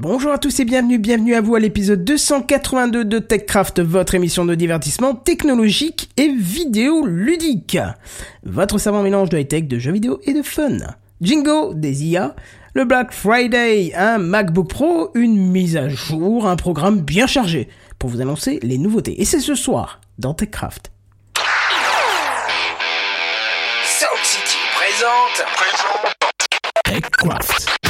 Bonjour à tous et bienvenue, bienvenue à vous à l'épisode 282 de TechCraft, votre émission de divertissement technologique et vidéo ludique. Votre savant mélange de high-tech, de jeux vidéo et de fun. Jingo, des IA, le Black Friday, un MacBook Pro, une mise à jour, un programme bien chargé pour vous annoncer les nouveautés. Et c'est ce soir dans TechCraft. Sound City présente. TechCraft.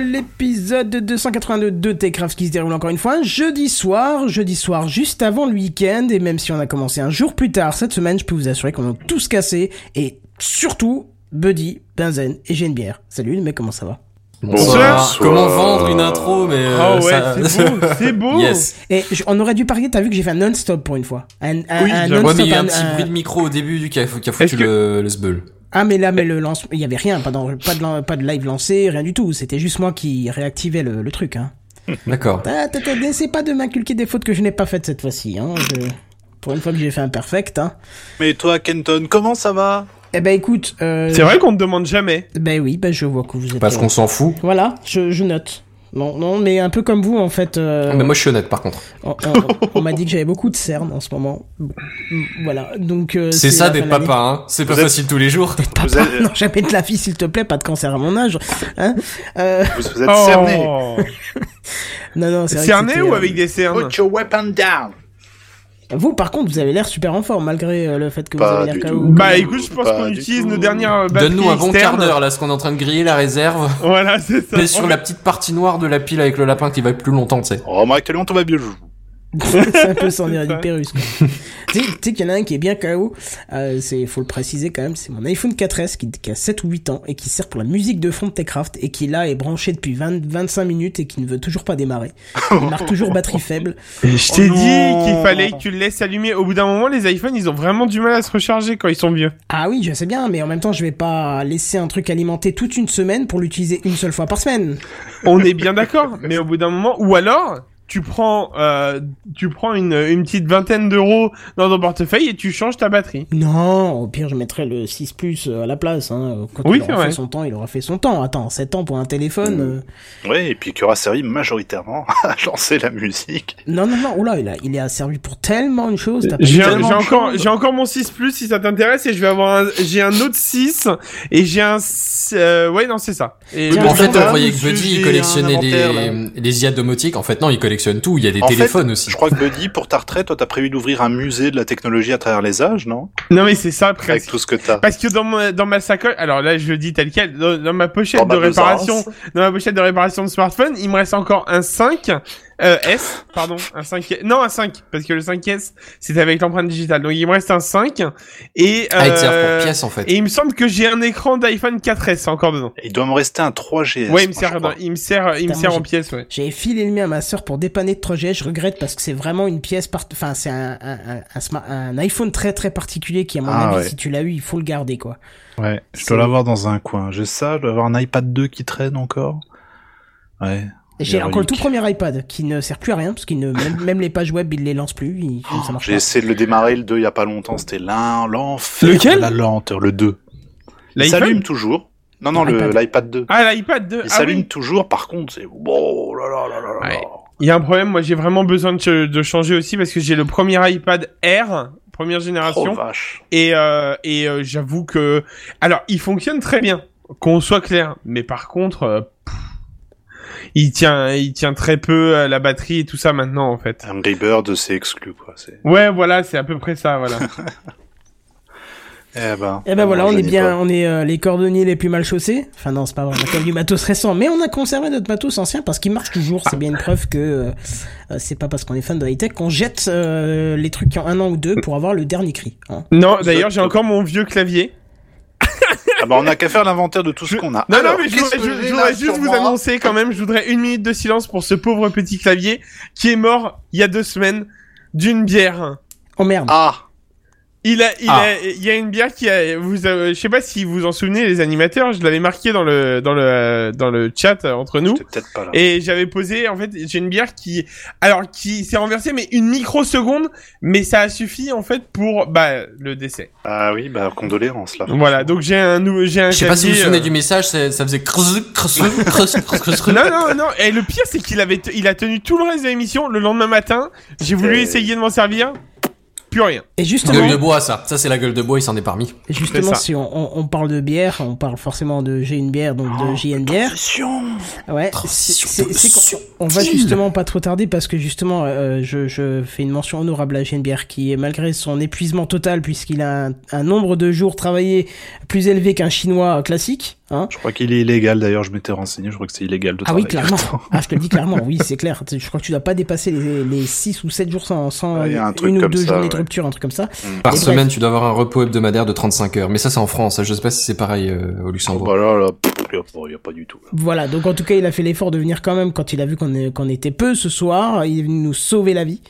L'épisode 282 de Techcraft qui se déroule encore une fois un jeudi soir, jeudi soir juste avant le week-end et même si on a commencé un jour plus tard cette semaine, je peux vous assurer qu'on a tous cassé et surtout Buddy, Benzen et j'ai une bière. Salut les mecs, comment ça va? Bonsoir. Comment vendre une intro, mais euh, Ah ouais, ça- c'est beau, c'est beau. yes. Et je- on aurait dû parier, t'as vu que j'ai fait un non-stop pour une fois. Un, un, Oui, un j'avoue. Ouais, mais il y a un un- petit bruit de micro au début qui a, qui a foutu que- le, le sbeul. Ah mais là mais le lance il y avait rien pas dans, pas de pas de live lancé rien du tout c'était juste moi qui réactivais le, le truc hein. D'accord. Ah, N'essaie pas de m'inculquer des fautes que je n'ai pas faites cette fois-ci hein. Je- Pour une fois que j'ai fait un perfect hein. Mais toi, Kenton, comment ça va? Eh ben écoute euh... C'est vrai qu'on te demande jamais. Ben oui ben je vois que vous êtes Parce euh, qu'on s'en fout. Voilà je, je note Non non mais un peu comme vous en fait euh, Mais moi, je suis honnête, par contre. on, on- on m'a dit que j'avais beaucoup de cernes en ce moment Bon, Voilà donc euh, C'est ça d'être papa, hein. C'est pas êtes- facile tous les jours. Papa, Vous êtes- non jamais de la vie s'il te plaît pas de cancer à mon âge hein euh... vous, vous êtes cerné Oh. Non non c'est vrai que Cerné ou avec des cernes Put your weapon down Vous, par contre, vous avez l'air super en forme, malgré euh, le fait que Pas vous avez l'air. KO. Bah écoute, je pense qu'on utilise tout. nos dernières batteries Donne-nous un bon externes. quart d'heure, là, parce qu'on est en train de griller la réserve. Voilà, c'est ça. Mais sur la petite partie noire de la pile avec le lapin qui va plus longtemps, tu sais. Oh, mais actuellement, tout va bien. c'est un peu sans dire du Pérus, quoi. Tu sais qu'il y en a un qui est bien KO, euh, c'est, faut le préciser quand même, c'est mon iPhone 4S qui, qui a 7 ou 8 ans et qui sert pour la musique de fond de Techcraft et qui là est branché depuis 20, 25 minutes et qui ne veut toujours pas démarrer. Il marque toujours batterie faible. Et je t'ai Oh dit qu'il fallait que tu le laisses allumer. Au bout d'un moment, les iPhones, ils ont vraiment du mal à se recharger quand ils sont vieux. Ah oui, je sais bien, mais en même temps, je vais pas laisser un truc alimenter toute une semaine pour l'utiliser une seule fois par semaine. On est bien d'accord, mais au bout d'un moment, ou alors, tu prends, euh, tu prends une, une petite vingtaine d'euros dans ton portefeuille et tu changes ta batterie. Non, au pire, je mettrais le 6 Plus euh, à la place. Hein. Quand Oui, il aura vrai. fait son temps, il aura fait son temps. Attends, 7 ans pour un téléphone. euh, Oui, et puis qui aura servi majoritairement à lancer la musique. Non, non, non, oula, il a, il a servi pour tellement de choses. t'as pas J'ai dit un- tellement j'ai de encore, j'ai encore mon 6 Plus si ça t'intéresse et je vais avoir un, j'ai un autre 6 et j'ai un, euh, ouais non c'est ça. Et Tiens, en fait, Attends, on croyait que Buddy, il collectionnait les, les IA domotiques. En fait, non, il collectionne tout. Il y a des En fait, téléphones aussi. Je crois que Buddy, pour ta retraite, toi, t'as prévu d'ouvrir un musée de la technologie à travers les âges, non? Non mais c'est ça Avec presque. tout ce que t'as. Parce que dans ma, dans ma sacoche, alors là je le dis tel quel, dans, dans ma pochette Dans ma de réparation, dans ma pochette de réparation de smartphone, il me reste encore un 5, euh, S, pardon, un 5, non un 5, parce que le 5S c'était avec l'empreinte digitale, donc il me reste un 5 et Ah, il te sert euh, pour pièce, en fait. et il me semble que j'ai un écran d'iPhone 4S encore dedans. Il doit me rester un 3GS. Ouais, il me sert, il me sert, il me sert en pièces, ouais. J'ai filé le mien à ma sœur pour dépanner de projet. Je regrette parce que c'est vraiment une pièce part... Enfin, c'est un, un, un, un iPhone très très particulier qui, à mon Ah, avis, ouais. si tu l'as eu, il faut le garder, quoi. Ouais, je dois l'avoir dans un coin. J'ai ça, je dois avoir un iPad 2 qui traîne encore. Ouais. J'ai encore le tout premier iPad qui ne sert plus à rien parce qu'il ne même, même les pages web il les lance plus, il, ça marche J'ai essayé de le démarrer, le 2, il y a pas longtemps. C'était l'un, l'enfer. Lequel La lenteur, le 2. Il s'allume toujours. Non, non, l'iPad 2. Ah, l'iPad 2. Il ah s'allume oui. toujours, par contre, c'est... Oh là là là là. Ouais. Il y a un problème, moi j'ai vraiment besoin de, ch- de changer aussi parce que j'ai le premier iPad Air, première Oh génération, vache. et, euh, et euh, j'avoue que... Alors, il fonctionne très bien, qu'on soit clair, mais par contre, euh, pff, il tient il tient très peu à la batterie et tout ça maintenant en fait. Angry Bird, c'est exclu, quoi. Ouais, voilà, c'est à peu près ça, voilà. Eh ben, Eh ben voilà, on est bien, pas. on est euh, les cordonniers les plus mal chaussés. Enfin non, c'est pas vrai, on a quand même du matos récent, mais on a conservé notre matos ancien parce qu'il marche toujours. C'est bien une preuve que euh, euh, c'est pas parce qu'on est fan de high tech qu'on jette euh, les trucs qui ont un an ou deux pour avoir le dernier cri. hein. non, d'ailleurs, j'ai encore mon vieux clavier. Ah bah, on a qu'à faire l'inventaire de tout ce qu'on a. Non, Alors, non, mais je voudrais, je- voudrais juste vous annoncer quand même, je voudrais une minute de silence pour ce pauvre petit clavier qui est mort il y a deux semaines d'une bière. Oh merde. Ah Il a, il Ah. a, il y a une bière qui a, vous, je sais pas si vous vous en souvenez, les animateurs, je l'avais marqué dans le, dans le, dans le chat euh, entre nous. Peut-être pas là. Et j'avais posé, en fait, j'ai une bière qui, alors, qui s'est renversée, mais une microseconde, mais ça a suffi, en fait, pour, bah, le décès. Ah oui, bah condoléances là. Voilà, donc j'ai un nouveau, j'ai un Je sais pas si vous vous souvenez euh, du message, c'est- ça faisait creux, creux. Non, non, non, et le pire, c'est qu'il avait, il a tenu tout le reste de l'émission, le lendemain matin, j'ai voulu essayer de m'en servir, plus rien. Et justement, Gueule de bois, ça. Ça, c'est la gueule de bois, il s'en est parmi. et justement, si on, on, on parle de bière, on parle forcément de j'ai une bière, donc de j'ai une bière. Transition. Ouais, Transition on va justement pas trop tarder parce que justement, euh, je, je fais une mention honorable à Genebière qui, malgré son épuisement total, puisqu'il a un, un nombre de jours travaillés plus élevé qu'un chinois classique, hein. Je crois qu'il est illégal d'ailleurs, je m'étais renseigné, je crois que c'est illégal de Ah oui, clairement. Ah, je te le dis clairement, oui, c'est clair. Je crois que tu dois pas dépasser les, les 6 ou 7 jours sans, Ouais, un une ou deux ça, journées de rupture, un truc comme ça. Par Et semaine, bref. tu dois avoir un repos hebdomadaire de 35 heures. Mais ça, c'est en France. Je sais pas si c'est pareil euh, au Oh, Luxembourg. bah là, y a pas, y a pas du tout. là. Voilà, donc en tout cas, il a fait l'effort de venir quand même quand il a vu qu'on était peu ce soir. Il est venu nous sauver la vie.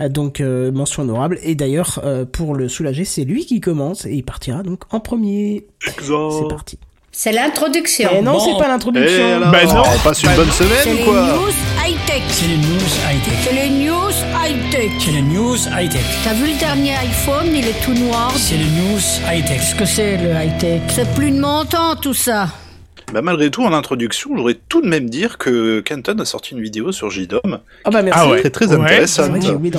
Euh, Donc, euh, mention honorable. Et d'ailleurs, euh, pour le soulager, c'est lui qui commence et il partira donc en premier. C'est parti. C'est l'introduction. Et non, Bon. c'est pas l'introduction. alors, Bah non. on passe une bonne semaine les ou quoi news high-tech. C'est les news high-tech. C'est les news high-tech. C'est les news high-tech. T'as vu le dernier iPhone, il est tout noir. C'est les news high-tech. Qu'est-ce que c'est le high-tech? C'est plus de mon temps tout ça. Bah malgré tout, en introduction, je voudrais tout de même dire que Kenton a sorti une vidéo sur JDOM. Ah bah merci. Ah ouais. Très très Ouais, intéressante.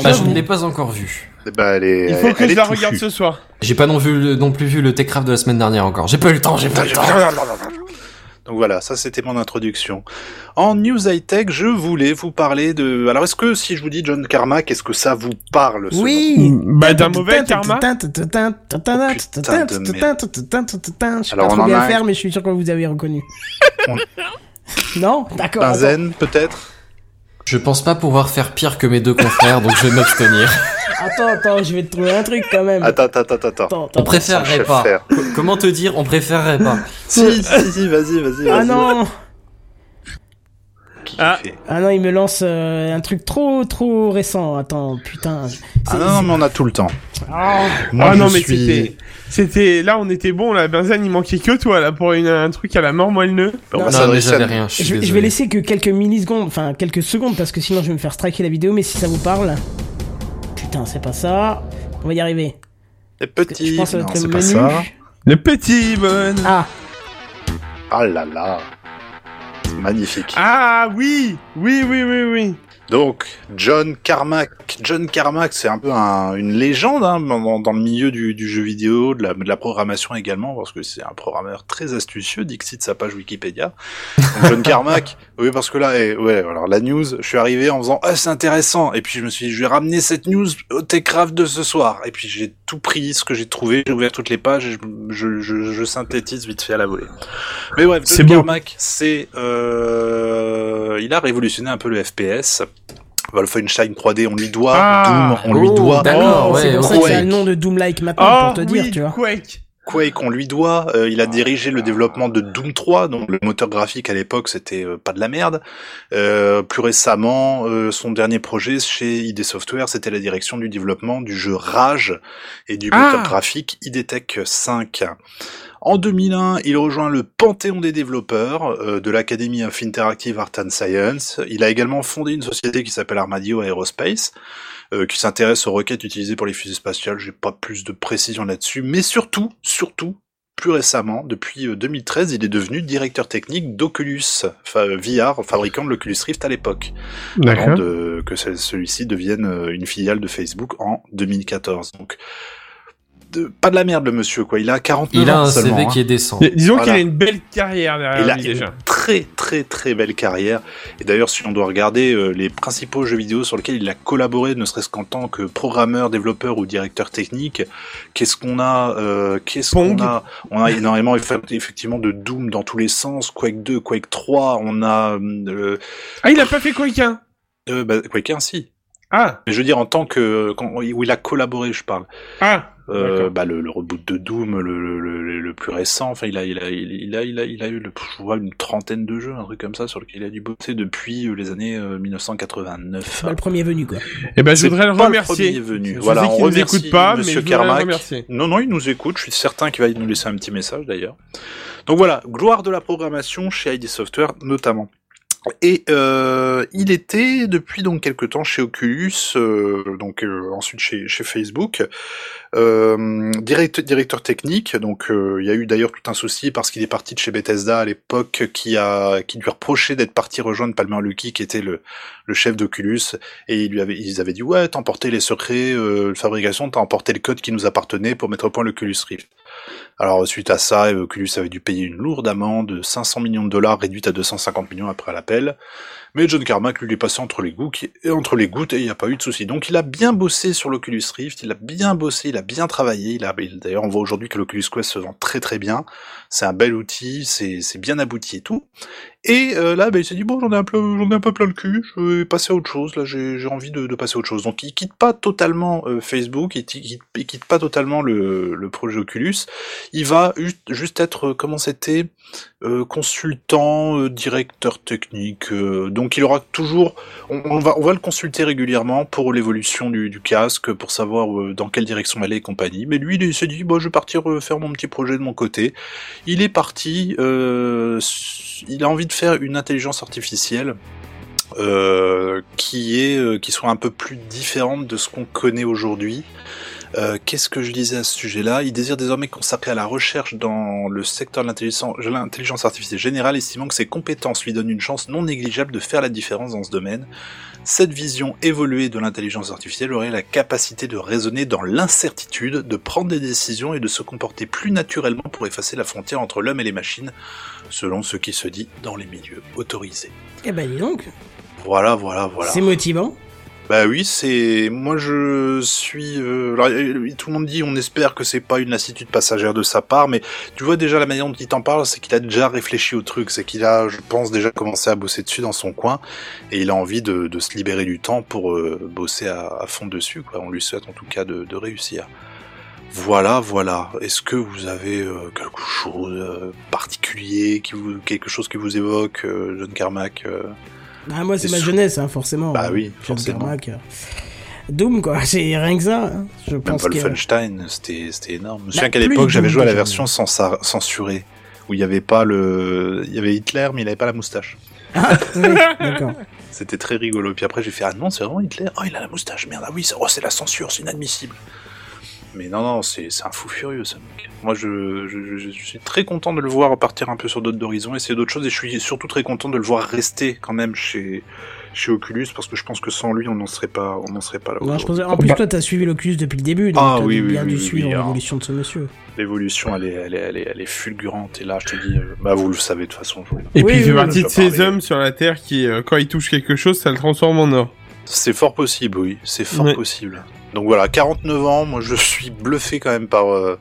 Bah, je ne l'ai pas encore vu. Eh bah, elle est, Il faut que elle je la regarde ce soir. J'ai pas non, vu, non plus vu le Techcraft de la semaine dernière encore. J'ai pas eu le temps, j'ai pas eu le temps. Donc voilà, ça c'était mon introduction. En news high tech, je voulais vous parler de. Alors est-ce que si je vous dis John Carmack, est-ce que ça vous parle Oui. Bah, d'un mauvais karma. Je sais Alors, pas on trop en bien a un- faire, mais je suis sûr que vous avez reconnu. On- Non, d'accord. Un zen peut-être? Je pense pas pouvoir faire pire que mes deux confrères, donc je vais m'abstenir. Attends, attends, je vais te trouver un truc quand même. Attends, attends, attends, attends. Attends, On préférerait pas. faire. Comment te dire, on préférerait pas. Si, si, si, vas-y, vas-y. Ah vas-y. non Ah. Ah non, il me lance euh, un truc trop trop récent. Attends, putain. Ah non, non, mais on a tout le temps. Ah, Moi, Ah non, mais suis- c'était, c'était, là, on était bon, la Benzen, il manquait que toi, là, pour une, un truc à la mort. On Non, va Non, j'avais à- rien. Je Je, vais- je vais désolé. laisser que quelques millisecondes, enfin quelques secondes, parce que sinon je vais me faire striker la vidéo, mais si ça vous parle... Putain, c'est pas ça. On va y arriver. Les Je petits. pense à Non, notre c'est menu. pas ça. Le petit bon. Ah, Ah là là. Magnifique. Ah, oui! Oui, oui, oui, oui. Donc, John Carmack. John Carmack, c'est un peu un- une légende hein, dans, dans le milieu du, du jeu vidéo, de la, de la programmation également, parce que c'est un programmeur très astucieux, dixit sa page Wikipédia. Donc, John Carmack, oui, parce que là, eh, ouais, alors la news, je suis arrivé en faisant ah c'est intéressant, et puis je me suis dit je vais ramener cette news au Techcraft de ce soir, et puis j'ai tout pris ce que j'ai trouvé, j'ai ouvert toutes les pages, et je, je, je, je synthétise vite fait à la volée. Mais bref, C'est John. Carmack, c'est euh, il a révolutionné un peu le FPS. Wolfenstein 3D, on lui doit, Ah. Doom, on lui Oh, doit, d'accord. oh, c'est ouais, pour ça ok. que c'est le nom de Doom-like maintenant, Oh, pour te dire, tu vois. Quake. Quake, on lui doit. Euh, il a dirigé le développement de Doom 3, donc le moteur graphique à l'époque c'était euh, pas de la merde. Euh, plus récemment, euh, son dernier projet chez ID Software, c'était la direction du développement du jeu Rage et du Ah. moteur graphique ID Tech 5. En 2001, il rejoint le panthéon des développeurs euh, de l'Academy of Interactive Art and Science. Il a également fondé une société qui s'appelle Armadillo Aerospace, euh, qui s'intéresse aux requêtes utilisées pour les fusées spatiales. J'ai pas plus de précision là-dessus, mais surtout, surtout, plus récemment, depuis euh, 2013, il est devenu directeur technique d'Oculus, enfin, euh, VR, fabricant de l'Oculus Rift à l'époque, avant de, que ce- celui-ci devienne euh, une filiale de Facebook en 2014. Donc, de, pas de la merde le monsieur, quoi. Il a 49 Il a ans un seulement, CV hein. qui est décent. Mais Disons Voilà. qu'il a une belle carrière derrière Il a lui une déjà. très très très belle carrière. Et d'ailleurs, si on doit regarder euh, les principaux jeux vidéo sur lesquels il a collaboré, ne serait-ce qu'en tant que programmeur, développeur ou directeur technique, qu'est-ce qu'on a euh, Qu'est-ce qu'on a? On a énormément effe- effectivement de Doom dans tous les sens. Quake 2, Quake 3. On a euh, Ah, il a pas fait Quakein euh, bah, Quake 1, si. Ah, Mais je veux dire en tant que quand, où il a collaboré, je parle. ah, Euh, bah, le, le reboot de Doom, le, le, le, le plus récent. Enfin, il a, il a, il il a, il a, il a eu, le, je vois, une trentaine de jeux, un truc comme ça, sur lequel il a dû bosser depuis euh, les années euh, 1989. C'est pas le premier venu, quoi. eh ben, je voudrais le pas remercier. premier venu. Je Voilà, on qu'il nous écoute pas, mais je Monsieur voudrais le Carmack. remercier. Non, non, il nous écoute. Je suis certain qu'il va nous laisser un petit message d'ailleurs. Donc voilà, gloire de la programmation chez ID Software notamment. Et euh, il était depuis donc quelque temps chez Oculus, euh, donc euh, ensuite chez, chez Facebook, euh, direct- directeur technique. Donc euh, il y a eu d'ailleurs tout un souci parce qu'il est parti de chez Bethesda à l'époque, qui a qui lui reprochait d'être parti rejoindre Palmer Luckey, qui était le, le chef d'Oculus, et il lui avait, ils avaient dit ouais, t'as emporté les secrets euh, de fabrication, t'as emporté le code qui nous appartenait pour mettre au point l'Oculus Rift. Alors suite à ça, Oculus avait dû payer une lourde amende de 500 millions de dollars réduite à 250 millions après l'appel. Mais John Carmack lui est passé entre les gouttes et entre les gouttes et il n'y a pas eu de souci. Donc il a bien bossé sur l'Oculus Rift, il a bien bossé, il a bien travaillé. Il a il- d'ailleurs on voit aujourd'hui que l'Oculus Quest se vend très très bien. C'est un bel outil, c'est bien abouti et tout. Et euh, là, bah, il s'est dit bon, j'en ai un peu, plein le cul, je vais passer à autre chose. Là, j'ai envie de, passer à autre chose. Donc, il quitte pas totalement euh, Facebook, il, il, il quitte pas totalement le, le projet Oculus. Il va ju- juste être, euh, comment c'était, euh, consultant, euh, directeur technique. euh, donc, il aura toujours, on, va, on va le consulter régulièrement pour l'évolution du, du casque, pour savoir euh, dans quelle direction aller et compagnie. Mais lui, il s'est dit, bon, je vais partir euh, faire mon petit projet de mon côté. Il est parti. il a envie de faire une intelligence artificielle qui est qui soit un peu plus différente de ce qu'on connaît aujourd'hui. Euh, Qu'est-ce que je disais à ce sujet-là? Il désire désormais consacrer à la recherche dans le secteur de l'intelligence de l'intelligence artificielle générale, estimant que ses compétences lui donnent une chance non négligeable de faire la différence dans ce domaine. Cette vision évoluée de l'intelligence artificielle aurait la capacité de raisonner dans l'incertitude, de prendre des décisions et de se comporter plus naturellement pour effacer la frontière entre l'homme et les machines, selon ce qui se dit dans les milieux autorisés. Eh ben, dis donc. Voilà, voilà, voilà. C'est motivant. Bah oui, c'est moi je suis. euh, euh, tout le monde dit, on espère que c'est pas une lassitude passagère de sa part, mais tu vois déjà la manière dont il t'en parle, c'est qu'il a déjà réfléchi au truc, c'est qu'il a, je pense, déjà commencé à bosser dessus dans son coin, et il a envie de, se libérer du temps pour euh, bosser à, fond dessus. Quoi. On lui souhaite en tout cas de, réussir. Voilà, voilà. Est-ce que vous avez quelque chose euh, particulier, qui vous, quelque chose qui vous évoque, John Carmack euh Bah, moi, c'est ma jeunesse, hein, forcément. Bah oui, forcément. Carmack. Doom, quoi. C'est rien que ça. hein. Je Même pense. Wolfenstein, c'était c'était énorme. Je me souviens qu'à l'époque, j'avais joué à la version censurée, où il n'y avait pas le, il y avait Hitler, mais il n'avait pas la moustache. Ah, oui, d'accord. C'était très rigolo. Puis après, j'ai fait ah non, c'est vraiment Hitler. Oh, il a la moustache. Merde, ah oui, c'est oh, c'est la censure, c'est inadmissible. Mais non, non, c'est un fou furieux, ce mec. Moi, je, je, je- je suis très content de le voir partir un peu sur d'autres horizons, essayer d'autres choses, et je suis surtout très content de le voir rester quand même chez chez Oculus, parce que je pense que sans lui, on n'en serait pas, on n'en serait pas là. Non, je aujourd'hui. pense- En plus, toi, t'as suivi l'Oculus depuis le début, donc Ah t'as oui, oui, bien oui, dû oui, suivre oui, alors. l'évolution de ce monsieur. L'évolution, elle est, elle, est, elle, est, elle est fulgurante. Et là, je te dis, euh, bah, vous le savez de toute façon. je vous- Et Oui, puis il fait partie on de a ces hommes sur la Terre qui, euh, quand ils touchent quelque chose, ça le transforme en or. C'est fort possible, oui. C'est fort Ouais. possible. Donc voilà, 49 ans. Moi, je suis bluffé quand même par, euh,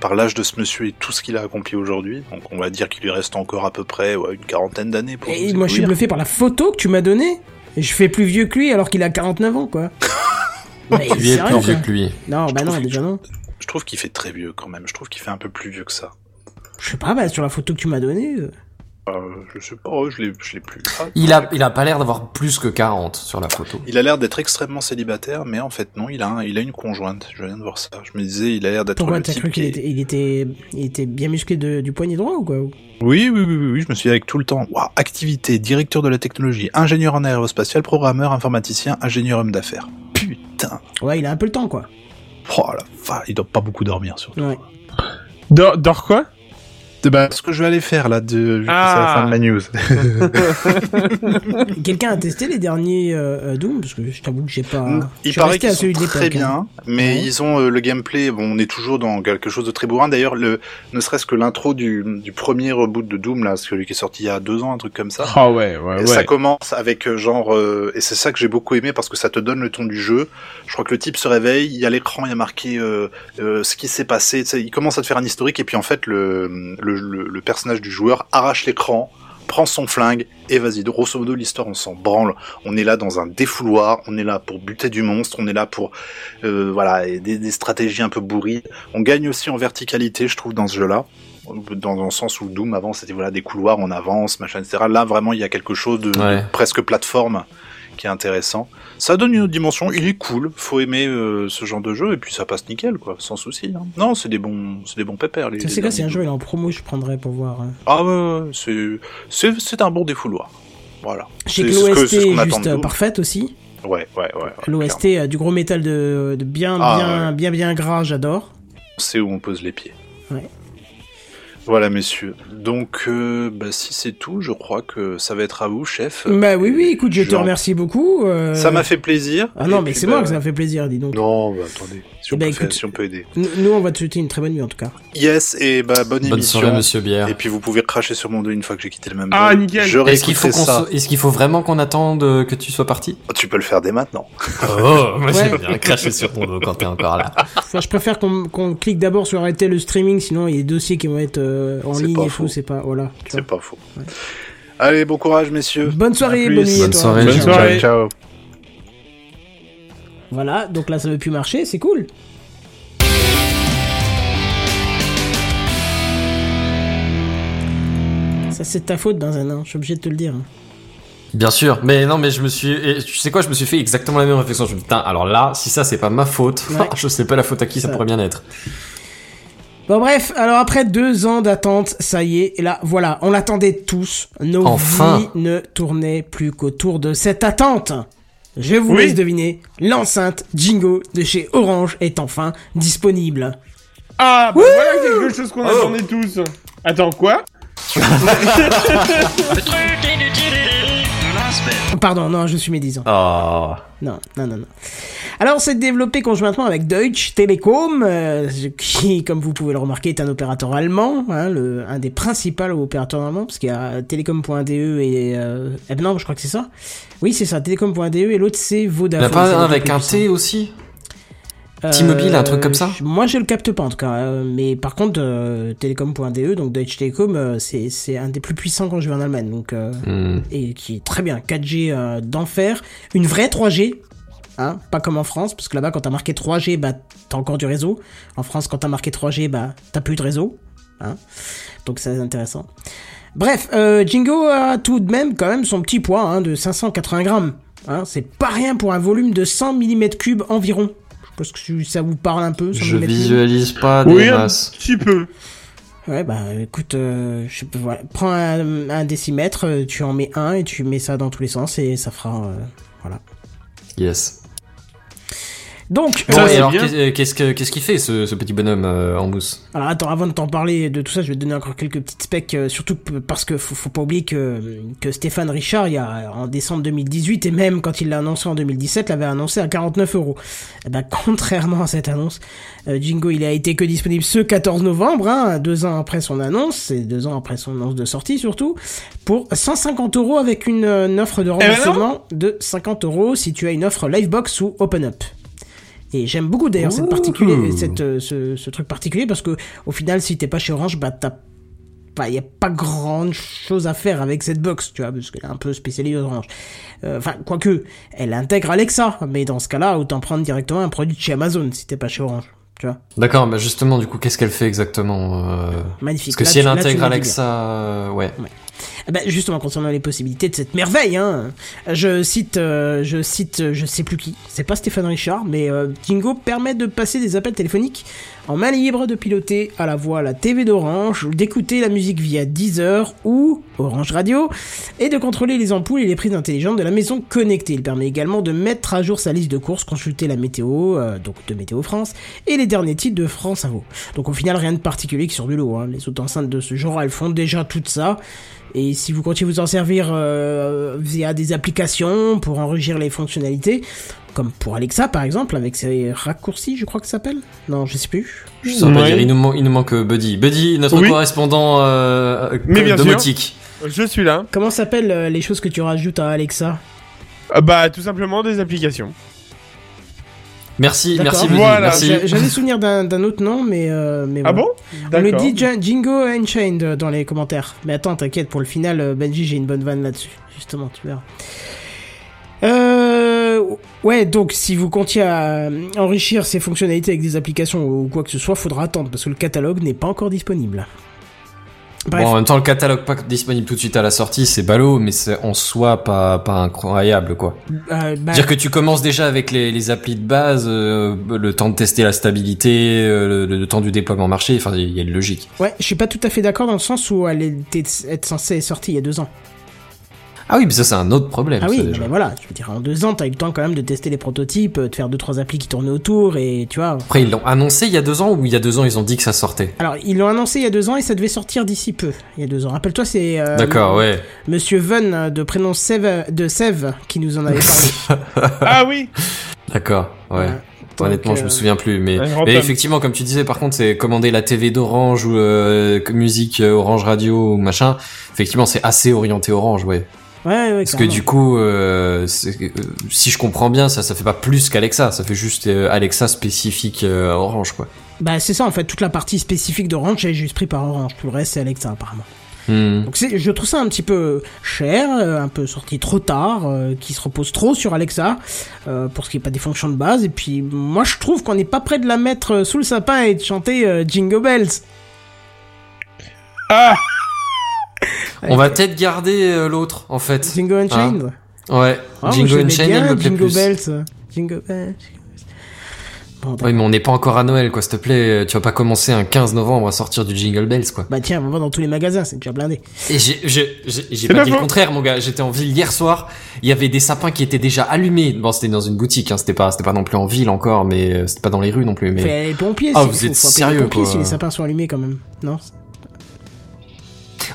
par l'âge de ce monsieur et tout ce qu'il a accompli aujourd'hui. Donc on va dire qu'il lui reste encore à peu près ouais, une quarantaine d'années pour Et moi, je suis bluffé par la photo que tu m'as donnée. Et je fais plus vieux que lui alors qu'il a 49 ans, quoi. Mais Tu es sérieux, plus vieux quoi. que lui. Non, bah non, déjà non. Je trouve qu'il fait très vieux quand même. Je trouve qu'il fait un peu plus vieux que ça. Je sais pas, bah sur la photo que tu m'as donnée. euh, Euh, je sais pas, ouais, je l'ai je l'ai plus. Ah, Il a, il a pas l'air d'avoir plus que 40 sur la photo. Il a l'air d'être extrêmement célibataire, mais en fait non, il a, un- il a une conjointe. Je viens de voir ça. Je me disais, il a l'air d'être Pourquoi t'as cru qu'il qui- était, il était, il était bien musclé de- du poignet droit ou quoi Oui, oui, oui, oui, oui, je me suis dit avec tout le temps. Waouh, activité, directeur de la technologie, ingénieur en aérospatial, programmeur, informaticien, ingénieur homme d'affaires. Putain. Ouais, il a un peu le temps, quoi. Oh la vache, il doit pas beaucoup dormir surtout. Ouais. Dors, dors quoi? Bah, ce que je vais aller faire là, de, c'est Ah. la fin de ma news. Quelqu'un a testé les derniers euh, euh, Doom? Parce que je t'avoue que j'ai pas. Il paraît qu'ils sont de très l'époque, hein. bien, mais Ouais. ils ont euh, le gameplay. Bon, on est toujours dans quelque chose de très bourrin. D'ailleurs, le ne serait-ce que l'intro du, du premier reboot de Doom là, celui qui est sorti il y a deux ans, un truc comme ça. Ah ouais, ouais, Et ouais. Ça commence avec euh, genre euh, et c'est ça que j'ai beaucoup aimé parce que ça te donne le ton du jeu. Je crois que le type se réveille, il y a l'écran, il y a marqué euh, euh, ce qui s'est passé. Il commence à te faire un historique et puis en fait le le, le, le personnage du joueur arrache l'écran, prend son flingue et vas-y. Grosso modo l'histoire on s'en branle. On est là dans un défouloir, on est là pour buter du monstre, on est là pour euh, voilà des, des stratégies un peu bourries. On gagne aussi en verticalité, je trouve dans ce jeu-là dans le sens où Doom avant c'était voilà des couloirs on avance machin etc là vraiment il y a quelque chose de, de Ouais. presque plateforme qui est intéressant ça donne une autre dimension il est cool faut aimer euh, ce genre de jeu et puis ça passe nickel quoi sans souci hein. non c'est des bons c'est des bons pépères les, C'est quoi C'est un jeu, il est en promo, je prendrais pour voir. hein. ah ouais, c'est c'est c'est un bon défouloir voilà J'ai C'est que l'OST ce est juste euh, parfaite aussi. ouais ouais ouais, ouais L'OST clairement. du gros métal de, de bien, Ah, bien, ouais. bien, bien gras, j'adore. c'est où on pose les pieds Ouais. Voilà, messieurs. Donc, euh, bah, si c'est tout, je crois que ça va être à vous, chef. Bah oui, oui, écoute, je te remercie beaucoup. euh, Ça m'a fait plaisir. Ah non, mais c'est bah, moi que ça m'a fait plaisir, dis donc. Non, bah attendez. Si on, ben, peut écoute- si on peut aider. Nous, on va te souhaiter une très bonne nuit en tout cas. Yes, et bah bonne, Bonne émission. soirée, monsieur Bière. Et puis vous pouvez cracher sur mon dos une fois que j'ai quitté le même Ah, jeu. nickel. Je Est-ce qu'il faut, vraiment qu'on attende euh, que tu sois parti? Oh, Tu peux le faire dès maintenant. Oh, moi Ouais. j'aime bien cracher sur ton dos quand t'es encore là. Enfin, je préfère qu'on clique d'abord sur arrêter le streaming, sinon il y a des dossiers qui vont être euh, en ligne et tout, c'est pas. Voilà. C'est pas faux. Allez, bon courage, messieurs. Bonne soirée, bonne nuit Bonne soirée. Bonne Ciao, soirée. Ciao. Voilà, donc là ça veut plus marcher, c'est cool. Ça c'est ta faute un an, je suis obligé de te le dire. Bien sûr, mais non, mais je me suis. Et tu sais quoi, je me suis fait exactement la même réflexion. Je me dis, putain, alors là, si ça c'est pas ma faute, Ouais. je sais pas la faute à qui ça, Ça. pourrait bien être. Bon bref, alors après deux ans d'attente, ça y est, et là voilà, on l'attendait tous. Nos Enfin. vies ne tournaient plus qu'autour de cette attente. Je vous Oui. laisse deviner, l'enceinte Jingo de chez Orange est enfin disponible. Ah, bah voilà quelque chose qu'on attendait tous. Attends, quoi Pardon, non, je suis médisant. Oh. Non, non, non, non. Alors, c'est développé conjointement avec Deutsche Telekom, euh, qui, comme vous pouvez le remarquer, est un opérateur allemand, hein, le, un des principaux opérateurs allemands, parce qu'il y a Telekom.de et... Euh, eh ben non, je crois que c'est ça. Oui, c'est ça, Telekom.de, et l'autre c'est Il y en Vodafone. a pas un avec un. T aussi? T-Mobile, un truc comme ça je- Moi, je le capte pas, en tout cas. euh, mais par contre, euh, Telekom.de, donc Deutsche Telekom, euh, c'est c'est un des plus puissants quand je vais en Allemagne, donc... Euh, Hmm. et qui est très bien. 4G euh, d'enfer, une vraie 3G, hein, pas comme en France, parce que là-bas quand t'as marqué 3G, bah t'as encore du réseau. En France, quand t'as marqué 3G, bah t'as plus de réseau, hein. Donc c'est intéressant. Bref, euh, Jingo a tout de même quand même son petit poids hein, de 580 grammes. Hein, c'est pas rien pour un volume de 100 mm cubes environ. Je pense que ça vous parle un peu. 100 Je visualise pas des Oui, un masses. petit peu. Ouais, bah écoute, euh, je voilà. prends un, un décimètre, euh, tu en mets un et tu mets ça dans tous les sens et ça fera. euh, voilà. Yes. Donc, Ça, et alors, bien. qu'est- qu'est-ce que- qu'est-ce qu'il fait ce, ce petit bonhomme euh, en mousse alors attends, avant de t'en parler de tout ça, je vais te donner encore quelques petites specs, euh, surtout parce que faut, faut pas oublier que, que Stéphane Richard, il y a, en décembre 2018, et même quand il l'a annoncé en 2017, l'avait annoncé à 49 euros. Eh ben, contrairement à cette annonce, euh, Jingo, il a été que disponible ce 14 novembre, hein, deux ans après son annonce, et deux ans après son annonce de sortie surtout, pour 150 euros avec une, euh, une offre de ben non. remboursement de 50 euros si tu as une offre Livebox ou OpenUp. Et j'aime beaucoup d'ailleurs cette particulier, cette, euh, ce, ce truc particulier parce que au final, si t'es pas chez Orange, bah t'as pas, y a pas grande chose à faire avec cette box, tu vois, parce qu'elle est un peu spécialisée Orange. Euh, Enfin, quoique, elle intègre Alexa, mais dans ce cas-là, autant prendre directement un produit de chez Amazon si t'es pas chez Orange, tu vois. D'accord, bah justement, du coup, qu'est-ce qu'elle fait exactement euh, Magnifique. Parce que Là, si elle tu- intègre. Alexa, euh, ouais. Bah, justement, concernant les possibilités de cette merveille, hein, je cite, euh, je cite, je sais plus qui, c'est pas Stéphane Richard, mais euh, Jingo permet de passer des appels téléphoniques en main libre, de piloter à la voix la TV d'Orange, d'écouter la musique via Deezer ou Orange Radio, et de contrôler les ampoules et les prises intelligentes de la maison connectée. Il permet également de mettre à jour sa liste de courses, consulter la météo, euh, donc de Météo France, et les derniers titres de France Info. Donc au final, rien de particulier qui sort du lot. Hein. Les autres enceintes de ce genre, elles font déjà tout ça. Et si vous comptiez vous en servir euh, via des applications pour enrichir les fonctionnalités, comme pour Alexa par exemple, avec ses raccourcis, je crois que ça s'appelle Non, je sais plus. Je pas dire, il nous, man- il nous manque euh, Buddy. Buddy, notre Oui. correspondant euh, Mais bien sûr. domotique. Je suis là. Comment s'appellent euh, les choses que tu rajoutes à Alexa? Euh, bah, tout simplement des applications. Merci, merci Voilà. J'avais souvenir d'un autre nom, mais, euh, mais Ah bon? On me dit Jingo Unchained dans les commentaires. Mais attends, t'inquiète, pour le final, euh, Benji, j'ai une bonne vanne là-dessus. Justement, tu verras. Euh, ouais, donc si vous comptiez à euh, enrichir ces fonctionnalités avec des applications ou quoi que ce soit, faudra attendre parce que le catalogue n'est pas encore disponible. Bref, Bon, en même temps, le catalogue pas disponible tout de suite à la sortie, c'est ballot, mais c'est en soi pas, pas incroyable, quoi. euh, bah, Dire que tu commences déjà avec les, les applis de base, euh, le temps de tester la stabilité, euh, le, le temps du déploiement marché, enfin, il y a une logique. ouais, je suis pas tout à fait d'accord dans le sens où elle était être censée être sortie il y a deux ans. Ah oui, mais ça, c'est un autre problème. Ah ça, oui, déjà. mais voilà, je veux dire, en deux ans, t'as eu le temps quand même de tester les prototypes, euh, de faire deux trois applis qui tournaient autour et tu vois. Après, ils l'ont annoncé il y a deux ans ou il y a deux ans, ils ont dit que ça sortait? Alors, ils l'ont annoncé il y a deux ans et ça devait sortir d'ici peu. Il y a deux ans. Rappelle-toi, c'est euh, D'accord, ouais. Monsieur Ven euh, de prénom Sève, de Sève qui nous en avait parlé. Ah oui D'accord, ouais. Donc, Honnêtement, je euh, me souviens plus, mais, mais effectivement, comme tu disais, par contre, c'est commander la TV d'Orange ou euh, musique euh, Orange Radio ou machin. Effectivement, c'est assez orienté Orange, ouais. Ouais, ouais, Parce que du coup, euh, euh, si je comprends bien, ça, ça fait pas plus qu'Alexa, ça fait juste euh, Alexa spécifique euh, Orange, quoi. Bah, c'est ça en fait, toute la partie spécifique d'Orange est juste pris par Orange. Tout le reste, c'est Alexa apparemment. Hmm. Donc, c'est, je trouve ça un petit peu cher, euh, un peu sorti trop tard, euh, qui se repose trop sur Alexa, euh, pour ce qui est pas des fonctions de base. Et puis, moi, je trouve qu'on n'est pas près de la mettre sous le sapin et de chanter euh, Jingle Bells. Ah On va peut-être garder euh, l'autre, en fait. Jingle Unchained. Ouais, Ah, moi, Jingle j'aimais Unchained, bien elle me plaît Jingle plus. Bells. euh, Jingle Bells. Bon, Oui, mais on n'est pas encore à Noël, quoi, s'il te plaît. Tu vas pas commencer un 15 novembre à sortir du Jingle Bells, quoi. Bah tiens, on va dans tous les magasins, c'est déjà blindé. Et j'ai, pas dit le contraire, mon gars. J'étais en ville hier soir. Il y avait des sapins qui étaient déjà allumés. Bon, c'était dans une boutique, hein. C'était pas, c'était pas non plus en ville encore, mais euh, c'était pas dans les rues non plus, mais. Fait les pompiers, Ah, si- vous êtes sérieux, les pompiers quoi. si les sapins sont allumés quand même. Non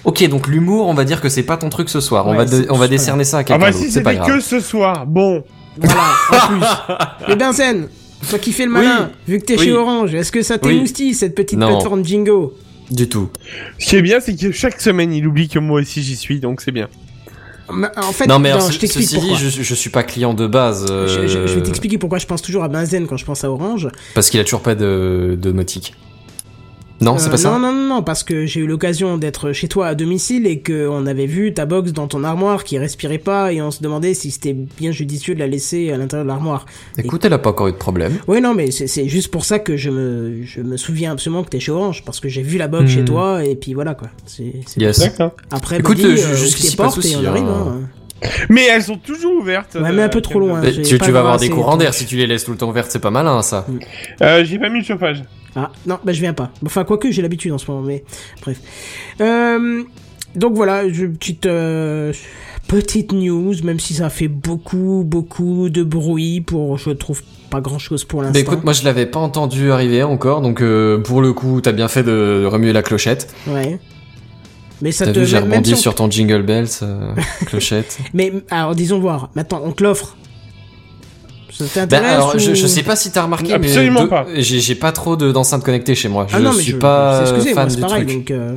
Ok, donc l'humour, on va dire que c'est pas ton truc ce soir. on va, de- on va décerner ça à Ah quelqu'un bah d'autre. si c'est pas c'était grave. que ce soir, bon. Voilà, en plus. Et Benzen, toi qui fais le malin, vu que t'es Oui. chez Orange, est-ce que ça Oui. t'émoustille cette petite Non. plateforme Jingo? Du tout. Ce qui est bien, c'est que chaque semaine, il oublie que moi aussi j'y suis, donc c'est bien. Mais, En fait, Non, mais alors, je t'explique ceci dit, pourquoi. je, je suis pas client de base. euh, Je, je- je vais t'expliquer pourquoi je pense toujours à Benzen quand je pense à Orange. Parce qu'il a toujours pas de, de motique. Non, c'est Euh, pas ça Non, non, non, non, parce que j'ai eu l'occasion d'être chez toi à domicile et qu'on avait vu ta box dans ton armoire qui respirait pas et on se demandait si c'était bien judicieux de la laisser à l'intérieur de l'armoire. Écoute, elle a pas encore eu de problème. Oui, non, mais c'est c'est juste pour ça que je me, je me souviens absolument que t'es chez Orange, parce que j'ai vu la box Hmm. chez toi, et puis voilà, quoi. C'est, c'est- Yes. Après, Écoute, euh, euh, jusqu'ici, pas de souci, et on arrive, hein. hein. Mais elles sont toujours ouvertes. Ouais, mais un peu euh, trop loin. J'ai Tu, vas avoir des courants d'air si tu les laisses tout le temps ouvertes, c'est pas malin ça. Euh, j'ai pas mis le chauffage. Ah, non, bah je viens pas. Enfin, quoique, j'ai l'habitude en ce moment, mais bref. Euh, donc voilà, je- petite, euh, petite news, même si ça fait beaucoup, beaucoup de bruit pour, je trouve, pas grand chose pour l'instant. Bah écoute, moi je l'avais pas entendu arriver encore, donc euh, pour le coup, t'as bien fait de remuer la clochette. Ouais. Mais ça T'as te vu, j'ai rebondi si on- sur ton jingle bells, euh, clochette. Mais alors disons voir. Maintenant, on te l'offre. Ça t'intéresse alors, ou- je, je sais pas si t'as remarqué, Absolument mais pas. j'ai j'ai pas trop de- d'enceintes connectées chez moi. Je Ah non, mais suis je, pas c'est excusez, moi, fan c'est du pareil, truc. donc euh,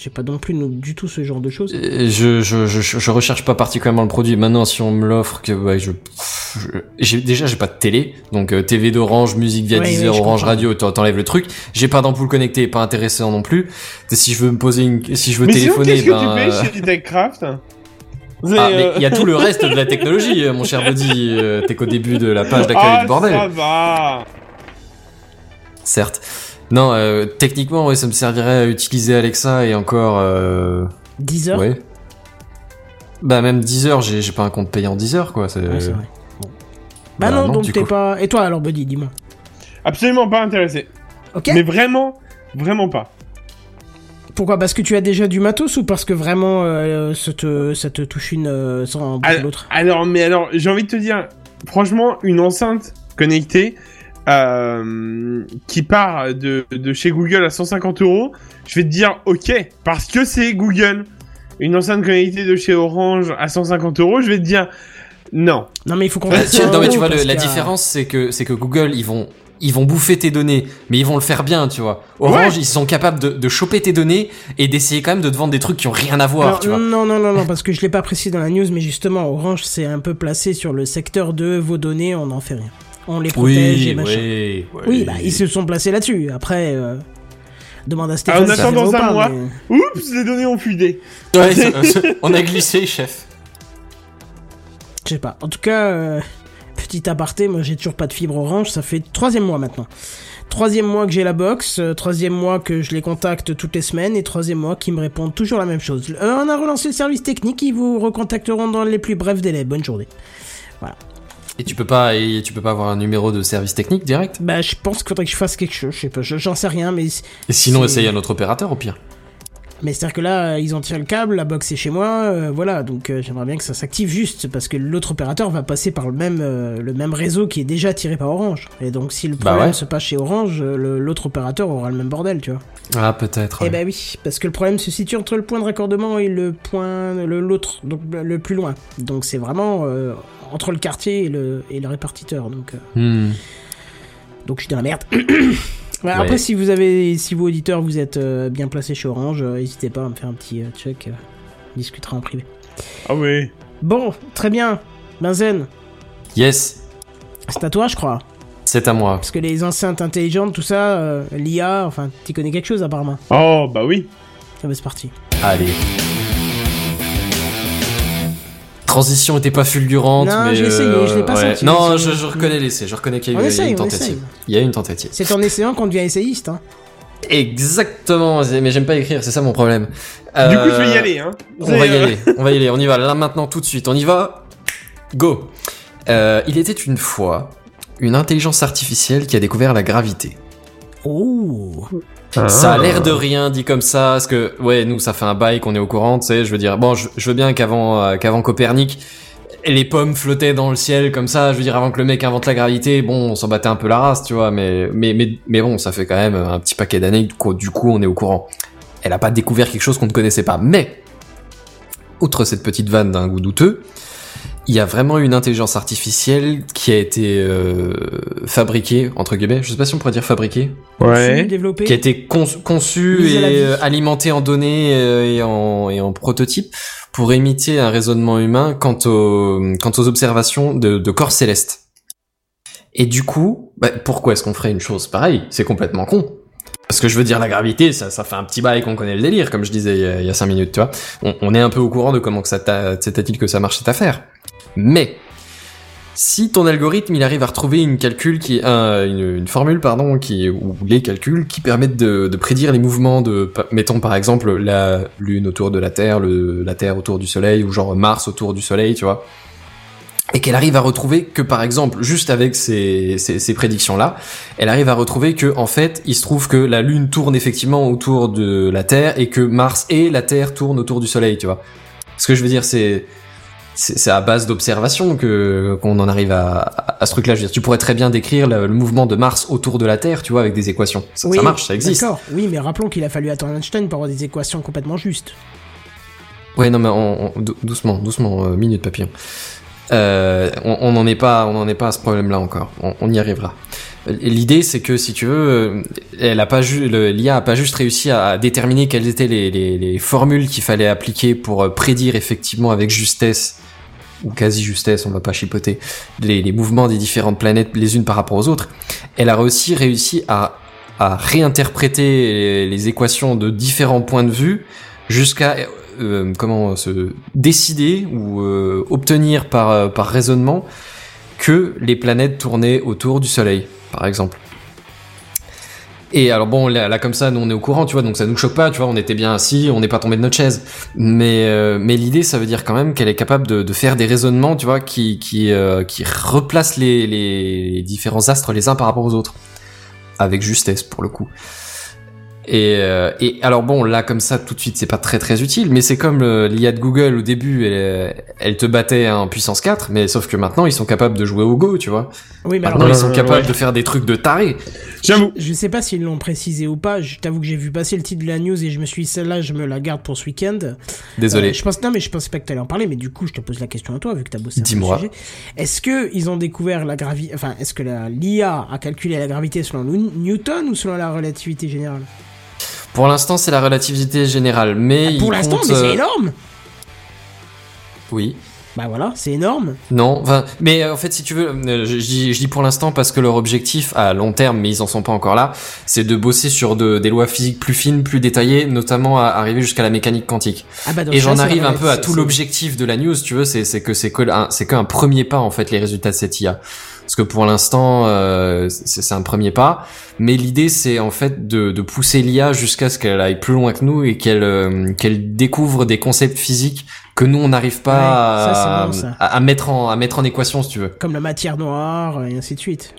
j'ai pas non plus non- du tout ce genre de choses. Et Je, je, je, je recherche pas particulièrement le produit. Maintenant, si on me l'offre, que ouais, je, j'ai déjà j'ai pas de télé, donc euh, TV d'Orange, musique via Ouais, Deezer, Orange comprends. Radio, t'en- t'enlèves le truc. J'ai pas d'ampoule connectée, pas intéressant non plus. Et Si je veux me poser une, si je veux Mais sinon, téléphoner, qu'est-ce que ben, tu euh, fais chez TechCraft ah, mais il y a tout le reste de la technologie, euh, mon cher Buddy. Euh, T'es qu'au début de la page d'accueil Ah, du bordel. ça va. Certes. Non, euh, techniquement, ouais, ça me servirait à utiliser Alexa et encore, euh, 10 heures ouais. Bah même 10 heures, j'ai pas un compte payant 10 heures quoi. c'est- Ouais, c'est vrai. Bon. Bah, bah non, non, donc t'es pas. Et toi alors, Buddy, dis-moi. Absolument pas intéressé. Ok. Mais vraiment, vraiment pas. Pourquoi Parce que tu as déjà du matos ou parce que vraiment euh, ça, te, ça te touche une euh, sans Alors, l'autre? alors, mais alors, j'ai envie de te dire, franchement, une enceinte connectée euh, qui part de, de chez Google à 150 euros, je vais te dire ok, parce que c'est Google. Une enceinte connectée de chez Orange à 150 euros, je vais te dire non. Non, mais il faut qu'on tu- ça non mais tu vois le- la différence c'est que c'est que Google ils vont ils vont bouffer tes données mais ils vont le faire bien tu vois. Orange Ouais. ils sont capables de, de choper tes données et d'essayer quand même de te vendre des trucs qui ont rien à voir Alors, tu vois. non, non, non, non, parce que je l'ai pas précisé dans la news, mais justement, Orange c'est un peu placé sur le secteur de vos données, on n'en fait rien. On les protège et machin. oui, oui. Oui, bah ils se sont placés là-dessus. Après, euh, demande à Ah, Stéphane. c'est attendant vrai ou un pas, mois. mais- Oups, les données ont fuité. Ouais, on a glissé chef. Je sais pas. En tout cas, euh, petit aparté, moi j'ai toujours pas de fibre orange, ça fait troisième mois maintenant. Troisième mois que j'ai la box, euh, troisième mois que je les contacte toutes les semaines, et troisième mois qu'ils me répondent toujours la même chose. Euh, on a relancé le service technique, ils vous recontacteront dans les plus brefs délais. Bonne journée. Et tu peux pas et tu peux pas avoir un numéro de service technique direct? Bah je pense qu'il faudrait que je fasse quelque chose, je sais pas, je- j'en sais rien, mais... Et sinon essaye un autre opérateur au pire. Mais c'est-à-dire que là, euh, ils ont tiré le câble, la box est chez moi, euh, voilà, donc euh, j'aimerais bien que ça s'active juste, parce que l'autre opérateur va passer par le même, euh, le même réseau qui est déjà tiré par Orange. Et donc si le Bah problème ouais. se passe chez Orange, l'autre opérateur aura le même bordel, tu vois. Ah peut-être. Eh ben oui, parce que le problème se situe entre le point de raccordement et le point, le- l'autre, donc le plus loin. Donc c'est vraiment entre le quartier et le, et le répartiteur, donc... Hmm. donc je suis dans la merde. Ouais, Ouais. Après, si vous avez, si vous auditeurs, vous êtes euh, bien placés chez Orange, euh, n'hésitez pas à me faire un petit euh, check. euh, on discutera en privé. Ah oui. Bon, très bien. Benzen, Yes, c'est à toi, je crois. c'est à moi. Parce que les enceintes intelligentes, tout ça, euh, l'IA, enfin, tu connais quelque chose apparemment. Oh, bah oui. Ah bah, c'est parti. Allez. Transition était pas fulgurante, Non, mais j'ai essayé, euh, je l'ai pas ouais. senti, Non, je, reconnais l'essai. Je reconnais qu'il y a y une tentative. Il y a eu une tentative. C'est en essayant qu'on devient essayiste, hein. Exactement, mais j'aime pas écrire, c'est ça mon problème. Du coup, Euh, je vais y aller, hein. On va y euh, aller, on va y aller, on y va là maintenant tout de suite, on y va. Go. Euh, il était une fois une intelligence artificielle qui a découvert la gravité. Oh. Ça Ah. a l'air de rien dit comme ça, parce que ouais, nous ça fait un bail qu'on est au courant, tu sais. Je veux dire, bon, je, je veux bien qu'avant euh, qu'avant Copernic, les pommes flottaient dans le ciel comme ça. Je veux dire, avant que le mec invente la gravité, bon, on s'en battait un peu la race, tu vois. Mais mais mais mais bon, ça fait quand même un petit paquet d'années. Du coup, du coup, on est au courant. Elle a pas découvert quelque chose qu'on ne connaissait pas, mais outre cette petite vanne d'un goût douteux, il y a vraiment une intelligence artificielle qui a été euh, fabriquée entre guillemets. Je sais pas si on pourrait dire fabriquée Ouais. Développé. qui a été con- conçu Mise à la et euh, alimenté en données euh, et en, et en prototype pour imiter un raisonnement humain quant aux, quant aux observations de, de corps célestes. Et du coup, bah, pourquoi est-ce qu'on ferait une chose pareille? C'est complètement con. Parce que je veux dire, la gravité, ça, ça fait un petit bail qu'on connaît le délire, comme je disais il y a, il y a cinq minutes, tu vois. On, on est un peu au courant de comment que ça t'a- que ça marche cette affaire. Mais, si ton algorithme il arrive à retrouver une calcul qui un- une, formule pardon qui ou les calculs qui permettent de, prédire les mouvements de mettons par exemple la lune autour de la terre le la terre autour du soleil ou genre Mars autour du soleil tu vois. Et qu'elle arrive à retrouver que par exemple juste avec ces, ces, ces prédictions là elle arrive à retrouver que en fait il se trouve que la lune tourne effectivement autour de la terre et que Mars et la terre tournent autour du soleil tu vois. Ce que je veux dire c'est c'est à base d'observation que qu'on en arrive à, à, à ce truc-là. Je veux dire, tu pourrais très bien décrire le, le mouvement de Mars autour de la Terre, tu vois, avec des équations. Ça, ça marche, ça existe. D'accord. Oui, mais rappelons qu'il a fallu attendre Einstein pour avoir des équations complètement justes. Ouais, non, mais on, on- dou- doucement, doucement, euh, minute papillon. Euh, on n'en est pas, on en est pas à ce problème-là encore. On, y arrivera. L'idée, c'est que si tu veux, euh, elle a pas l'IA a pas juste réussi à déterminer quelles étaient les, les, les formules qu'il fallait appliquer pour prédire effectivement avec justesse ou quasi justesse, on va pas chipoter, les, mouvements des différentes planètes les unes par rapport aux autres. Elle a aussi réussi à, réinterpréter les, les équations de différents points de vue jusqu'à euh, comment se décider ou euh, obtenir par, euh, par raisonnement que les planètes tournaient autour du Soleil, par exemple. Et alors bon, là, comme ça, nous on est au courant, tu vois, donc ça nous choque pas, tu vois, on était bien assis, on n'est pas tombé de notre chaise. Mais euh, mais l'idée, ça veut dire quand même qu'elle est capable de, de faire des raisonnements, tu vois, qui qui euh, qui replacent les, les différents astres les uns par rapport aux autres, avec justesse pour le coup. Et, euh, et alors bon, là comme ça, tout de suite, c'est pas très très utile, mais c'est comme euh, l'IA de Google au début, elle, elle te battait en puissance 4, mais sauf que maintenant ils sont capables de jouer au Go, tu vois. Oui, mais alors, ils sont euh, capables ouais. de faire des trucs de taré. J'avoue. je sais pas s'ils l'ont précisé ou pas. Je t'avoue que j'ai vu passer le titre de la news et je me suis dit, celle-là, je me la garde pour ce week-end. Désolé. Euh, je pense non, mais je pensais pas que tu allais en parler, mais du coup, je te pose la question à toi vu que t'as bossé. sur le Dis-moi. Est-ce que ils ont découvert la gravité, enfin, est-ce que l'IA a calculé la gravité selon Newton ou selon la relativité générale? Pour l'instant, c'est la relativité générale, mais Pour il l'instant, compte, mais c'est euh, énorme. Oui. Bah voilà, c'est énorme. Non, mais euh, en fait, si tu veux, euh, je, dis, je dis pour l'instant parce que leur objectif à long terme, mais ils en sont pas encore là, c'est de bosser sur de, des lois physiques plus fines, plus détaillées, notamment à arriver jusqu'à la mécanique quantique. Ah bah, donc Et j'en arrive un peu à tout l'objectif de la news, tu veux, c'est que c'est que c'est qu'un premier pas en fait les résultats de cette IA. Parce que pour l'instant, euh, c'est un premier pas, mais l'idée c'est en fait de, de pousser l'IA jusqu'à ce qu'elle aille plus loin que nous et qu'elle euh, qu'elle découvre des concepts physiques que nous on n'arrive pas Ouais, ça, à, c'est bon, ça. à- à mettre en à mettre en équation si tu veux. Comme la matière noire et ainsi de suite.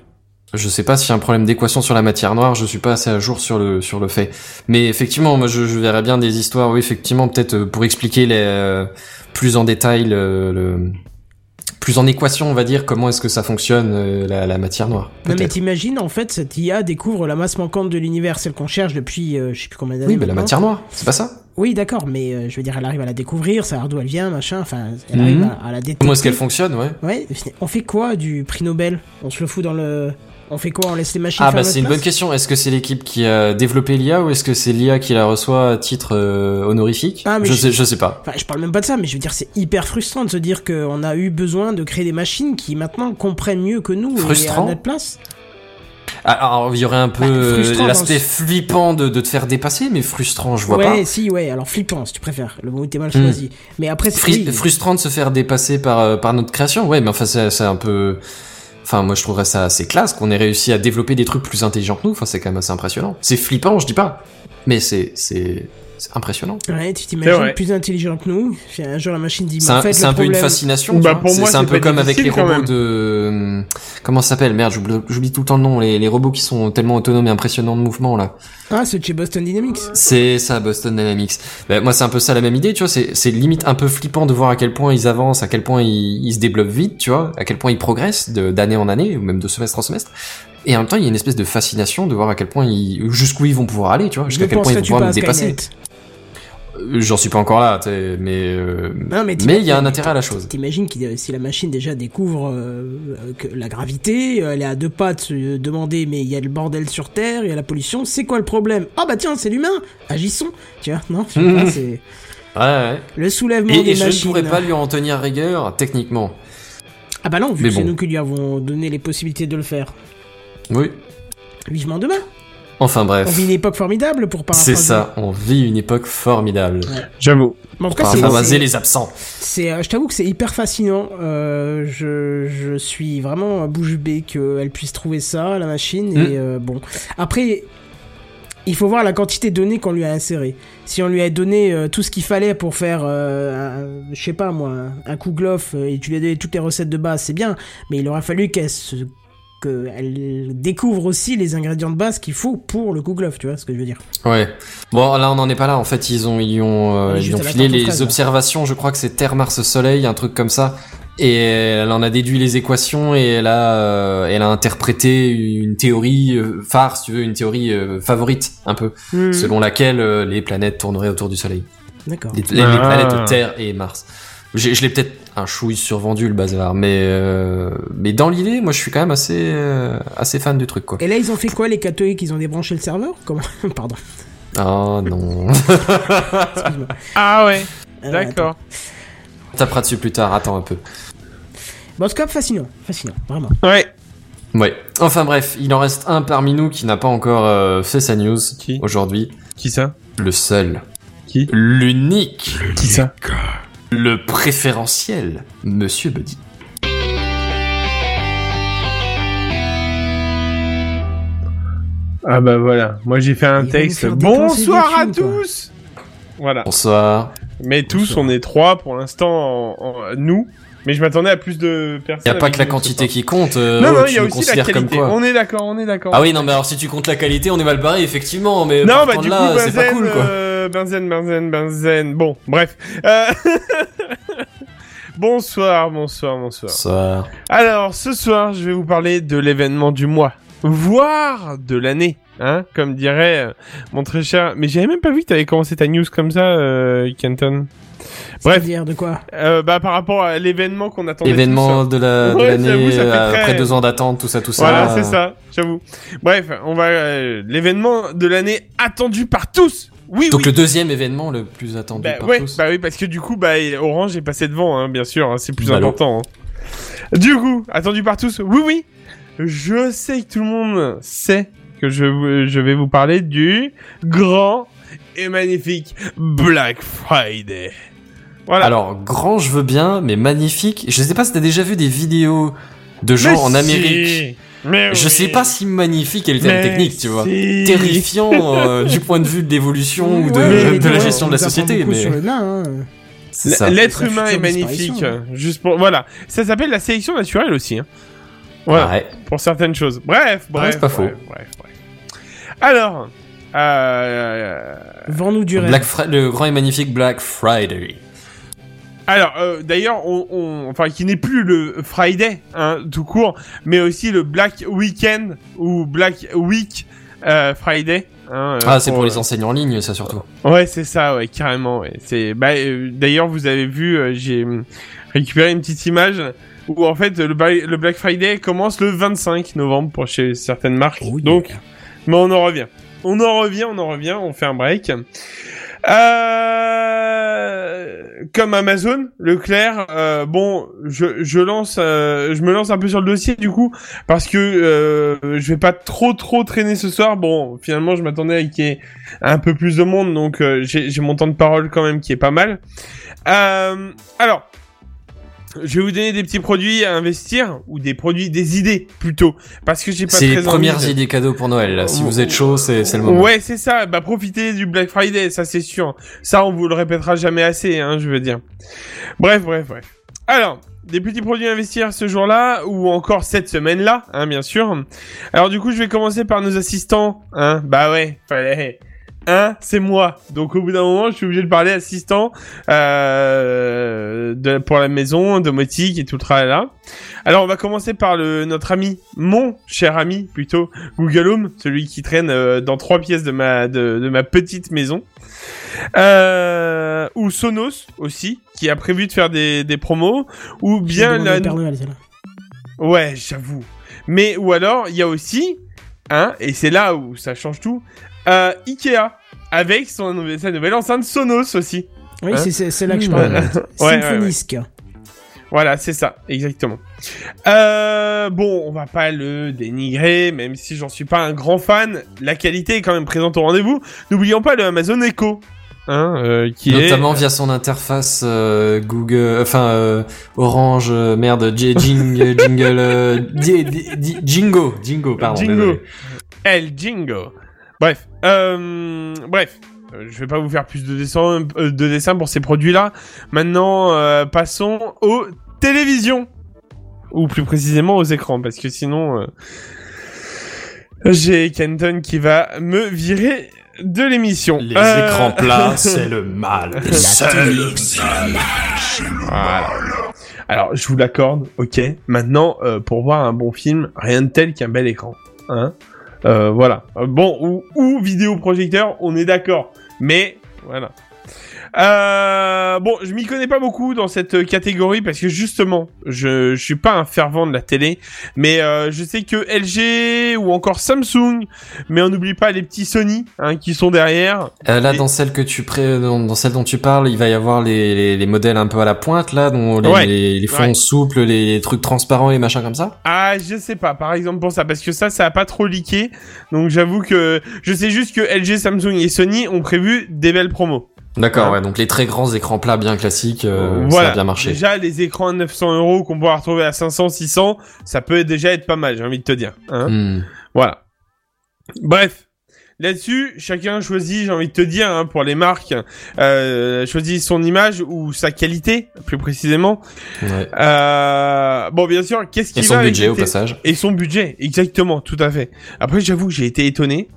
Je sais pas s'il y a un problème d'équation sur la matière noire, je suis pas assez à jour sur le sur le fait. Mais effectivement, moi je, je verrais bien des histoires, oui effectivement, peut-être euh, pour expliquer les euh, plus en détail le, le- plus en équation, on va dire, comment est-ce que ça fonctionne euh, la, la matière noire. Non mais t'imagines en fait cette IA découvre la masse manquante de l'univers, celle qu'on cherche depuis euh, je sais plus combien d'années. Oui, mais la matière noire, c'est pas ça Oui d'accord, mais euh, je veux dire elle arrive à la découvrir, savoir d'où elle vient, machin, enfin elle Mhm. arrive à, à la détecter. Comment est-ce qu'elle fonctionne, ouais Ouais, on fait quoi du prix Nobel? On se le fout dans le... On fait quoi? On laisse les machines Ah faire bah c'est une bonne question. Est-ce que c'est l'équipe qui a développé l'IA ou est-ce que c'est l'IA qui la reçoit à titre euh, honorifique? Ah, mais je, je- sais, je sais pas. Enfin, je parle même pas de ça, mais je veux dire, c'est hyper frustrant de se dire qu'on a eu besoin de créer des machines qui maintenant comprennent mieux que nous et Frustrant? à notre place. Ah, Alors il y aurait un peu Bah, euh, frustrant dans l'aspect flippant de, de te faire dépasser, mais frustrant, je vois ouais, pas. si, ouais. Alors flippant, si tu préfères. Le mot était mal Hmm. choisi. Mais après, c'est Fri- oui. frustrant de se faire dépasser par euh, par notre création ouais mais enfin c'est un peu enfin moi je trouverais ça assez classe qu'on ait réussi à développer des trucs plus intelligents que nous. Enfin c'est quand même assez impressionnant. C'est flippant je dis pas. Mais c'est c'est c'est impressionnant Ouais, tu t'imagines plus intelligent que nous. Un jour, la machine dit, c'est en un, fait, peu une fascination Bah, c'est un peu comme avec les robots de comment ça s'appelle? Merde j'oublie tout le temps le nom les, les robots qui sont tellement autonomes et impressionnants de mouvement là Ah, c'est chez Boston Dynamics. C'est ça, Boston Dynamics. Ben, moi, c'est un peu ça la même idée, tu vois. C'est, c'est limite un peu flippant de voir à quel point ils avancent, à quel point ils, ils se développent vite, tu vois, à quel point ils progressent de, d'année en année, ou même de semestre en semestre. Et en même temps, il y a une espèce de fascination de voir à quel point ils, jusqu'où ils vont pouvoir aller, tu vois, jusqu'à quel point ils vont pouvoir nous dépasser. Skynet J'en suis pas encore là, mais euh, Non, mais il y a un intérêt à la chose. T'imagines que si la machine déjà découvre euh, que la gravité, euh, elle est à deux pas de se demander mais il y a le bordel sur Terre, il y a la pollution, c'est quoi le problème? Ah bah tiens, c'est l'humain, agissons Tu vois, non, c'est Ouais, ouais. le soulèvement Et, des et je ne machines. pourrais pas lui en tenir rigueur, techniquement. Ah bah non, vu que c'est nous qui lui avons donné les possibilités de le faire. Oui. Vivement demain. Enfin On bref. vit une époque formidable pour paraphraser. C'est ça, on vit une époque formidable. J'avoue. Mais en tout cas, c'est- Paraphraser c'est- les absents. C'est, euh, je t'avoue que c'est hyper fascinant. Euh, je, je suis vraiment bouche bée qu'elle puisse trouver ça, la machine. Mm. Et euh, bon, après, il faut voir la quantité de données qu'on lui a insérées. Si on lui a donné euh, tout ce qu'il fallait pour faire, euh, je sais pas moi, un coup glof euh, et tu lui as donné toutes les recettes de base, c'est bien. Mais il aura fallu qu'elle se qu'elle découvre aussi les ingrédients de base qu'il faut pour le coup glof, tu vois ce que je veux dire. Ouais. Bon, là, on n'en est pas là. En fait, ils ont, ils ont, euh, ils ont filé les là. observations. Je crois que c'est Terre, Mars, Soleil, un truc comme ça. Et elle en a déduit les équations et elle a, euh, elle a interprété une théorie euh, phare, si tu veux, une théorie euh, favorite, un peu, Hmm. selon laquelle euh, les planètes tourneraient autour du Soleil. D'accord. Les, les- les Ah. planètes Terre et Mars. Je l'ai peut-être un chouille survendu le bazar, mais euh, mais dans l'idée, moi, je suis quand même assez euh, assez fan du truc, quoi. Et là, ils ont fait quoi, les catholiques? Ils ont débranché le serveur? Comment? Pardon. Ah non. Excuse-moi. Ah ouais. D'accord. On tapera dessus plus tard. Attends un peu. Bon, cas, fascinant, fascinant, vraiment. Ouais. Ouais. Enfin bref, il en reste un parmi nous qui n'a pas encore euh, fait sa news Qui? aujourd'hui. Qui ça? Le seul. Qui? L'unique. Qui ça? Le préférentiel. Monsieur Buddy. Ah bah voilà, moi j'ai fait un Ils texte. Bonsoir à tous Voilà. Bonsoir. Mais tous, Bonsoir. on est trois pour l'instant, nous. Mais je m'attendais à plus de personnes. Y a pas que la quantité qui compte. euh, Non, non, il y a aussi la qualité. On est d'accord, on est d'accord. Ah oui, non, mais alors si tu comptes la qualité, on est mal barré, effectivement, mais Non, bah du là, coup, c'est pas Benzen, cool, quoi. euh, Benzen, Benzen, Benzen. Bon, bref. Euh... bonsoir, bonsoir, bonsoir. Ça... Alors, ce soir, je vais vous parler de l'événement du mois, voire de l'année, hein, comme dirait euh, mon très cher. Mais j'avais même pas vu que t'avais commencé ta news comme ça, euh, Kenton. Bref, C'est-à-dire de quoi euh, bah par rapport à l'événement qu'on attendait. Événement tous. de la de Ouais, l'année, euh, très- après deux ans d'attente, tout ça, tout ça. Voilà, c'est ça, j'avoue. Bref, on va euh, l'événement de l'année attendu par tous. Oui, Donc oui. le deuxième événement le plus attendu Bah, par ouais, tous. bah oui, parce que du coup, bah, Orange est passé devant, hein, bien sûr, hein, c'est plus Ballot. important. hein. Du coup, attendu par tous, oui, oui, je sais que tout le monde sait que je vais vous parler du grand et magnifique Black Friday. Voilà. Alors, grand, je veux bien, mais magnifique. Je sais pas si t'as déjà vu des vidéos de gens Mais en si. Amérique. Mais Je oui. sais pas si magnifique est le terme Mais technique, tu vois. si. Terrifiant euh, du point de vue de l'évolution ou de, Ouais, de la gestion de la nous société, mais hein. L'être humain est magnifique. disparition. Juste pour voilà, ça s'appelle la sélection naturelle aussi. Hein. Voilà. Ouais. pour certaines choses. Bref, bref. c'est pas bref, faux. Bref, bref. Alors, euh, Vends-nous du rêve. Black Fri- le grand et magnifique Black Friday. Alors, euh, d'ailleurs, on, on- enfin, qui n'est plus le Friday, hein, tout court, mais aussi le Black Weekend ou Black Week euh, Friday. hein, euh, Ah, c'est pour euh, les enseignants en ligne, ça surtout. Ouais, c'est ça, ouais, carrément. Ouais. C'est, bah, euh, d'ailleurs, vous avez vu, euh, j'ai récupéré une petite image où en fait le, Black Friday commence le 25 novembre pour chez certaines marques. Oh, yeah. Donc, mais on en revient. On en revient, on en revient, on fait un break. Euh, comme Amazon, Leclerc, euh, bon, je, je lance, euh, je me lance un peu sur le dossier du coup parce que euh, je vais pas trop trop traîner ce soir. Bon, finalement, je m'attendais à qu'il y ait un peu plus de monde, donc euh, j'ai mon temps de parole quand même qui est pas mal. Euh, alors, je vais vous donner des petits produits à investir ou des produits, des idées plutôt, parce que j'ai pas C'est les premières de- idées cadeaux pour Noël, là. Si vous êtes chaud, c'est c'est le moment. Ouais, c'est ça. Bah, profitez du Black Friday, ça c'est sûr. Ça, on vous le répétera jamais assez, hein, je veux dire. Bref, bref, bref. Alors, des petits produits à investir ce jour-là, ou encore cette semaine-là, hein, bien sûr. Alors, du coup, je vais commencer par nos assistants, hein. Bah ouais, fallait... C'est moi. Donc au bout d'un moment, je suis obligé de parler assistant euh, de, pour la maison, domotique et tout le travail là. Alors on va commencer par le notre ami, mon cher ami plutôt, Google Home, celui qui traîne euh, dans trois pièces de ma de, de ma petite maison. Euh, ou Sonos aussi, qui a prévu de faire des, des promos, ou bien la Noël. Ouais, j'avoue. Mais ou alors il y a aussi, hein, et c'est là où ça change tout, euh, Ikea avec son nouvel- sa nouvelle enceinte Sonos aussi. Oui, Hein c'est- là que je Mmh. parle. Ouais, ouais, Symphonisk. Voilà, c'est ça, exactement. Euh, bon, on va pas le dénigrer, même si j'en suis pas un grand fan. La qualité est quand même présente au rendez-vous. N'oublions pas le Amazon Echo, hein, euh, qui Notamment est via son interface euh, Google, enfin euh, Orange, euh, merde, J- Jing, Jingle, euh, di- di- di- Jingo, Jingo, pardon. Jingo. désolé. El Jingo. Bref, euh, bref. Euh, Je vais pas vous faire plus de dessins, euh, de dessins pour ces produits-là. Maintenant, euh, passons aux télévisions. Ou plus précisément aux écrans, parce que sinon, euh, j'ai Kenton qui va me virer de l'émission. Les Euh, écrans plats, c'est le mal. Voilà. Alors, je vous l'accorde, ok. Maintenant, euh, pour voir un bon film, rien de tel qu'un bel écran. Hein voilà. Euh, Bon, ou, ou vidéoprojecteur, on est d'accord. Mais, voilà. Euh, bon, je m'y connais pas beaucoup dans cette catégorie parce que justement, je, je suis pas un fervent de la télé, mais euh, je sais que LG ou encore Samsung, mais on n'oublie pas les petits Sony hein, qui sont derrière. Euh, là, Et- dans celle que tu pré... dans, dans celle dont tu parles, il va y avoir les, les, les modèles un peu à la pointe là, dont les, Ouais. les, les fonds Ouais. souples, les trucs transparents, les machins comme ça. Ah, je sais pas, par exemple pour ça, parce que ça, ça a pas trop leaké. Donc j'avoue que je sais juste que LG, Samsung et Sony ont prévu des belles promos. D'accord, Ouais. ouais. Donc les très grands écrans plats bien classiques, euh, voilà. ça a bien marché. Déjà, les écrans à 900 euros qu'on pourra retrouver à 500, 600, ça peut déjà être pas mal, j'ai envie de te dire. Hein Hmm. Voilà. Bref. Là-dessus, chacun choisit, j'ai envie de te dire, hein, pour les marques, euh, choisit son image ou sa qualité, plus précisément. Ouais. Euh, bon, bien sûr, qu'est-ce qui Et va son budget au passage. Et son budget, exactement, tout à fait. Après, j'avoue que j'ai été étonné.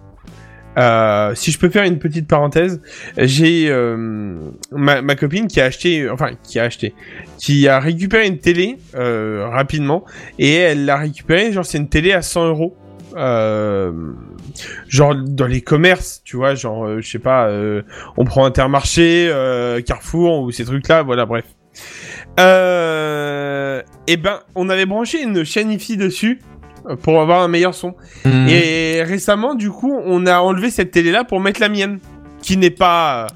Euh, si je peux faire une petite parenthèse, j'ai euh, ma, ma copine qui a acheté, enfin qui a acheté, qui a récupéré une télé euh, rapidement et elle l'a récupérée, genre c'est une télé à 100 euros. Euh, genre dans les commerces, tu vois, genre euh, je sais pas, on prend Intermarché, Carrefour ou ces trucs-là, voilà, bref. Euh, et ben, on avait branché une chaîne IFI dessus pour avoir un meilleur son. Mhm. Et récemment, du coup, on a enlevé cette télé-là pour mettre la mienne, qui n'est pas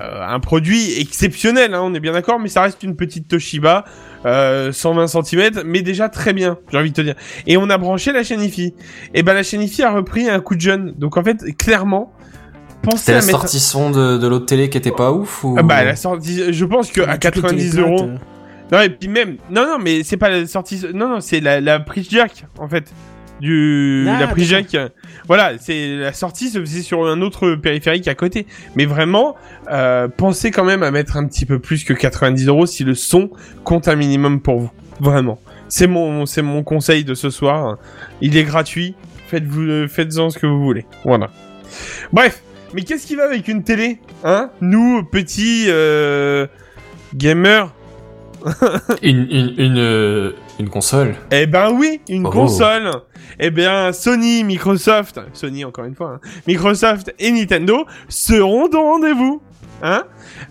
euh, un produit exceptionnel, hein, on est bien d'accord, mais ça reste une petite Toshiba, euh, 120 cm, mais déjà très bien, j'ai envie de te dire. Et on a branché la chaîne IFI. Et ben la chaîne IFI a repris un coup de jeune. Donc en fait, clairement, à la mettre... sortie son de, de l'autre télé qui était pas ouf ou... Ah bah la sortie, je pense que à Toutes les 90 téléplates, euros. Non, et puis même, non, non, mais c'est pas la sortie, non, non, c'est la, la prise jack, en fait. Du, Ah, la prise jack. Voilà, c'est la sortie se faisait sur un autre périphérique à côté. Mais vraiment, euh, pensez quand même à mettre un petit peu plus que 90 euros si le son compte un minimum pour vous. Vraiment. C'est mon, c'est mon conseil de ce soir. Il est gratuit. Faites-vous, faites-en ce que vous voulez. Voilà. Bref. Mais qu'est-ce qui va avec une télé, hein? Nous, petits, euh, gamers, Une, une, une, euh, une console. Eh ben oui, une Oh. console. Eh bien, Sony, Microsoft, Sony encore une fois, hein, Microsoft et Nintendo seront au rendez-vous. Hein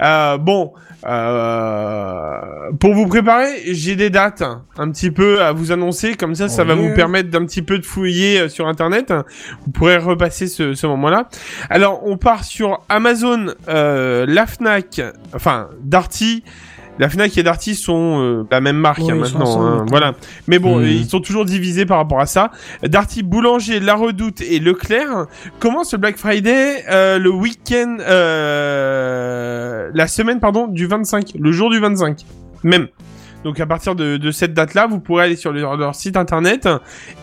Euh, Bon, euh, pour vous préparer, j'ai des dates un petit peu à vous annoncer, comme ça, ça va vous permettre d'un petit peu de fouiller euh, sur Internet. Vous pourrez repasser ce, ce moment-là. Alors, on part sur Amazon, euh, la Fnac, enfin Darty. La Fnac et Darty sont euh, la même marque hein, sont maintenant. hein, voilà. Mais bon, Hmm. ils sont toujours divisés par rapport à ça. Darty, Boulanger, La Redoute et Leclerc commencent le Black Friday euh, le week-end, euh, la semaine pardon du 25, le jour du 25 même. Donc à partir de, de cette date-là, vous pourrez aller sur leur, leur site internet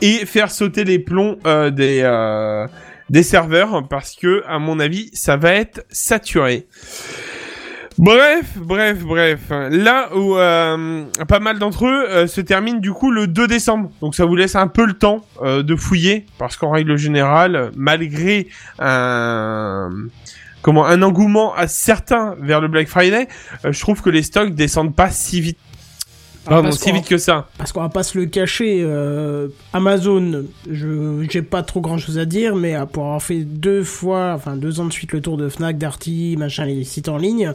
et faire sauter les plombs euh, des euh, des serveurs parce que à mon avis, ça va être saturé. Bref, bref, bref. Là où euh, pas mal d'entre eux euh, se terminent du coup le 2 décembre. Donc ça vous laisse un peu le temps euh, de fouiller parce qu'en règle générale, malgré un comment un engouement à certains vers le Black Friday, euh, je trouve que les stocks descendent pas si vite. Pardon, parce si vite que ça. Parce qu'on va pas se le cacher, euh, Amazon, je j'ai pas trop grand chose à dire, mais pour avoir fait deux fois, enfin deux ans de suite le tour de Fnac, Darty, machin, les sites en ligne,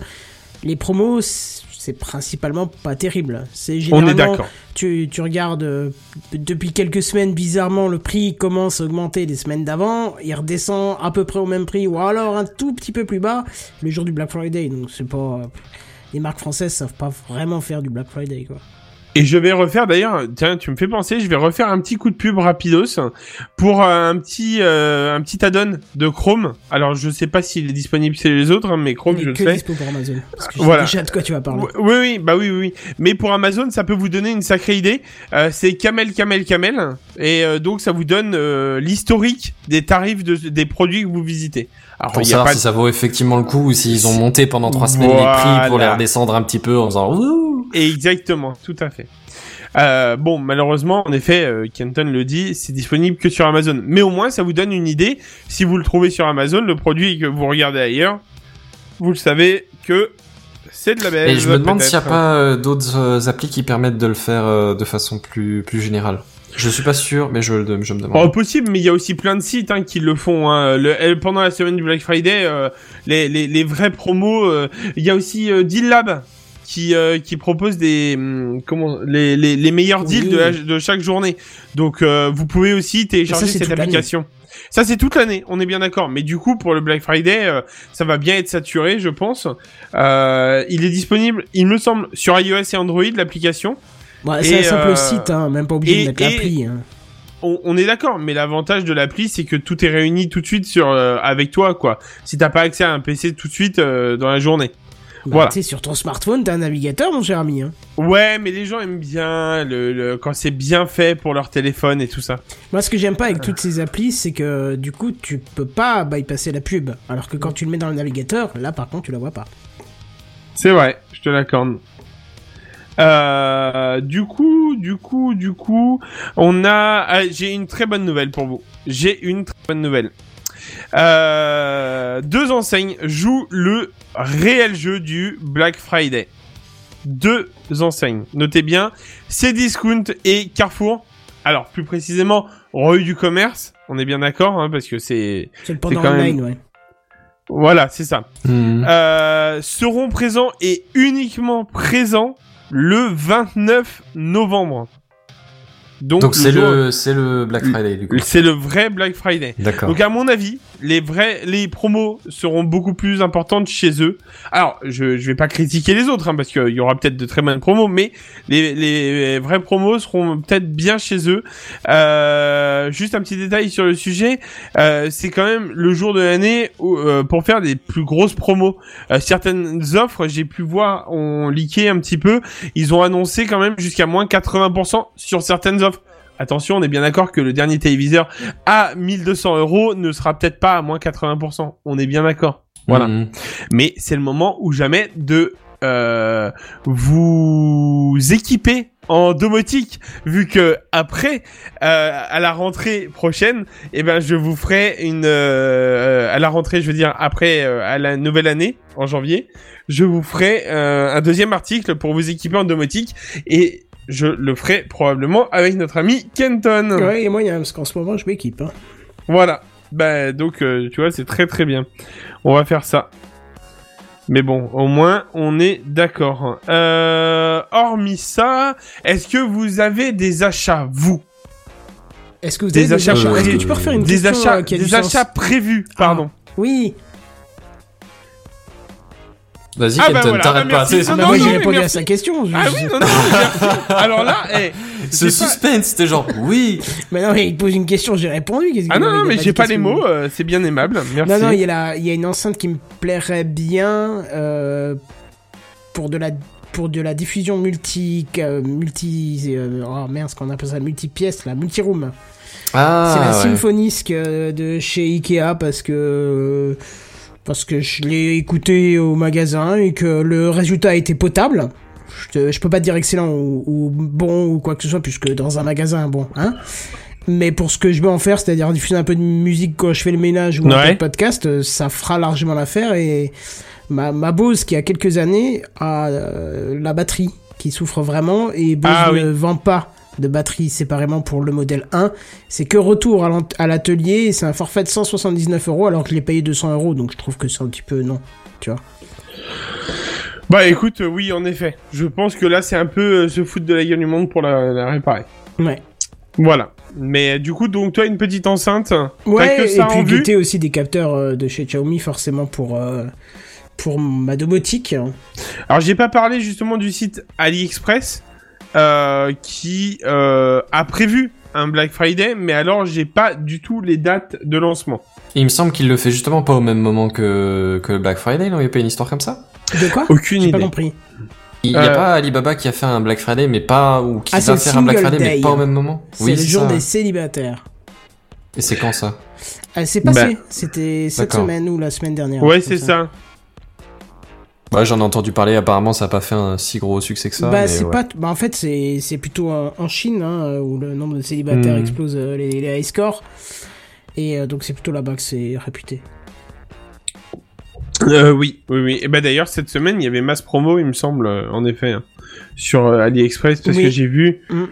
les promos, c'est principalement pas terrible. C'est On est généralement, d'accord. tu, tu regardes euh, depuis quelques semaines, bizarrement, le prix commence à augmenter des semaines d'avant, il redescend à peu près au même prix, ou alors un tout petit peu plus bas le jour du Black Friday. Donc c'est pas. Les marques françaises savent pas vraiment faire du Black Friday, quoi. Et je vais refaire d'ailleurs, tiens, tu me fais penser, je vais refaire un petit coup de pub rapidos pour euh, un petit euh, un petit add-on de Chrome. Alors je sais pas s'il est disponible chez les autres, hein, mais Chrome est je le que dispo pour Amazon. Parce que Voilà. déjà de quoi tu vas parler. Oui, oui, bah oui, oui, oui. Mais pour Amazon, ça peut vous donner une sacrée idée. Euh, c'est Camel, Camel, Camel, et euh, donc ça vous donne euh, l'historique des tarifs de, des produits que vous visitez. Alors Pour savoir pas si ça vaut effectivement le coup ou s'ils ont monté pendant trois semaines les prix pour les redescendre un petit peu en faisant Wouh Exactement, tout à fait. Euh, bon, malheureusement, en effet, euh, Kenton le dit, c'est disponible que sur Amazon. Mais au moins, ça vous donne une idée. Si vous le trouvez sur Amazon, le produit que vous regardez ailleurs, vous le savez que c'est de la belle. Et je me demande s'il n'y a pas euh, d'autres euh, applis qui permettent de le faire de façon plus, plus générale. Je suis pas sûr, mais je, je me Bon, demande. possible, mais il y a aussi plein de sites hein, qui le font. Hein. Le, euh, pendant la semaine du Black Friday, euh, les, les, les vrais promos. euh, Il y a aussi euh, Deal Lab qui euh, qui propose des hum, comment les, les, les meilleurs deals Oui. de, la- de chaque journée. Donc euh, vous pouvez aussi télécharger cette application. Ça c'est toute l'année, on est bien d'accord. Mais du coup pour le Black Friday, euh, ça va bien être saturé, je pense. Euh, il est disponible, il me semble, sur iOS et Android l'application. Ouais, c'est un simple euh, site, hein, même pas obligé et- de mettre et- l'appli. Hein. on, on est d'accord, mais l'avantage de l'appli, c'est que tout est réuni tout de suite sur euh, avec toi, quoi. Si t'as pas accès à un PC tout de suite euh, dans la journée. Bah, Voilà. Tu sais, sur ton smartphone, t'as un navigateur, mon cher ami. Hein. Ouais, mais les gens aiment bien le, le- quand c'est bien fait pour leur téléphone et tout ça. Moi, ce que j'aime pas avec toutes ces applis, c'est que du coup, tu peux pas bypasser la pub. Alors que quand tu le mets dans le navigateur, là, par contre, tu la vois pas. C'est vrai, je te l'accorde. Euh, du coup, du coup, du coup, on a. ah, J'ai une très bonne nouvelle pour vous. J'ai une très bonne nouvelle. Euh, deux enseignes jouent le réel jeu du Black Friday. Deux enseignes. Notez bien, Cdiscount et Carrefour. Alors, plus précisément, Rue du Commerce. On est bien d'accord, hein, parce que c'est. C'est le pendant quand même- online, ouais. Voilà, c'est ça. Mhm. Euh, seront présents et uniquement présents le 29 novembre. Donc, c'est le, c'est le Black Friday du coup. c'est le vrai Black Friday. D'accord. Donc à mon avis, les vrais, les promos seront beaucoup plus importantes chez eux. Alors, je, je vais pas critiquer les autres, hein, parce qu'il y aura peut-être de très bonnes promos, mais les, les vrais promos seront peut-être bien chez eux. Euh, juste un petit détail sur le sujet, euh, c'est quand même le jour de l'année euh, pour faire des plus grosses promos. Certaines offres, j'ai pu voir, ont leaké un petit peu. Ils ont annoncé quand même jusqu'à moins 80% sur certaines offres. Attention, on est bien d'accord que le dernier téléviseur à 1200 euros ne sera peut-être pas à moins 80%. On est bien d'accord. Voilà. Mhm. Mais c'est le moment ou jamais de euh, vous équiper en domotique, vu que après, euh, à la rentrée prochaine, eh ben je vous ferai une euh, à la rentrée, je veux dire après euh, à la nouvelle année en janvier, je vous ferai euh, un deuxième article pour vous équiper en domotique et je le ferai probablement avec notre ami Kenton. Ouais, et a- parce qu'en ce moment, je m'équipe. Hein. Voilà. Bah donc euh, tu vois c'est très très bien. On va faire ça. Mais bon, au moins on est d'accord. Euh, hormis ça, est-ce que vous avez des achats vous? Est-ce que vous Des avez achats Est-ce que prévus. tu peux refaire une Des question achats euh, qui a du des achats prévus, pardon. Oui. Vas-y, Ah bah voilà, t'arrêtes ah, pas. non, moi, j'ai répondu à sa question. je- Ah oui, non, non. Alors là, eh, Ce suspense, c'était genre, oui. Mais non, mais il pose une question, j'ai répondu. Ah non, non, mais j'ai pas les mots, euh, c'est bien aimable. Merci. Non, non, il y, a la- il y a une enceinte qui me plairait bien euh, pour de la pour de la diffusion multi euh, multi oh merde ce qu'on appelle ça multi pièces là multi room Ah, c'est la ouais. Symphonisk euh, de chez Ikea parce que parce que je l'ai écouté au magasin et que le résultat était potable je, je peux pas te dire excellent ou, ou bon ou quoi que ce soit puisque dans un magasin bon hein mais pour ce que je veux en faire, c'est-à-dire diffuser un peu de musique quand je fais le ménage ou un Ouais. peu de podcast, euh, ça fera largement l'affaire. Et ma, ma Bose, qui a quelques années, a euh, la batterie qui souffre vraiment. Et Bose Ah ne oui. vend pas de batterie séparément pour le modèle 1. C'est que retour à l'atelier. C'est un forfait de 179 euros alors que je l'ai payé 200 euros. Donc je trouve que c'est un petit peu non. Tu vois. Bah écoute, euh, oui, en effet. Je pense que là, c'est un peu euh, se foutre de la gueule du monde pour la, la réparer. Ouais. Voilà. Mais euh, du coup, donc toi, une petite enceinte. Ouais, que et ça puis guetter aussi des capteurs euh, de chez Xiaomi forcément pour, euh, pour ma domotique. Alors, j'ai pas parlé justement du site AliExpress euh, qui euh, a prévu un Black Friday, mais alors j'ai pas du tout les dates de lancement. Il me semble qu'il le fait justement pas au même moment que, que le Black Friday, non? Il y a pas une histoire comme ça? De quoi? Aucune J'ai pas idée. compris. Il y Euh, a pas Alibaba qui a fait un Black Friday, mais pas, ou qui Ah, va le faire un Black Friday, mais pas au même moment? C'est le c'est jour ça. des célibataires. Et c'est quand ça? Ah, c'est passé. Bah. C'était cette semaine ou la semaine dernière. Ouais, c'est ça. Ouais, j'en ai entendu parler, apparemment ça a pas fait un si gros succès que ça. bah, c'est ouais. pas. Bah, en fait, c'est c'est plutôt en, Chine hein, où le nombre de célibataires Hmm. explose euh, les, les high scores. Et euh, donc, c'est plutôt là-bas que c'est réputé. Euh, oui, oui, oui. Et bah d'ailleurs, cette semaine, il y avait masse promo, il me semble, euh, en effet, hein, sur euh, AliExpress, parce Oui. que j'ai vu, Mm.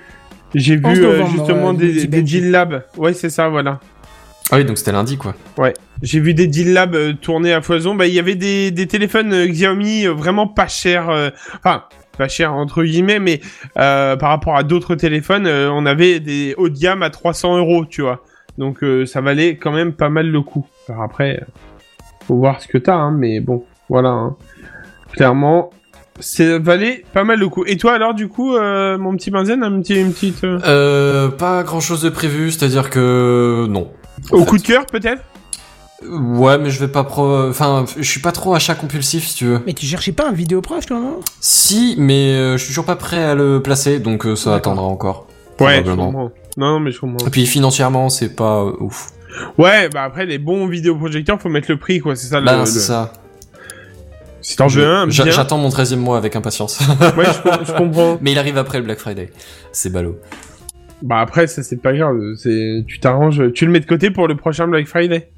j'ai vu 11 euh, novembre, justement euh, des, des Benji. Deal Labs. Ouais, c'est ça, voilà. Ah oui, donc c'était lundi quoi. J'ai vu des Deal Labs euh, tourner à foison. Bah, il y avait des, des téléphones euh, Xiaomi euh, vraiment pas chers, euh, enfin, pas chers entre guillemets, mais euh, par rapport à d'autres téléphones, euh, on avait des haut de gamme à 300 euros, tu vois. Donc, euh, ça valait quand même pas mal le coup. Alors après, euh, faut voir ce que t'as, hein, mais bon, voilà. hein. Clairement, ça valait pas mal le coup. Et toi alors, du coup, euh, mon petit Benzen, un petit, une petite... euh, Euh, pas grand chose de prévu, c'est-à-dire que non. Au fait. coup de cœur, peut-être Ouais, mais je vais pas pro. Enfin, je suis pas trop achat compulsif, si tu veux. Mais tu cherchais pas un vidéo proche, toi, non? Si, mais euh, je suis toujours pas prêt à le placer, donc euh, ça attendra encore. Ouais, je probablement. comprends. Non, non, mais je comprends. Et puis financièrement, c'est pas euh, ouf. Ouais, bah après, les bons vidéoprojecteurs, faut mettre le prix, quoi. C'est ça, Bah, le, c'est le- ça. Si t'en veux un. J'attends mon 13 e mois avec impatience. Ouais, je, je comprends. mais il arrive après le Black Friday. C'est ballot. Bah après, ça, c'est pas grave. C'est, tu t'arranges, tu le mets de côté pour le prochain Black Friday.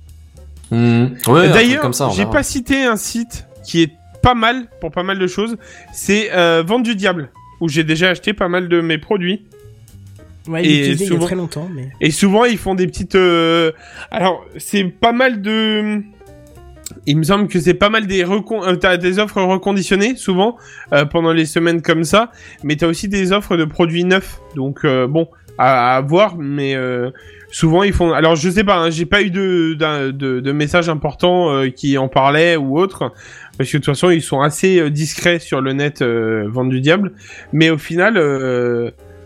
Hmm. Ouais, truc D'ailleurs, comme ça, on j'ai pas cité un site qui est pas mal pour pas mal de choses. C'est euh, Vente du Diable, où j'ai déjà acheté pas mal de mes produits. Ouais, Et il utilisé il y a souvent- très longtemps, mais... Et souvent, ils font des petites. euh, Alors, c'est pas mal de. Il me semble que c'est pas mal des recon... euh, t'as des offres reconditionnées souvent euh, pendant les semaines comme ça, mais t'as aussi des offres de produits neufs. Donc euh, bon, à, voir, mais euh, souvent ils font. Alors je sais pas, hein, j'ai pas eu de de, de messages importants euh, qui en parlaient ou autre, parce que de toute façon ils sont assez euh, discrets sur le net euh, vente du diable. Mais au final,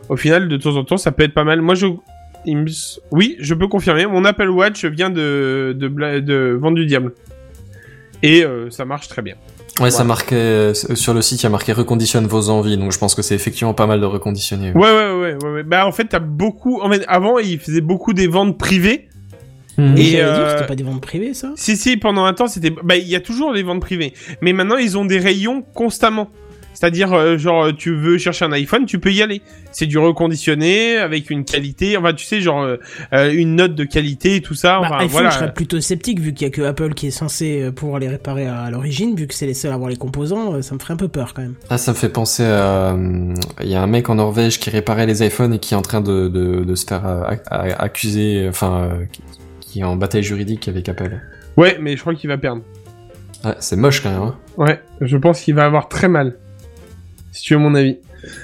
au final de temps en temps ça peut être pas mal. Moi je Oui, je peux confirmer. Mon Apple Watch vient de, de, de Vente du Diable. Et ça marche très bien. Ouais, ça marquait euh, sur le site, il y a marqué reconditionne vos envies, donc je pense que c'est effectivement pas mal de reconditionner. Ouais, ouais, ouais, ouais. ouais. Bah, en fait, t'as beaucoup. En fait, avant, ils faisaient beaucoup des ventes privées. Hmm. Et euh, c'était pas des ventes privées, ça? Si, si, pendant un temps, c'était. Bah, il y a toujours les ventes privées. Mais maintenant, ils ont des rayons constamment. C'est-à-dire, euh, genre, tu veux chercher un iPhone, tu peux y aller. C'est du reconditionné, avec une qualité. Enfin, tu sais, genre, euh, euh, une note de qualité et tout ça. Bah, Enfin, iPhone, voilà. je serais plutôt sceptique, vu qu'il y a que Apple qui est censé pouvoir les réparer à l'origine, vu que c'est les seuls à avoir les composants, ça me ferait un peu peur, quand même. Ah, ça me fait penser à... Il y a un mec en Norvège qui réparait les iPhones et qui est en train de, de, de se faire accuser, enfin, qui- qui est en bataille juridique avec Apple. Ouais, mais je crois qu'il va perdre. Ouais, c'est moche quand même, hein. Ouais, je pense qu'il va avoir très mal. Si tu veux mon avis.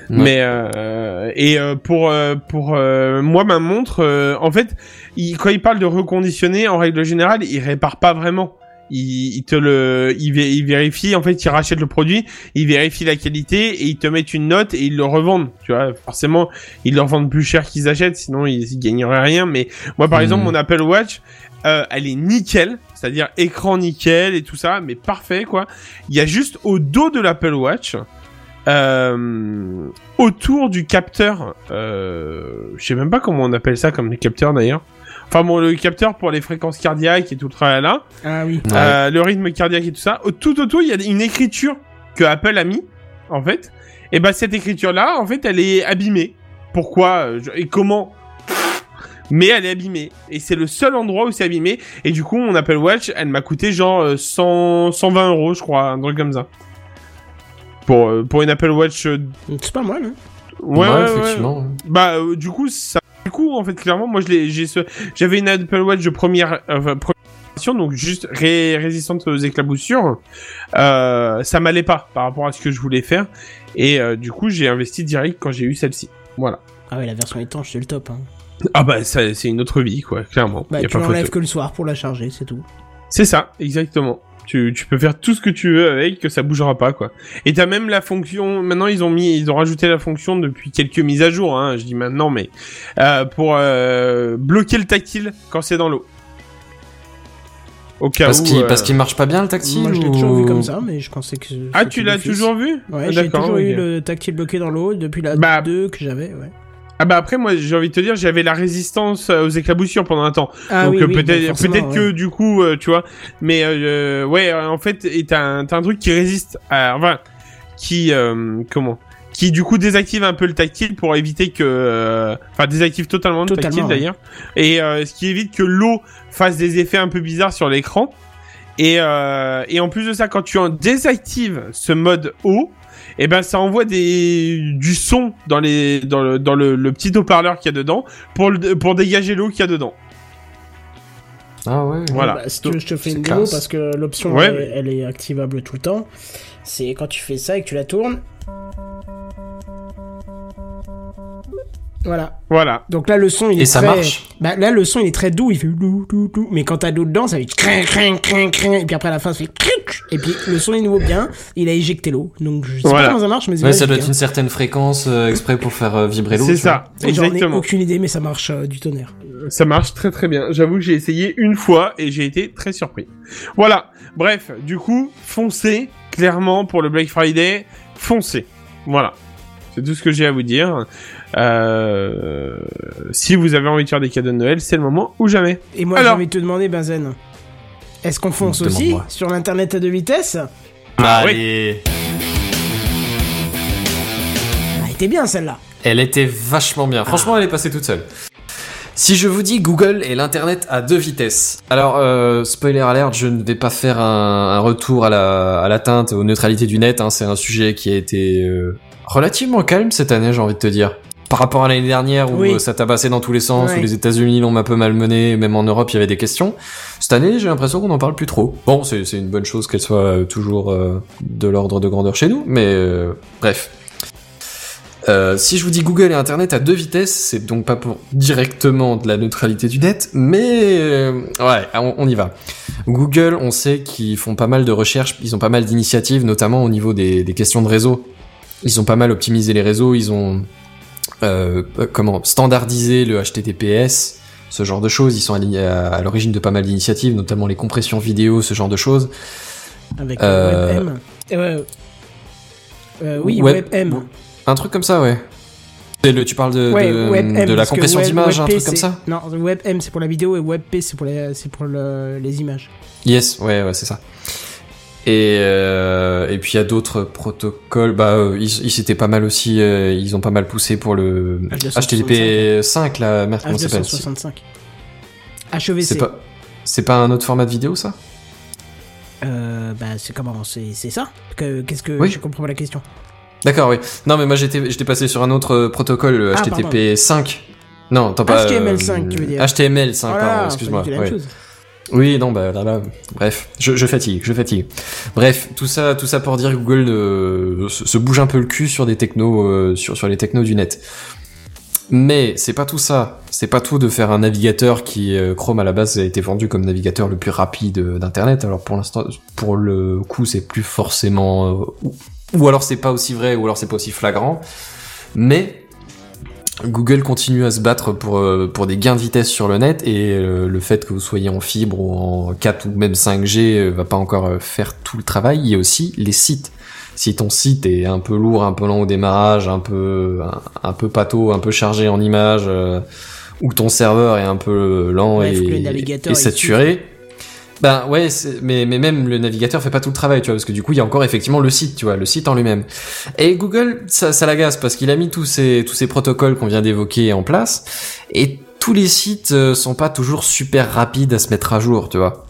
Ouais. Mais euh, et euh, pour euh, pour euh, moi ma montre, euh, en fait, il, quand il parle de reconditionner, en règle générale, il répare pas vraiment. Il, il te le, il, il vérifie. En fait, il rachète le produit, il vérifie la qualité et ils te mettent une note et ils le revendent. Tu vois, forcément, ils le revendent plus cher qu'ils achètent, sinon ils, ils gagneraient rien. Mais moi, par Mhm. exemple, mon Apple Watch, euh, elle est nickel, c'est-à-dire écran nickel et tout ça, mais parfait quoi. Il y a juste au dos de l'Apple Watch, euh, autour du capteur, euh, je sais même pas comment on appelle ça comme capteur d'ailleurs. Enfin bon, le capteur pour les fréquences cardiaques et tout le tralala, là, Ah oui. Ouais. euh, le rythme cardiaque et tout ça. Au- Tout autour, il y a une écriture que Apple a mis, en fait. Et bah cette écriture-là, en fait, elle est abîmée. Pourquoi et comment? Mais elle est abîmée et c'est le seul endroit où c'est abîmé et du coup mon Apple Watch elle m'a coûté genre euh, 100 120 euros je crois un truc comme ça pour euh, pour une Apple Watch euh, C'est pas mal, hein. ouais, ouais, ouais. effectivement. bah euh, du coup ça du coup en fait clairement moi je l'ai j'ai ce j'avais une Apple Watch de première enfin, première donc juste ré- résistante aux éclaboussures euh, ça m'allait pas par rapport à ce que je voulais faire et euh, du coup j'ai investi direct quand j'ai eu celle-ci voilà Ah ouais, la version étanche, c'est le top, hein. ah bah ça, c'est une autre vie quoi clairement Bah, Y a tu l'enlèves que le soir pour la charger, c'est tout. C'est ça, exactement. Tu, tu peux faire tout ce que tu veux avec, que ça bougera pas, quoi. Et t'as même la fonction, maintenant ils ont mis, ils ont rajouté la fonction depuis quelques mises à jour, hein, je dis maintenant, mais, euh, pour, euh, bloquer le tactile quand c'est dans l'eau. Au cas Parce où. qu'il euh, parce qu'il marche pas bien le tactile Moi, je l'ai ou- toujours vu comme ça, mais je pensais que... Ah, tu l'as toujours vu Ouais, Ah, j'ai toujours eu le tactile bloqué dans l'eau depuis la Bah, 2 que j'avais, ouais. Ah bah après, moi, j'ai envie de te dire, j'avais la résistance euh, aux éclaboussures pendant un temps. Ah Donc oui, euh, oui, peut-être peut-être que du coup euh, tu vois mais euh, ouais en fait t'as un, un truc qui résiste à enfin qui euh, comment qui du coup désactive un peu le tactile pour éviter que enfin désactive totalement le Totalement, tactile ouais. d'ailleurs et ce qui évite que l'eau fasse des effets un peu bizarres sur l'écran et et en plus de ça quand tu en désactives ce mode eau et ben ça envoie des du son dans les dans le dans le, le petit haut-parleur qu'il y a dedans pour le, pour dégager l'eau qu'il y a dedans Ah ouais. Voilà. Bah, si tu veux, je te fais une démo parce que l'option, Ouais, elle, elle est activable tout le temps. C'est quand tu fais ça et que tu la tournes. Voilà. voilà Donc là, le son, il Et est ça très... marche Bah là, le son il est très doux, il fait dou dou dou. Mais quand t'as d'eau dedans, ça fait crin crin crin crin. Et puis après à la fin, ça fait cric. Et puis le son est nouveau bien. Il a éjecté l'eau. Donc je sais Voilà. pas comment ça marche, mais bien ça doit être une certaine fréquence euh, exprès pour faire euh, vibrer l'eau. C'est vois. ça, hein. J'en ai exactement. aucune idée, mais ça marche euh, du tonnerre. Ça marche très très bien. J'avoue que j'ai essayé une fois et j'ai été très surpris. Voilà. Bref, du coup, foncez clairement pour le Black Friday. Foncez. Voilà. C'est tout ce que j'ai à vous dire. Euh, si vous avez envie de faire des cadeaux de Noël, c'est le moment ou jamais. Et moi, j'ai envie de te demander, Benzen, est-ce qu'on fonce aussi sur l'internet à deux vitesses? Ah, Allez. Ah, elle était bien celle-là. Elle était vachement bien. Franchement, elle est passée toute seule. Si je vous dis Google et l'internet à deux vitesses. Alors, euh, spoiler alert, je ne vais pas faire un, un retour à la à l'atteinte aux neutralités du net. Hein, c'est un sujet qui a été euh, relativement calme cette année, j'ai envie de te dire. Par rapport à l'année dernière où Oui. euh, ça tabassait dans tous les sens, Ouais. où les États-Unis l'ont un peu malmené, même en Europe il y avait des questions. Cette année, j'ai l'impression qu'on n'en parle plus trop. Bon, c'est une bonne chose qu'elle soit euh, toujours euh, de l'ordre de grandeur chez nous, mais euh, bref. Euh, si je vous dis Google et Internet à deux vitesses, c'est donc pas pour directement de la neutralité du net, mais euh, ouais, on, on y va. Google, on sait qu'ils font pas mal de recherches, ils ont pas mal d'initiatives, notamment au niveau des, des questions de réseau. Ils ont pas mal optimisé les réseaux, ils ont euh, comment standardisé le HTTPS, ce genre de choses. Ils sont à, à l'origine de pas mal d'initiatives, notamment les compressions vidéo, ce genre de choses. Avec Euh, euh, WebM. Euh, euh, oui, Web- WebM. Un truc comme ça, ouais. Le- tu parles de, Ouais, de, WebM, de la compression Web- d'image, un truc comme ça? Non, WebM c'est pour la vidéo et WebP c'est pour, les, c'est pour le- les images. Yes, ouais, ouais, c'est ça. Et, euh, et puis il y a d'autres protocoles. Bah, euh, ils, ils s'étaient pas mal aussi. euh, ils ont pas mal poussé pour le H265. HTTP 5 là. Merde, comment ça s'appelle H265. HEVC. C'est pas, c'est pas un autre format de vidéo ça Euh, bah, c'est comment C'est c'est ça que, Qu'est-ce que. Oui. Je comprends pas la question. D'accord, oui. Non, mais moi j'étais, j'étais passé sur un autre euh, protocole, le Ah, HTTP 5. Non, t'as pas. HTML5, tu veux dire. HTML5, Voilà, pardon, excuse-moi. Oui, non, bah là, là, bref, je, fatigue, je fatigue. Bref, tout ça, tout ça pour dire Google se, bouge un peu le cul sur des technos, euh, sur les technos du net. Mais c'est pas tout ça. C'est pas tout de faire un navigateur qui euh, Chrome à la base a été vendu comme navigateur le plus rapide euh, d'internet. Alors pour l'instant, pour le coup, c'est plus forcément ou, ou alors c'est pas aussi vrai, ou alors c'est pas aussi flagrant. Mais Google continue à se battre pour, euh, pour des gains de vitesse sur le net et euh, le fait que vous soyez en fibre ou en 4 ou même 5G euh, va pas encore faire tout le travail. Il y a aussi les sites. Si ton site est un peu lourd, un peu lent au démarrage, un peu un, un peu pâteau, un peu chargé en images, euh, ou ton serveur est un peu lent et, saturé, ben ouais, mais, mais même le navigateur fait pas tout le travail, tu vois, parce que du coup il y a encore effectivement le site, tu vois, le site en lui-même. Et Google, ça, ça l'agace parce qu'il a mis tous ces tous ces protocoles qu'on vient d'évoquer en place, et tous les sites euh, sont pas toujours super rapides à se mettre à jour, tu vois.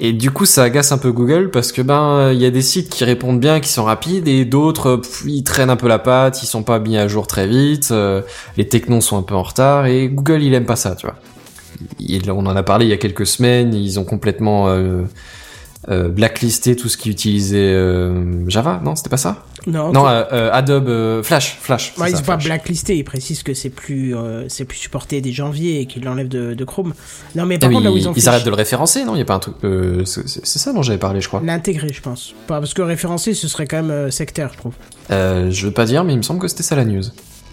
Et du coup, ça agace un peu Google parce que ben il y a des sites qui répondent bien, qui sont rapides, et d'autres ils traînent un peu la patte, ils sont pas mis à jour très vite, euh, les technos sont un peu en retard, et Google il aime pas ça, tu vois. Il- on en a parlé il y a quelques semaines, ils ont complètement euh, euh, blacklisté tout ce qui utilisait euh, Java, non C'était pas ça? Non, Non, Adobe Flash, Flash. Ouais, ils ça, sont pas Flash. blacklistés, ils précisent que c'est plus, c'est plus supporté dès janvier et qu'ils l'enlèvent de, de Chrome. Non, mais Ah, par mais contre, là où ils, ont arrêtent de le référencer, non? Il y a pas un truc. c'est ça dont j'avais parlé, je crois. l'intégrer, je pense. Parce que référencer, ce serait quand même sectaire, je trouve. Je veux pas dire, mais il me semble que c'était ça la news.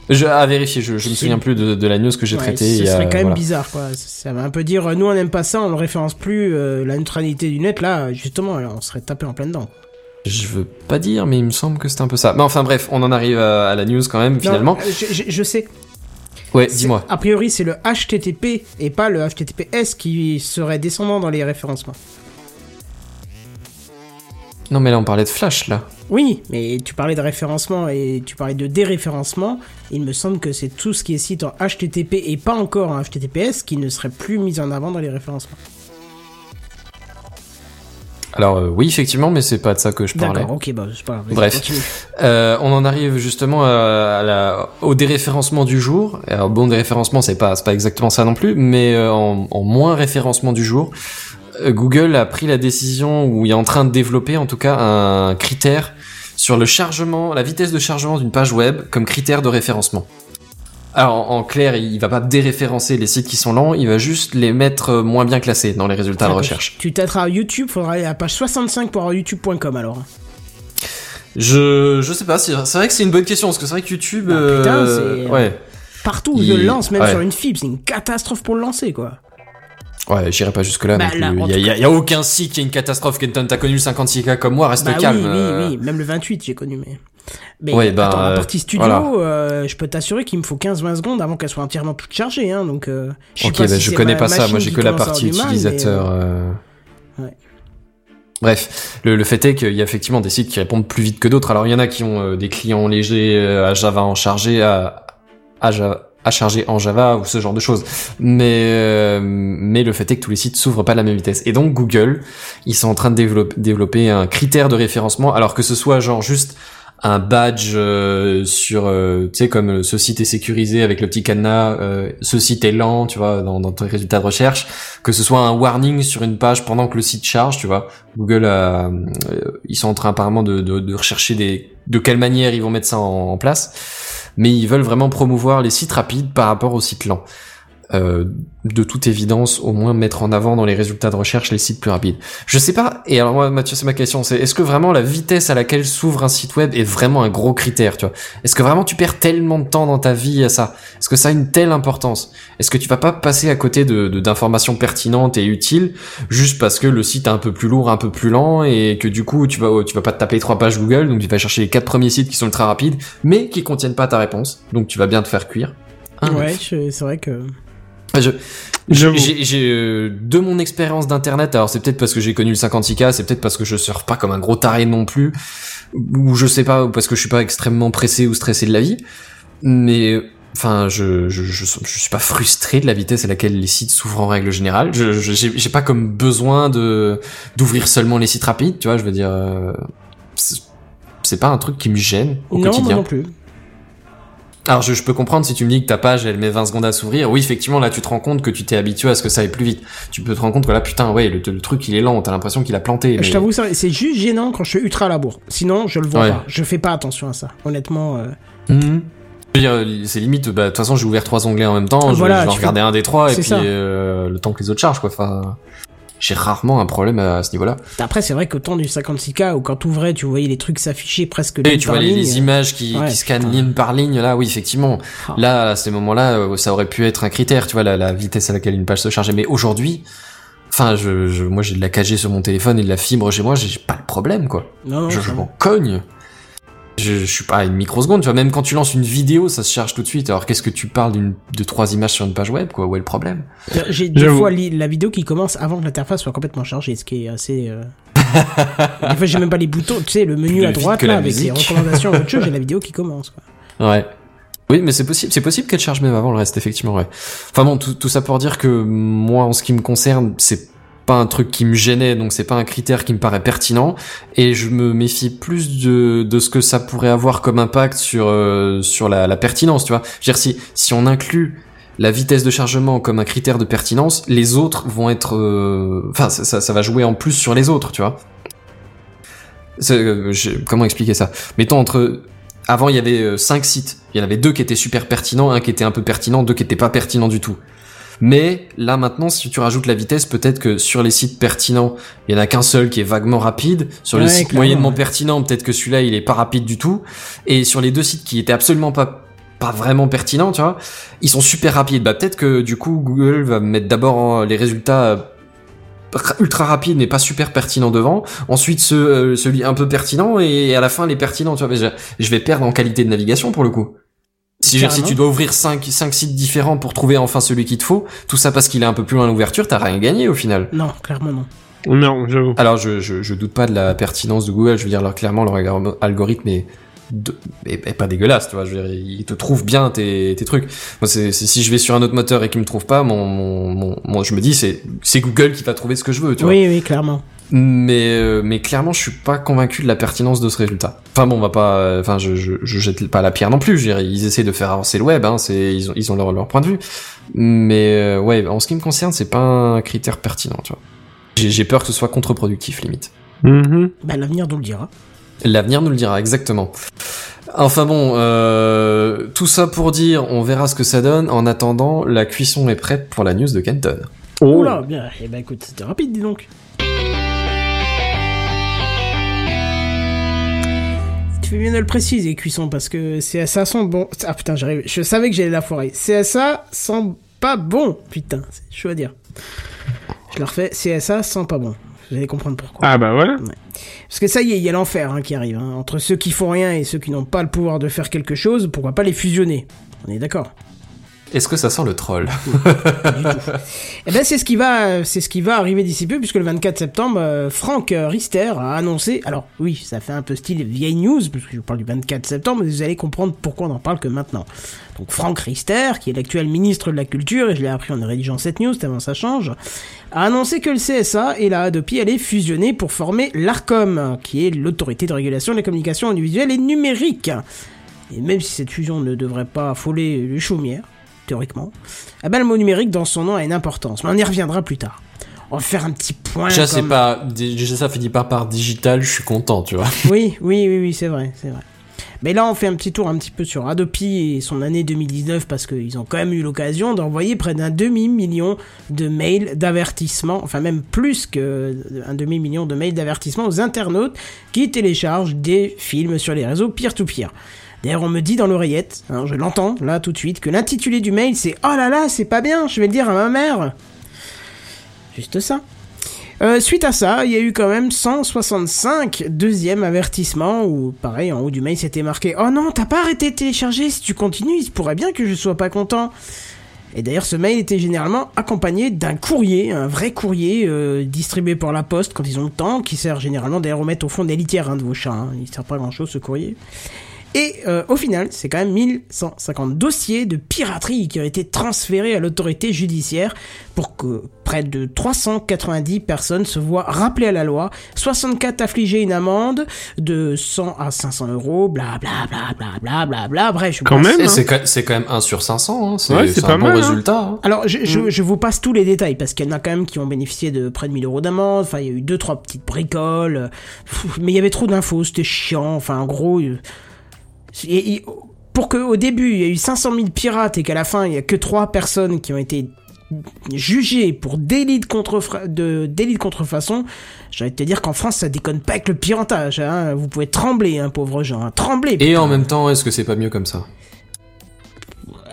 Je, à vérifier, je, je me souviens plus de, de la news que j'ai Ouais, traitée. ce serait quand même voilà. bizarre, quoi. Ça veut un peu dire, nous on n'aime pas ça, on le référence plus, euh, la neutralité du net, là, justement, on serait tapé en plein dedans. Je veux pas dire, mais il me semble que c'était un peu ça. Mais enfin bref, on en arrive à, à la news quand même, finalement. Non, euh, je, je- je sais. Ouais, C'est- dis-moi. A priori, c'est le HTTP et pas le HTTPS qui serait descendant dans les référencements. Non, mais là, on parlait de Flash, là. Oui, mais tu parlais de référencement et tu parlais de déréférencement. Il me semble que c'est tout ce qui est site en HTTP et pas encore en HTTPS qui ne serait plus mis en avant dans les référencements. Alors, euh, oui, effectivement, mais c'est pas de ça que je parlais. D'accord, ok, bah c'est pas Bref. Euh, on en arrive justement à, à la, au déréférencement du jour. Alors bon, déréférencement, c'est pas, c'est pas exactement ça non plus, mais euh, en, en moins référencement du jour, Google a pris la décision, ou est en train de développer en tout cas un critère sur le chargement, la vitesse de chargement d'une page web comme critère de référencement. Alors en clair, il va pas déréférencer les sites qui sont lents, il va juste les mettre euh, moins bien classés dans les résultats de recherche. Tu tâteras YouTube, faudra aller à la page 65 pour avoir youtube.com alors. Je je sais pas, c'est vrai que c'est une bonne question parce que c'est vrai que YouTube Bah, putain, euh, ouais. Partout où Il- je le lance, même ouais. sur une fibre, c'est une catastrophe pour le lancer quoi. Ouais, j'irai pas jusque là Bah, il y, a- tout y a- y a aucun site qui a une catastrophe Kenton, t'as connu le 56K comme moi, reste bah calme. oui, euh. oui, oui, même le 28 j'ai connu mais. Mais Ouais, bah, attends, la euh, partie studio, voilà. euh, je peux t'assurer qu'il me faut 15-20 secondes avant qu'elle soit entièrement toute chargée, hein, donc euh, je Ok, pas bah, si je connais pas ça, moi j'ai que la partie mais, utilisateur. euh, euh. Ouais. Bref, le, le fait est qu'il y a effectivement des sites qui répondent plus vite que d'autres. Alors il y en a qui ont euh, des clients légers euh, à Java en chargé, à, à, Java- à charger en Java ou ce genre de choses. Mais euh, mais le fait est que tous les sites s'ouvrent pas à la même vitesse. Et donc Google, ils sont en train de développer, développer un critère de référencement, alors que ce soit genre juste un badge euh, sur, euh, tu sais, comme euh, ce site est sécurisé avec le petit cadenas, euh, ce site est lent, tu vois, dans, dans tes résultats de recherche, que ce soit un warning sur une page pendant que le site charge, tu vois. Google, ils sont en train apparemment de, de, rechercher des, de quelle manière ils vont mettre ça en, en place, mais ils veulent vraiment promouvoir les sites rapides par rapport aux sites lents. Euh, de toute évidence, au moins mettre en avant dans les résultats de recherche les sites plus rapides. Je sais pas, et alors moi Mathieu c'est ma question, c'est est-ce que vraiment la vitesse à laquelle s'ouvre un site web est vraiment un gros critère, tu vois? Est-ce que vraiment tu perds tellement de temps dans ta vie à ça? Est-ce que ça a une telle importance? Est-ce que tu vas pas passer à côté de d'informations pertinentes et utiles juste parce que le site est un peu plus lourd, un peu plus lent et que du coup tu vas tu vas pas te taper trois pages Google, donc tu vas chercher les quatre premiers sites qui sont ultra rapides mais qui contiennent pas ta réponse, donc tu vas bien te faire cuire? Un Ouais, c'est vrai que. Je, j'ai, euh, de mon expérience d'internet, alors c'est peut-être parce que j'ai connu le 56K, c'est peut-être parce que je surfe pas comme un gros taré non plus, ou je sais pas, ou parce que je suis pas extrêmement pressé ou stressé de la vie, mais enfin, je, je, je, je suis pas frustré de la vitesse à laquelle les sites s'ouvrent en règle générale. Je, j'ai, pas comme besoin de d'ouvrir seulement les sites rapides, tu vois, je veux dire, euh, c'est, pas un truc qui me gêne au non, moi quotidien. non plus. Alors je, je peux comprendre si tu me dis que ta page elle met 20 secondes à s'ouvrir. Oui effectivement là tu te rends compte que tu t'es habitué à ce que ça aille plus vite. Tu peux te rendre compte que là putain ouais le, le truc il est lent, t'as l'impression qu'il a planté. Je t'avoue, ça, c'est juste gênant quand je suis ultra à la bourre. Sinon, je le vois Ouais. pas. Je fais pas attention à ça. Honnêtement, euh, Mhm. C'est limite, bah, de toute façon, j'ai ouvert trois onglets en même temps, je, Voilà, je vais regarder un des trois, et puis euh, le temps que les autres chargent, quoi. Enfin, j'ai rarement un problème à, ce niveau-là. après, c'est vrai qu'au temps du 56K, où quand t'ouvrais, tu voyais les trucs s'afficher presque Et ligne tu par vois les, ligne, les images qui, Ouais, qui scannent ligne par ligne, là, oui, effectivement. Ah. Là, à ces moments-là, euh, ça aurait pu être un critère, tu vois, la, la vitesse à laquelle une page se chargeait. Mais aujourd'hui, enfin, je, je, moi, j'ai de la 4G sur mon téléphone et de la fibre chez moi, j'ai pas le problème, quoi. Non, je, m'en cogne. Je, je suis pas à une microseconde, tu vois, même quand tu lances une vidéo, ça se charge tout de suite. Alors qu'est-ce que tu parles d'une, de trois images sur une page web, quoi? Où est le problème? J'ai des fois li- la vidéo qui commence avant que l'interface soit complètement chargée, ce qui est assez. euh, des fois, j'ai même pas les boutons, tu sais, le menu Plus à droite là avec les recommandations autre chose, j'ai la vidéo qui commence. Quoi. Ouais. Oui, mais c'est possible, c'est possible qu'elle charge même avant le reste, effectivement, ouais. Enfin bon, tout, tout ça pour dire que moi, en ce qui me concerne, c'est pas un truc qui me gênait, donc c'est pas un critère qui me paraît pertinent, et je me méfie plus de, de ce que ça pourrait avoir comme impact sur, euh, sur la, pertinence, tu vois. Je dire, si, si on inclut la vitesse de chargement comme un critère de pertinence, les autres vont être, euh, enfin, ça, ça, va jouer en plus sur les autres, tu vois. Euh, comment expliquer ça? Mettons entre avant il y avait euh, cinq sites, il y en avait deux qui étaient super pertinents, un qui était un peu pertinent, deux qui étaient pas pertinents du tout. Mais là maintenant, si tu rajoutes la vitesse, peut-être que sur les sites pertinents, il y en a qu'un seul qui est vaguement rapide. Sur les sites clairement, moyennement pertinents, peut-être que celui-là il est pas rapide du tout. Et sur les deux sites qui étaient absolument pas pas vraiment pertinents, tu vois, ils sont super rapides. Bah peut-être que du coup Google va mettre d'abord les résultats euh, ra- ultra rapides mais pas super pertinents devant. Ensuite ce, euh, celui un peu pertinent et à la fin les pertinents, tu vois. Mais je, je vais perdre en qualité de navigation pour le coup. Si, tu dois ouvrir 5 cinq sites différents pour trouver enfin celui qu'il te faut, tout ça parce qu'il est un peu plus loin à l'ouverture, t'as rien gagné au final. Non, clairement non. Non, j'avoue. Alors je, je, je doute pas de la pertinence de Google, je veux dire leur, clairement leur algor- algorithme est, de- est, est pas dégueulasse, tu vois, je veux dire, il te trouve bien tes, tes trucs. Moi c'est c'est- si je vais sur un autre moteur et qu'il me trouve pas, mon, mon, mon, mon- je me dis c'est c'est Google qui va trouver ce que je veux, tu vois. Oui, oui, clairement. Mais euh, mais clairement, je suis pas convaincu de la pertinence de ce résultat. Enfin bon, on va pas, enfin je, je je jette pas la pierre non plus. Je veux dire, ils essaient de faire avancer le web, hein, c'est ils ont ils ont leur leur point de vue. Mais euh, ouais, en ce qui me concerne, c'est pas un critère pertinent, tu vois. J'ai j'ai peur que ce soit contre-productif limite. Mhm. Bah, l'avenir nous le dira. L'avenir nous le dira exactement. Enfin bon, euh, tout ça pour dire, on verra ce que ça donne. En attendant, la cuisson est prête pour la news de Kenton. Oh. Oula, bien. Eh ben écoute, c'était rapide, dis donc. Tu fais bien de le préciser, cuisson, parce que CSA sent bon. Ah putain, j'arrive. Je savais que j'allais la foirer. CSA sent pas bon. Putain, c'est chaud à dire. Je le refais. CSA sent pas bon. Vous allez comprendre pourquoi. Ah bah voilà. Parce que ça y est, il y a l'enfer hein, qui arrive. hein. Entre ceux qui font rien et ceux qui n'ont pas le pouvoir de faire quelque chose, pourquoi pas les fusionner? On est d'accord Est-ce que ça sent le troll Eh ben c'est ce qui va, c'est ce qui va arriver d'ici peu puisque le 24 septembre, euh, Frank euh, Riester a annoncé. Alors oui, ça fait un peu style vieille news puisque je vous parle du 24 septembre, mais vous allez comprendre pourquoi on en parle que maintenant. Donc Frank Riester, qui est l'actuel ministre de la Culture, et je l'ai appris en rédigeant cette news tellement ça change, a annoncé que le CSA et la Adopi allaient fusionner pour former l'ARCOM, qui est l'autorité de régulation de la communication audiovisuelle et numérique. Et même si cette fusion ne devrait pas affoler les chaumières, théoriquement, eh ben le mot numérique dans son nom a une importance, mais on y reviendra plus tard. On va faire un petit point. Déjà, c'est comme- pas, déjà ça finit pas par digital, je suis content, tu vois. Oui, oui, oui, oui, c'est vrai, c'est vrai. Mais là, on fait un petit tour un petit peu sur Adopi et son année 2019 parce qu'ils ont quand même eu l'occasion d'envoyer près d'un demi-million de mails d'avertissement, enfin même plus que un demi-million de mails d'avertissement aux internautes qui téléchargent des films sur les réseaux peer-to-peer. D'ailleurs, on me dit dans l'oreillette, hein, je l'entends là tout de suite, que l'intitulé du mail c'est Oh là là, c'est pas bien, je vais le dire à ma mère. Juste ça. Euh, suite à ça, il y a eu quand même 165 deuxième avertissements où, pareil, en haut du mail, c'était marqué Oh non, t'as pas arrêté de télécharger, si tu continues, il se pourrait bien que je sois pas content. Et d'ailleurs, ce mail était généralement accompagné d'un courrier, un vrai courrier euh, distribué par la poste quand ils ont le temps, qui sert généralement d'ailleurs au mettre au fond des litières hein, de vos chats. hein. Il sert pas grand chose ce courrier. Et euh, au final, c'est quand même 1150 dossiers de piraterie qui ont été transférés à l'autorité judiciaire pour que près de 390 personnes se voient rappelées à la loi, 64 affligées une amende de 100 à 500 euros, bla bla bla bla bla bla bla. Bref, je Quand passe- même. Et hein. c'est quand, même 1 sur 500, hein. c'est Ouais, c'est pas un bon mal, hein. résultat. hein. Alors, je, je, je vous passe tous les détails parce qu'il y en a quand même qui ont bénéficié de près de 1000 euros d'amende. Enfin, il y a eu deux, trois petites bricoles. pff, Mais il y avait trop d'infos, c'était chiant. Enfin, en gros, euh, et- et pour qu'au début il y a eu 500 000 pirates et qu'à la fin il y a que trois personnes qui ont été jugées pour délit de, contrefra- de délit de contrefaçon, j'ai envie de te dire qu'en France ça déconne pas avec le piratage. Hein. Vous pouvez trembler, hein, pauvres gens, hein. trembler. Et en même temps, est-ce que c'est pas mieux comme ça?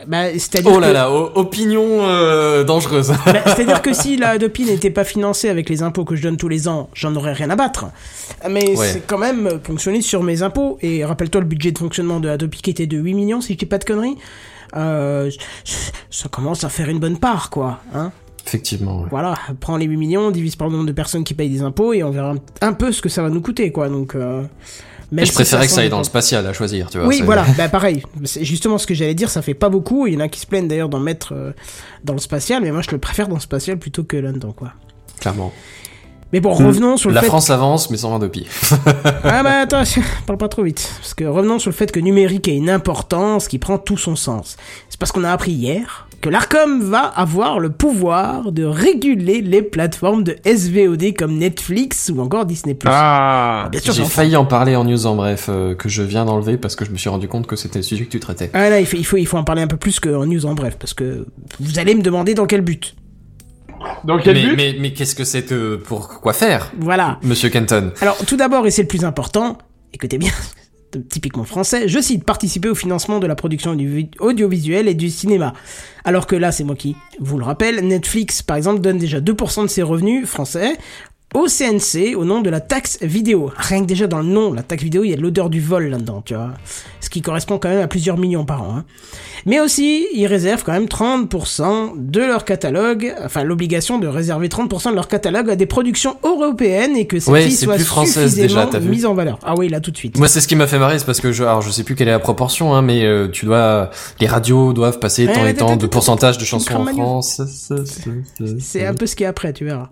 Bah, c'est-à-dire Oh là que- là, opinion euh, dangereuse. Bah, C'est-à-dire que si la Adopi n'était pas financée avec les impôts que je donne tous les ans, j'en aurais rien à battre. Mais Ouais. c'est quand même fonctionné sur mes impôts. Et rappelle-toi le budget de fonctionnement de Adopi qui était de 8 millions, si je dis pas de conneries. Euh, ça commence à faire une bonne part, quoi. Hein Effectivement. ouais. voilà, prends les 8 millions, divise par le nombre de personnes qui payent des impôts et on verra un, un peu ce que ça va nous coûter, quoi. Donc, euh, Et je si préférais que ça aille dans le spatial à choisir, tu vois. oui, voilà, bah pareil. C'est justement ce que j'allais dire, ça fait pas beaucoup. Il y en a qui se plaignent d'ailleurs d'en mettre euh, dans le spatial, mais moi je le préfère dans le spatial plutôt que là-dedans, quoi. Clairement. Mais bon, revenons sur le La fait. France avance, mais sans 20 de pi. Ah bah attends, parle pas trop vite. Parce que revenons sur le fait que numérique a une importance qui prend tout son sens. C'est parce qu'on a appris hier que l'ARCOM va avoir le pouvoir de réguler les plateformes de SVOD comme Netflix ou encore Disney+. Ah. Bien sûr, J'ai failli en parler en news en bref, euh, que je viens d'enlever parce que je me suis rendu compte que c'était le sujet que tu traitais. Ah là, il faut, il faut, il faut en parler un peu plus qu'en news en bref, parce que vous allez me demander dans quel but. Dans quel mais but mais, mais qu'est-ce que c'est que pour quoi faire, Voilà. Monsieur Kenton? Alors, tout d'abord, et c'est le plus important, écoutez bien, typiquement français, je cite participer au financement de la production du audiovisuelle et du cinéma. Alors que là, c'est moi qui vous le rappelle, Netflix, par exemple, donne déjà 2% de ses revenus français au CNC au nom de la taxe vidéo. Rien que déjà dans le nom, la taxe vidéo, il y a de l'odeur du vol là-dedans, tu vois. Ce qui correspond quand même à plusieurs millions par an. hein. Mais aussi, ils réservent quand même 30% de leur catalogue, enfin l'obligation de réserver 30% de leur catalogue à des productions européennes et que Ouais, celles-ci c'est soient plus française déjà, t'as vu mises en valeur. Ah oui, là tout de suite. Moi, c'est ce qui m'a fait marrer, c'est parce que je, alors je sais plus quelle est la proportion, hein, mais euh, tu dois, les radios doivent passer Ouais, tant et ouais, tant ouais, de ouais, pourcentage de ouais, chansons en. France. C'est un peu ce qui est après, tu verras.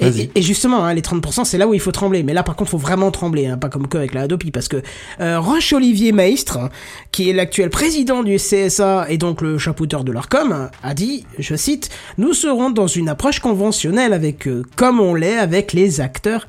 Et justement, hein, les 30%, c'est là où il faut trembler. Mais là, par contre, faut vraiment trembler, hein, pas comme que avec la Adopi, parce que euh, Roche-Olivier Maistre, qui est l'actuel président du CSA et donc le chapeauteur de l'ARCOM, a dit, je cite, Nous serons dans une approche conventionnelle avec eux, comme on l'est avec les acteurs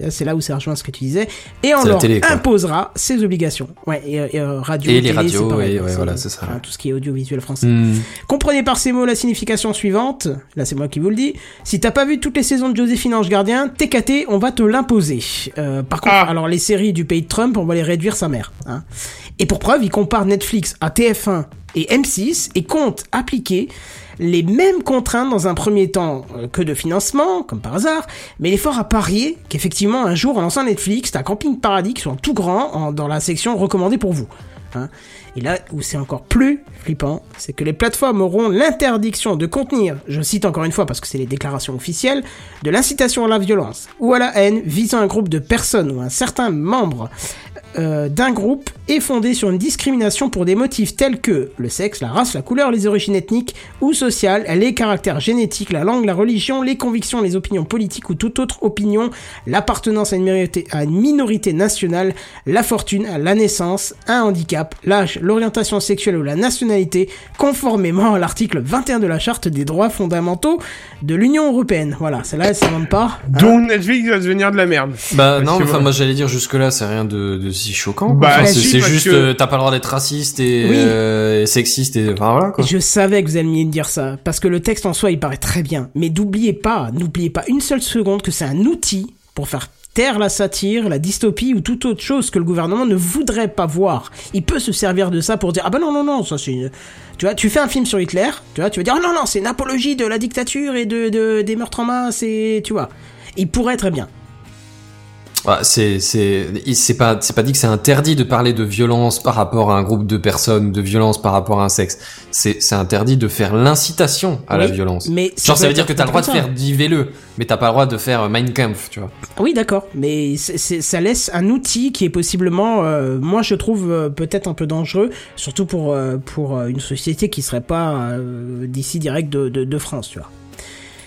vois, C'est là où ça rejoint ce que tu disais. Et on leur télé, imposera ces obligations. Ouais, et, et, euh, radio, Et les télé, radios, c'est pareil, et ouais, voilà, c'est ça. enfin, tout ce qui est audiovisuel français. Hmm. Comprenez par ces mots la signification suivante. Là, c'est moi qui vous le dis. Si t'as pas vu toutes les saisons de Joséphine Ange Gardien, TKT, on va te l'imposer. Euh, par contre, Ah. alors les séries du pays de Trump, on va les réduire sa mère. hein. Et pour preuve, il compare Netflix à TF1 et M6 et compte appliquer les mêmes contraintes dans un premier temps euh, que de financement, comme par hasard, mais l'effort à parier qu'effectivement un jour en lançant Netflix, t'as Camping Paradis qui sont tout grands en- dans la section recommandée pour vous. hein. Et là où c'est encore plus flippant, c'est que les plateformes auront l'interdiction de contenir, je cite encore une fois parce que c'est les déclarations officielles, de l'incitation à la violence ou à la haine visant un groupe de personnes ou un certain membre euh, d'un groupe est fondé sur une discrimination pour des motifs tels que le sexe, la race, la couleur, les origines ethniques ou sociales, les caractères génétiques, la langue, la religion, les convictions, les opinions politiques ou toute autre opinion, l'appartenance à une minorité, à une minorité nationale, la fortune, la naissance, un handicap, l'âge, l'orientation sexuelle ou la nationalité, conformément à l'article 21 de la Charte des droits fondamentaux de l'Union européenne. Voilà, celle-là, elle s'invente pas. hein. Donc Netflix va devenir de la merde. Bah Parce non, que enfin moi j'allais dire jusque là c'est rien de, de si choquant. Bah, Enfin, si, c'est juste que- euh, t'as pas le droit d'être raciste et, Oui. euh, et sexiste et enfin voilà quoi. Je savais que vous alliez me dire ça, parce que le texte en soi, il paraît très bien. Mais n'oubliez pas, n'oubliez pas une seule seconde que c'est un outil pour faire taire la satire, la dystopie ou toute autre chose que le gouvernement ne voudrait pas voir. Il peut se servir de ça pour dire ah ben non non non ça c'est une... tu vois tu fais un film sur Hitler tu vois tu vas dire ah non non c'est une apologie de la dictature et de, de des meurtres en masse et tu vois il pourrait très bien Ouais, c'est c'est pas c'est pas dit que c'est interdit de parler de violence par rapport à un groupe de personnes, de violence par rapport à un sexe. C'est c'est interdit de faire l'incitation à la violence. mais Genre ça veut dire que t'as le droit de faire divez-le, mais t'as pas le droit de faire euh, Mein Kampf, tu vois. Ah Oui, d'accord, mais ça laisse un outil qui est possiblement, euh, moi je trouve euh, peut-être un peu dangereux, surtout pour euh, pour une société qui serait pas euh, d'ici direct de, de, de France, tu vois.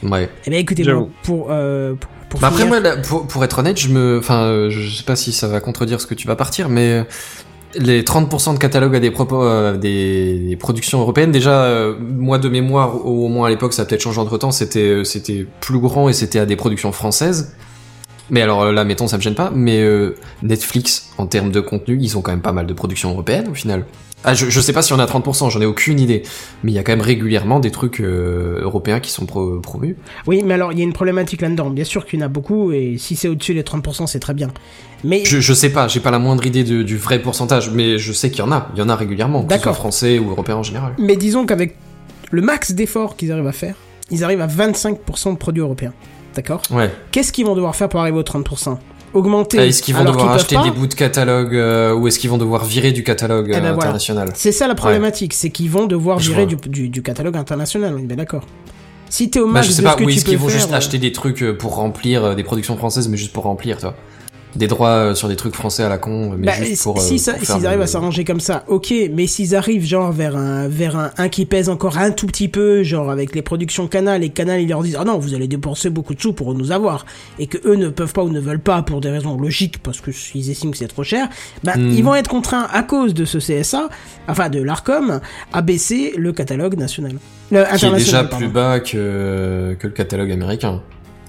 Ouais. Eh bien, écoutez, J'avoue. bon, pour euh, pour, pour Bah après moi, là, pour, pour être honnête, je me, enfin, euh, je sais pas si ça va contredire ce que tu vas partir, mais euh, les 30% de catalogue à des propos, euh, des, des productions européennes, déjà, euh, moi de mémoire, au, au moins à l'époque, ça a peut-être changé entre temps, c'était, euh, c'était plus grand et c'était à des productions françaises. Mais alors euh, là, mettons, ça me gêne pas, mais euh, Netflix, en termes de contenu, ils ont quand même pas mal de productions européennes au final. Ah, je, je sais pas si on a 30%, j'en ai aucune idée, mais il y a quand même régulièrement des trucs euh, européens qui sont pro- promus. Oui, mais alors il y a une problématique là-dedans. Bien sûr qu'il y en a beaucoup, et si c'est au-dessus des 30%, c'est très bien. Mais Je, je sais pas, j'ai pas la moindre idée de- du vrai pourcentage, mais je sais qu'il y en a, il y en a régulièrement, que ce soit français ou européen en général. mais disons qu'avec le max d'efforts qu'ils arrivent à faire, ils arrivent à 25% de produits européens. D'accord Ouais. Qu'est-ce qu'ils vont devoir faire pour arriver aux 30% Augmenter Ah, Est-ce qu'ils vont devoir acheter pas des bouts de catalogue euh, ou est-ce qu'ils vont devoir virer du catalogue Eh ben euh, voilà. international C'est ça la problématique, c'est qu'ils vont devoir Je virer du, du, du catalogue international, on est bien d'accord. Si t'es au Bah, max je sais de pas, ce que tu est-ce qu'ils vont juste euh, acheter des trucs pour remplir des productions françaises, mais juste pour remplir, toi Des droits euh, sur des trucs français à la con, mais bah, juste pour. si euh, s'ils arrivent à s'arranger comme ça, ok, mais s'ils arrivent genre vers un vers un, un qui pèse encore un tout petit peu, genre avec les productions Canal et Canal ils leur disent ah non vous allez dépenser beaucoup de sous pour nous avoir et que eux ne peuvent pas ou ne veulent pas pour des raisons logiques parce que ils estiment que c'est trop cher, bah Hmm. ils vont être contraints à cause de ce CSA, enfin de l'Arcom, à baisser le catalogue national, le Qui est déjà pardon. plus bas que, que le catalogue américain.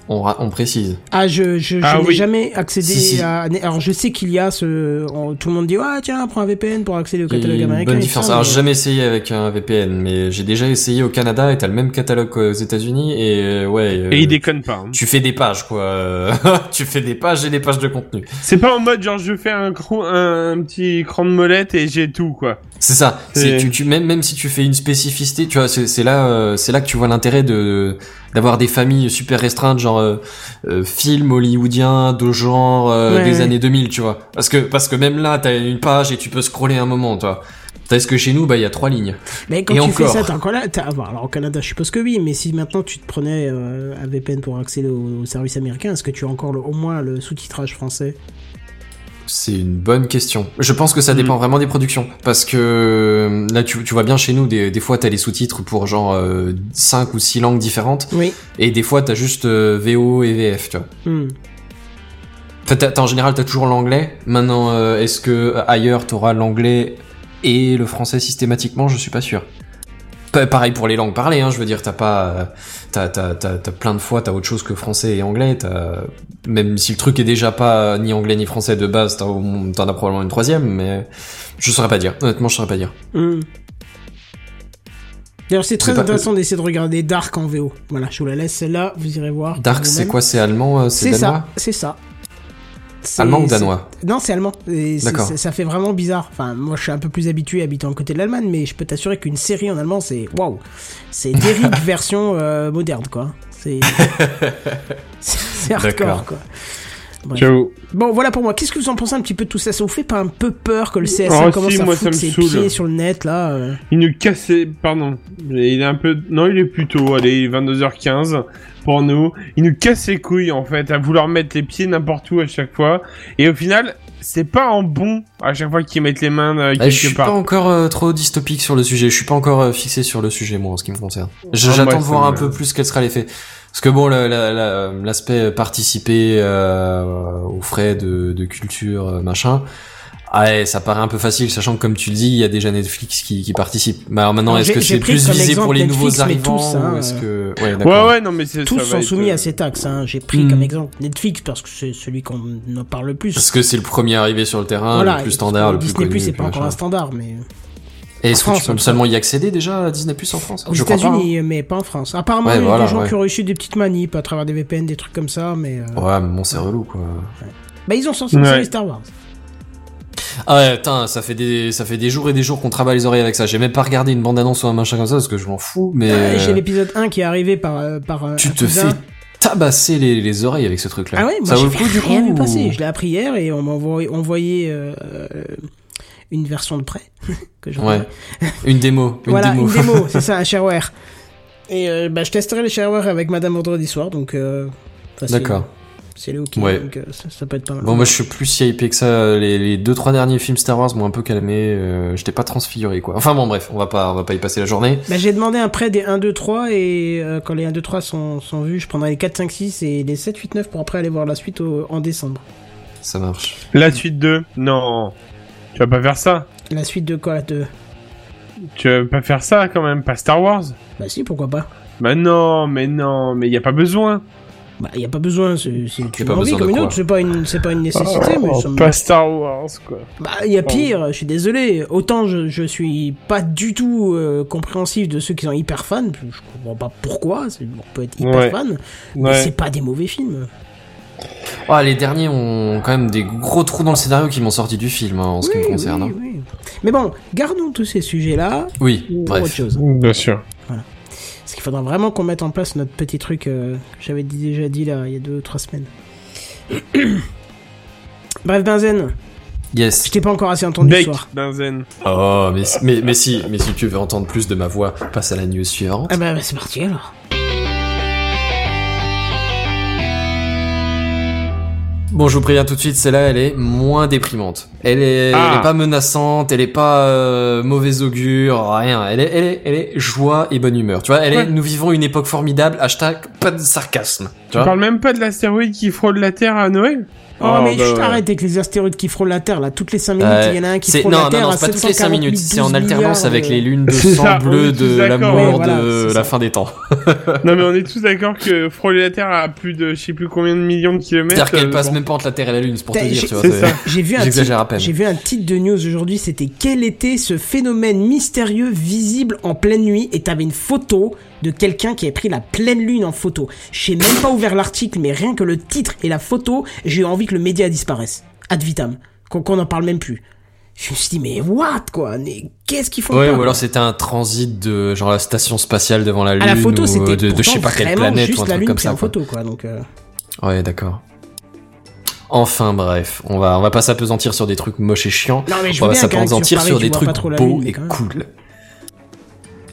On, précise. Ah, je, je, je Ah n'ai oui. jamais accédé Si, si. à. Alors, je sais qu'il y a ce. tout le monde dit, ah, tiens, prends un VPN pour accéder au Il y a catalogue une américain. bonne différence. ça, Alors, mais- j'ai jamais essayé avec un VPN, mais j'ai déjà essayé au Canada et t'as le même catalogue qu'aux États-Unis et euh, ouais. euh, Et il déconne pas. hein. tu fais des pages quoi. Euh, tu fais des pages et des pages de contenu. C'est pas en mode genre je fais un, un petit cran de molette et j'ai tout quoi. C'est ça. C'est- C'est tu, tu même même si tu fais une spécificité, tu vois, c'est c'est là c'est là que tu vois l'intérêt de d'avoir des familles super restreintes, genre euh, euh, films hollywoodiens de genre euh, Ouais, des ouais. années 2000, tu vois. Parce que parce que même là t'as une page et tu peux scroller un moment, toi. Tandis que chez nous, bah il y a trois lignes. Mais quand Et tu encore. fais ça, t'as encore là. bon, alors, au Canada, je suppose que oui, mais si maintenant tu te prenais euh, un VPN pour accéder au, au service américain, est-ce que tu as encore le- au moins le sous-titrage français? C'est une bonne question. Je pense que ça Hmm. dépend vraiment des productions. Parce que euh, là, tu, tu vois bien chez nous, des, des fois, t'as les sous-titres pour genre 5 ou 6 langues différentes. Oui. Et des fois, t'as juste euh, VO et VF, tu vois. Hmm. En général, t'as toujours l'anglais. Maintenant, euh, est-ce que euh, ailleurs, t'auras l'anglais et le français systématiquement? Je suis pas sûr. Pa- Pareil pour les langues parlées, hein, je veux dire, t'as pas, t'as, t'as, t'as, t'as plein de fois, t'as autre chose que français et anglais, t'as, même si le truc est déjà pas ni anglais ni français de base, t'en as probablement une troisième, mais je saurais pas dire, honnêtement, je saurais pas dire. Hmm. D'ailleurs, c'est très intéressant d'essayer de regarder Dark en VO. Voilà, je vous la laisse celle-là, vous irez voir. Dark, c'est quoi, c'est allemand, euh, c'est ça, c'est ça. Allemand ou danois? Non, c'est allemand. Et Ça fait vraiment bizarre. Enfin, moi, je suis un peu plus habitué habitant côté de l'Allemagne, mais je peux t'assurer qu'une série en allemand, c'est waouh. C'est Derrick version euh, moderne, quoi. C'est hardcore, quoi. Bref. J'avoue. Bon, voilà pour moi. Qu'est-ce que vous en pensez un petit peu de tout ça? Ça vous fait pas un peu peur que le CSA Oh, commence si, à moi, foutre ça me ses saoule. pieds sur le net, là euh Il nous cassait, pardon. Il est un peu, non, il est plutôt, allez, il est 22h15 pour nous. Il nous casse les couilles, en fait, à vouloir mettre les pieds n'importe où à chaque fois. Et au final, c'est pas en bon à chaque fois qu'ils mettent les mains euh, Eh, quelque je suis part. pas encore euh, trop dystopique sur le sujet. Je suis pas encore euh, fixé sur le sujet moi en ce qui me concerne. Ah, J'attends de voir un peu plus quel sera l'effet. Parce que bon, le- la- la- l'aspect participer euh, aux frais de, de culture, euh, machin. Ah ouais, ça paraît un peu facile, sachant que comme tu le dis, il y a déjà Netflix qui, qui participe. Mais alors maintenant, est-ce que c'est plus visé pour les Netflix, nouveaux arrivants tous, hein, ou est-ce que ouais, Ouais, d'accord. ouais, non, mais Tous sont être, soumis euh, à ces taxes. Hein. J'ai pris Hmm. comme exemple Netflix parce que c'est celui qu'on en parle le plus. Parce que c'est le premier arrivé sur le terrain, voilà, le plus standard, le plus Disney connu. Plus, c'est pas encore un standard, mais Et est-ce que France, tu peux seulement y accéder déjà à Disney Plus en France aux Je crois pas, hein. États-Unis, mais pas en France. Apparemment, Ouais, il y a voilà, des gens ouais. qui ont reçu des petites manips à travers des VPN, des trucs comme ça, mais euh. Ouais, mais bon, c'est relou quoi. bah ils ont Ouais. série Star Wars. Ah ouais, putain, ça fait des, ça fait des jours et des jours qu'on travaille les oreilles avec ça. J'ai même pas regardé une bande-annonce ou un machin comme ça parce que je m'en fous, mais Euh, J'ai euh, l'épisode 1 qui est arrivé par euh, par euh, tu te fais tabasser les, les oreilles avec ce truc-là. Ah ouais, moi ça vaut j'ai le coup du rien coup vu ou- passer. Je l'ai appris hier et on m'a envoyé, envoyé euh, euh, une version de prêt que je Ouais. Une démo, une voilà, démo. une démo, c'est ça, un shareware. Et euh, bah, je testerai le shareware avec Madame vendredi soir, donc. Euh, D'accord. C'est le OK, Ouais. donc euh, ça, ça peut être pas mal. Bon, moi je suis plus si hypé que ça. Les, les deux trois derniers films Star Wars m'ont un peu calmé. Euh, J'étais pas transfiguré quoi. Enfin bon, bref, on va pas, on va pas y passer la journée. Bah, j'ai demandé un prêt des 1, 2, 3 et euh, quand les 1, 2, 3 sont, sont vus, je prendrai les 4, 5, 6 et les 7, 8, 9 pour après aller voir la suite au- en décembre. Ça marche. La suite 2. Non. Tu vas pas faire ça. La suite de quoi de... Tu vas pas faire ça quand même, pas Star Wars. Bah si, pourquoi pas. Bah non, mais non, mais y a pas besoin. Bah y a pas besoin, c'est une pas envie comme une autre, c'est pas une, c'est pas une nécessité, mais Oh, ça me... pas Star Wars quoi. Bah, il y a pire, je suis désolé. Autant je, je suis pas du tout euh, compréhensif de ceux qui sont hyper fans, je comprends pas pourquoi, on peut être hyper Ouais. fan, mais Ouais. c'est pas des mauvais films. Ah, les derniers ont quand même des gros trous dans le scénario qui m'ont sorti du film hein, en ce qui me concerne. oui, hein. oui. Mais bon, gardons tous ces sujets-là Oui, pour bref. autre chose. Bien sûr. Parce qu'il faudra vraiment qu'on mette en place notre petit truc euh, que j'avais déjà dit là, il y a deux ou trois semaines. Bref, Benzen, Yes. je t'ai pas encore assez entendu ce soir. Benzen. Oh, mais, mais, mais si, mais si tu veux entendre plus de ma voix, passe à la news suivante. Ah bah, bah, c'est parti alors. Bon, je vous préviens tout de suite, celle-là, elle est moins déprimante. Elle est, Ah. elle est pas menaçante, elle est pas euh, mauvais augure, rien. Elle est, elle est, elle est joie et bonne humeur. Tu vois, elle est, nous vivons une époque formidable. Hashtag pas de sarcasme. Tu Tu vois. parles même pas de l'astéroïde qui frôle la Terre à Noël Oh, Oh, mais bah juste arrête avec les astéroïdes qui frôlent la Terre là, toutes les 5 minutes, Euh, il y en a un qui frôle non, la non, Terre non, à c'est pas toutes les 5 740 minutes, c'est en 12 alternance avec euh, les lunes de sang ça, bleu est tous de d'accord. l'amour Ouais, voilà, de la fin des temps. Non mais on est tous d'accord que frôler la Terre à plus de je sais plus combien de millions de kilomètres. C'est-à-dire qu'elle euh, passe bon. même pas entre la Terre et la Lune, c'est pour te dire, j'ai- tu vois. J'ai vu un J'exagère à titre, peine. j'ai vu un titre de news aujourd'hui, c'était quel était ce phénomène mystérieux visible en pleine nuit? Et t'avais une photo de quelqu'un qui avait pris la pleine lune en photo. J'ai même pas ouvert l'article, mais rien que le titre et la photo, j'ai eu envie que le média disparaisse. Ad vitam. Qu'on qu'on en parle même plus. Je me suis dit, mais what, quoi? Qu'est-ce qu'ils font Ouais, pas, ou alors c'était un transit de genre la station spatiale devant la Lune À la photo, c'était de, de je sais pas quelle planète juste ou un la truc lune comme ça. quoi. photo, quoi. Donc, euh, Ouais, d'accord. Enfin bref, on va on va pas s'apesantir sur des trucs moches et chiants. Non, mais je on va s'apesantir sur des trucs beaux et cool.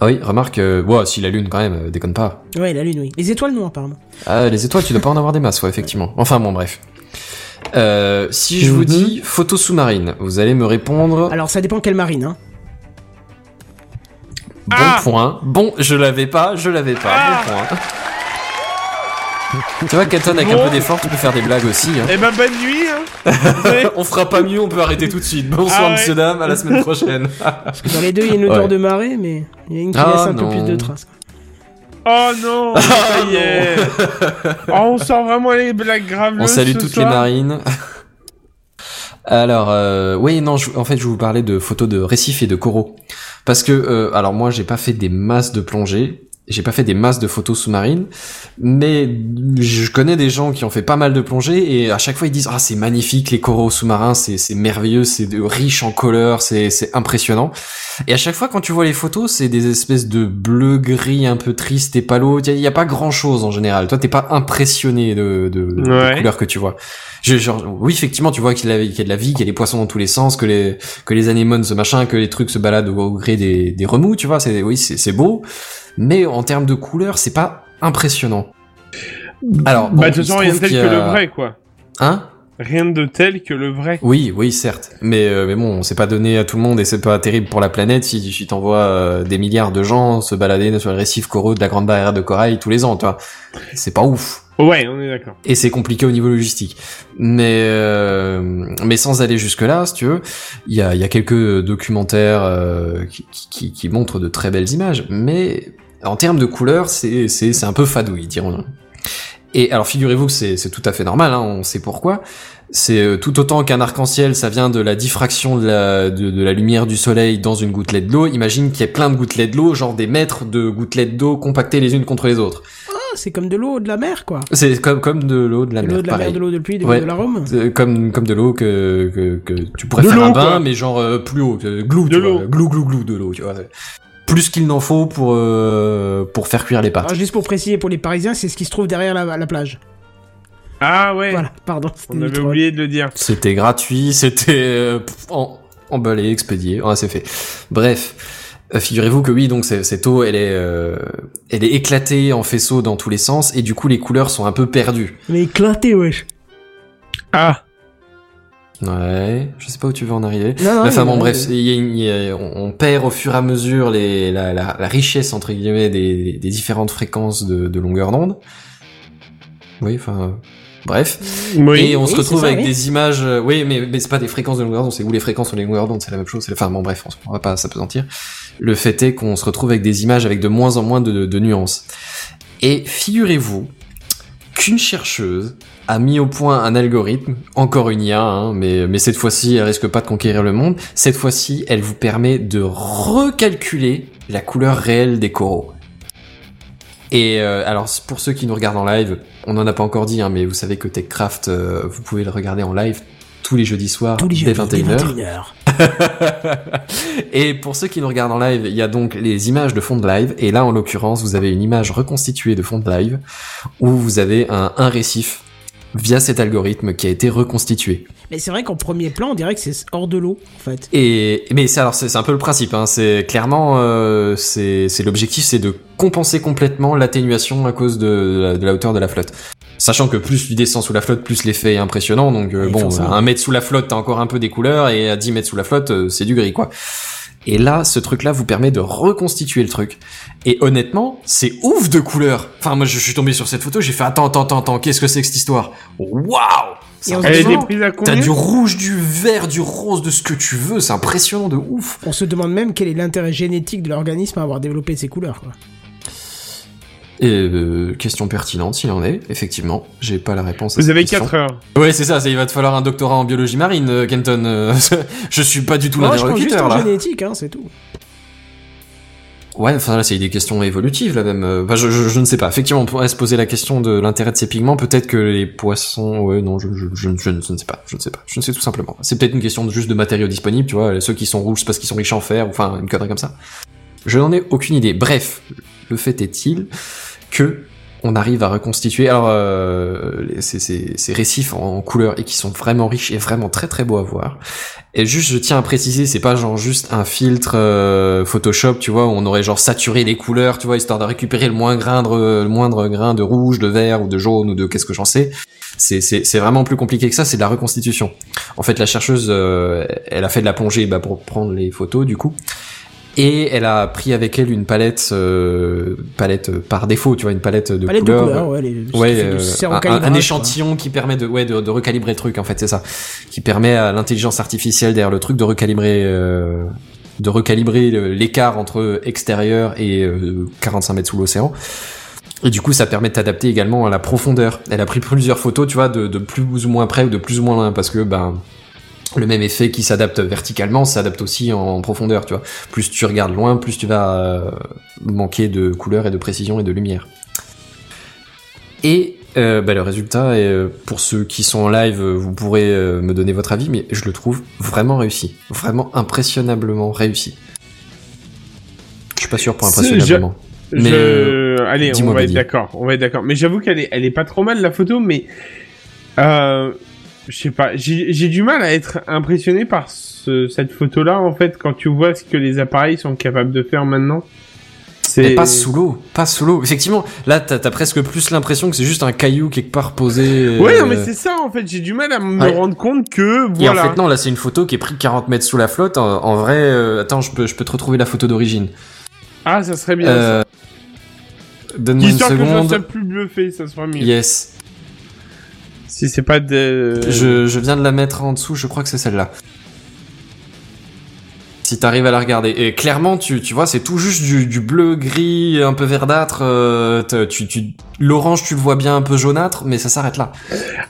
Ah oui, remarque, euh, ouais, si la Lune quand même, euh, déconne pas. ouais, la lune, oui. Les étoiles, non, apparemment. Ah, les étoiles, tu dois pas en avoir des masses, ouais, effectivement. Enfin bon, bref. Euh, si je vous Mhm. dis photo sous-marine, vous allez me répondre Alors, ça dépend quelle marine, hein. bon Ah point. Bon, je l'avais pas, je l'avais pas. Ah bon point. Tu vois, Kenton, avec un Bon. peu d'effort, tu peux faire des blagues aussi. Hein. Eh ben, bonne nuit, hein. On fera pas mieux, on peut arrêter tout de suite. Bonsoir, Ah ouais. monsieur, dame, à la semaine prochaine. Dans les deux, il y a une odeur Ouais. de marée, mais il y a une qui Ah, laisse un peu plus de traces. Oh non, ça y est. Oh, on sort vraiment les blagues graves. On salue ce toutes soir. les marines. Alors, euh, oui, non, je- en fait, je vous parlais de photos de récifs et de coraux. Parce que, euh, alors moi, j'ai pas fait des masses de plongée, j'ai pas fait des masses de photos sous-marines, mais je connais des gens qui ont fait pas mal de plongées et à chaque fois ils disent ah c'est magnifique les coraux sous-marins, c'est c'est merveilleux, c'est riche en couleurs, c'est c'est impressionnant. Et à chaque fois quand tu vois les photos, c'est des espèces de bleu gris un peu triste et palo. Il y, a- pas grand chose en général. Toi t'es pas impressionné de, de, de- Ouais. des couleurs que tu vois. Je- genre, oui effectivement tu vois qu'il y, a qu'il y a de la vie, qu'il y a des poissons dans tous les sens, que les que les anémones ce machin, que les trucs se baladent au, au gré des, des remous, tu vois. C'est oui c'est c'est beau, mais en termes de couleurs c'est pas impressionnant. Alors bon, Bah, de toute façon, rien de tel que le vrai, quoi. Hein? Rien de tel que le vrai. Oui, oui, certes. Mais, euh, mais bon, c'est pas donné à tout le monde et c'est pas terrible pour la planète si, si t'envoies euh, des milliards de gens se balader sur les récifs coraux de la Grande Barrière de Corail tous les ans, tu vois. C'est pas ouf. Ouais, on est d'accord. Et c'est compliqué au niveau logistique. Mais, euh, mais sans aller jusque-là, si tu veux, il y a, y a quelques documentaires euh, qui, qui, qui montrent de très belles images. Mais en termes de couleurs, c'est, c'est, c'est un peu fadouille, dirons-nous. Et alors figurez-vous que c'est, c'est tout à fait normal, hein, on sait pourquoi. C'est euh, tout autant qu'un arc-en-ciel, ça vient de la diffraction de la, de, de la lumière du soleil dans une gouttelette d'eau. Imagine qu'il y ait plein de gouttelettes d'eau, genre des mètres de gouttelettes d'eau compactées les unes contre les autres. Ah, c'est comme de l'eau de la mer, quoi. C'est comme, comme de l'eau de la De mer, l'eau de la mer, pareil. de l'eau de pluie, de, Ouais. de la Rome. C'est comme comme de l'eau que, que que tu pourrais De faire un bain quoi. mais genre euh, plus haut que glou De l'eau. glou glou glou de l'eau tu vois plus qu'il n'en faut pour euh, pour faire cuire les pâtes Alors, juste pour préciser pour les Parisiens, c'est ce qui se trouve derrière la, la plage. Ah ouais. Voilà, pardon. c'était On avait oublié de le dire. c'était gratuit c'était euh, emballé expédié ouais, c'est fait bref euh, figurez-vous que oui donc c'est- cette eau elle est euh, elle est éclatée en faisceaux dans tous les sens et du coup les couleurs sont un peu perdues Mais éclaté, wesh. Ah. Ouais je sais pas où tu veux en arriver Non, non, Enfin bon, bref, il y a une- il y a- on, on perd au fur et à mesure les, la, la, la richesse entre guillemets des, des différentes fréquences de, de longueur d'onde. Oui, enfin, bref. Oui. et on se retrouve ça, avec oui. des images. euh, oui, mais, mais c'est pas des fréquences de longueur d'onde, c'est où les fréquences ou les longueurs d'onde, c'est la même chose. c'est- Enfin bon, bref, on va pas s'apesantir. Le fait est qu'on se retrouve avec des images avec de moins en moins de, de nuances. Et figurez-vous qu'une chercheuse a mis au point un algorithme, encore une IA, hein, mais, mais cette fois-ci, elle risque pas de conquérir le monde. Cette fois-ci, elle vous permet de recalculer la couleur réelle des coraux. Et euh, alors, pour ceux qui nous regardent en live, on n'en a pas encore dit, hein, mais vous savez que TechCraft, euh, vous pouvez le regarder en live tous les jeudis soirs Tous les dès jeudis, dès 21h. 21h. et pour ceux qui nous regardent en live, il y a donc les images de fond de live. Et là, en l'occurrence, vous avez une image reconstituée de fond de live où vous avez un, un récif via cet algorithme qui a été reconstitué. Mais c'est vrai qu'en premier plan, on dirait que c'est hors de l'eau, en fait. Et mais c'est alors c'est un peu le principe. Hein, c'est clairement euh, c'est c'est l'objectif, c'est de compenser complètement l'atténuation à cause de, la- de la hauteur de la flotte. Sachant que plus tu descends sous la flotte, plus l'effet est impressionnant. Donc euh, bon, à un mètre sous la flotte, t'as encore un peu des couleurs, et à 10 mètres sous la flotte, euh, c'est du gris, quoi. Et là, ce truc-là vous permet de reconstituer le truc. Et honnêtement, c'est ouf de couleurs. Enfin, moi, je suis tombé sur cette photo, j'ai fait attends, attends, attends, attends, qu'est-ce que c'est que cette histoire? Waouh T'as du rouge, du vert, du rose, de ce que tu veux, c'est impressionnant de ouf. On se demande même quel est l'intérêt génétique de l'organisme à avoir développé ces couleurs, quoi. Et euh, question pertinente, s'il en est, effectivement, j'ai pas la réponse. à Vous cette avez question. 4 heures. Ouais, c'est ça, c'est- il va te falloir un doctorat en biologie marine, euh, Kenton. euh, je suis pas du tout Moi, je pense juste l'interlocuteur en là. génétique, hein, c'est tout. Ouais, enfin là, c'est des questions évolutives là même. euh, Enfin, je, je, je ne sais pas. Effectivement, on pourrait se poser la question de l'intérêt de ces pigments. Peut-être que les poissons, ouais, non, je, je, je, je ne je ne sais pas. Je ne sais pas. Je ne sais tout simplement. C'est peut-être une question de, juste de matériaux disponibles, tu vois. Ceux qui sont rouges c'est parce qu'ils sont riches en fer, ou enfin une connerie comme ça. Je n'en ai aucune idée. Bref, le fait est-il que on arrive à reconstituer alors euh, ces, récifs en, couleurs et qui sont vraiment riches et vraiment très très beaux à voir. Et juste, je tiens à préciser, c'est pas genre juste un filtre euh, Photoshop, tu vois, où on aurait genre saturé les couleurs, tu vois, histoire de récupérer le moins grain de, le moindre grain de rouge, de vert ou de jaune ou de qu'est-ce que j'en sais. C'est vraiment plus compliqué que ça, c'est de la reconstitution. En fait, la chercheuse, euh, elle a fait de la plongée bah, pour prendre les photos du coup. Et elle a pris avec elle une palette, euh, palette par défaut, tu vois, une palette de Palette couleurs. de couleurs, ouais, les, Ouais, euh, un, un- échantillon qui permet de, ouais, de, de recalibrer le truc, en fait, c'est ça. Qui permet à l'intelligence artificielle derrière le truc de recalibrer, euh, de recalibrer l'écart entre extérieur et euh, 45 mètres sous l'océan. Et du coup, ça permet de t'adapter également à la profondeur. Elle a pris plusieurs photos, tu vois, de, de plus ou moins près ou de plus ou moins loin, parce que, ben, le même effet qui s'adapte verticalement s'adapte aussi en profondeur, tu vois. Plus tu regardes loin, plus tu vas euh, manquer de couleur et de précision et de lumière. Et euh, bah, le résultat, est, euh, pour ceux qui sont en live, euh, vous pourrez euh, me donner votre avis, mais je le trouve vraiment réussi. Vraiment impressionnablement réussi. Je suis pas sûr pour impressionnablement. Mais, je... Allez, on va être d'accord. On va être d'accord. Mais j'avoue qu'elle est, elle est pas trop mal la photo, mais euh, je sais pas. J'ai du mal à être impressionné par ce- cette photo-là en fait quand tu vois ce que les appareils sont capables de faire maintenant. Mais C'est pas sous l'eau, pas sous l'eau. Effectivement, là, t'as as presque plus l'impression que c'est juste un caillou quelque part posé. Ouais, euh, non, mais c'est ça en fait. J'ai du mal à me Ouais. rendre compte que Et en voilà. fait, non, là, c'est une photo qui est prise 40 mètres sous la flotte. En, en vrai, euh, attends, je peux, je peux te retrouver la photo d'origine. Ah, ça serait bien. Euh, Donne-moi une Histoire que je seconde. sois plus bluffé, ça sera mieux. Yes. Si c'est pas de. Je, je viens de la mettre en dessous, je crois que c'est celle-là. Si t'arrives à la regarder. Et clairement, tu, tu vois, c'est tout juste du, du bleu, gris, un peu verdâtre. euh, tu, tu, L'orange, tu le vois bien un peu jaunâtre, mais ça s'arrête là.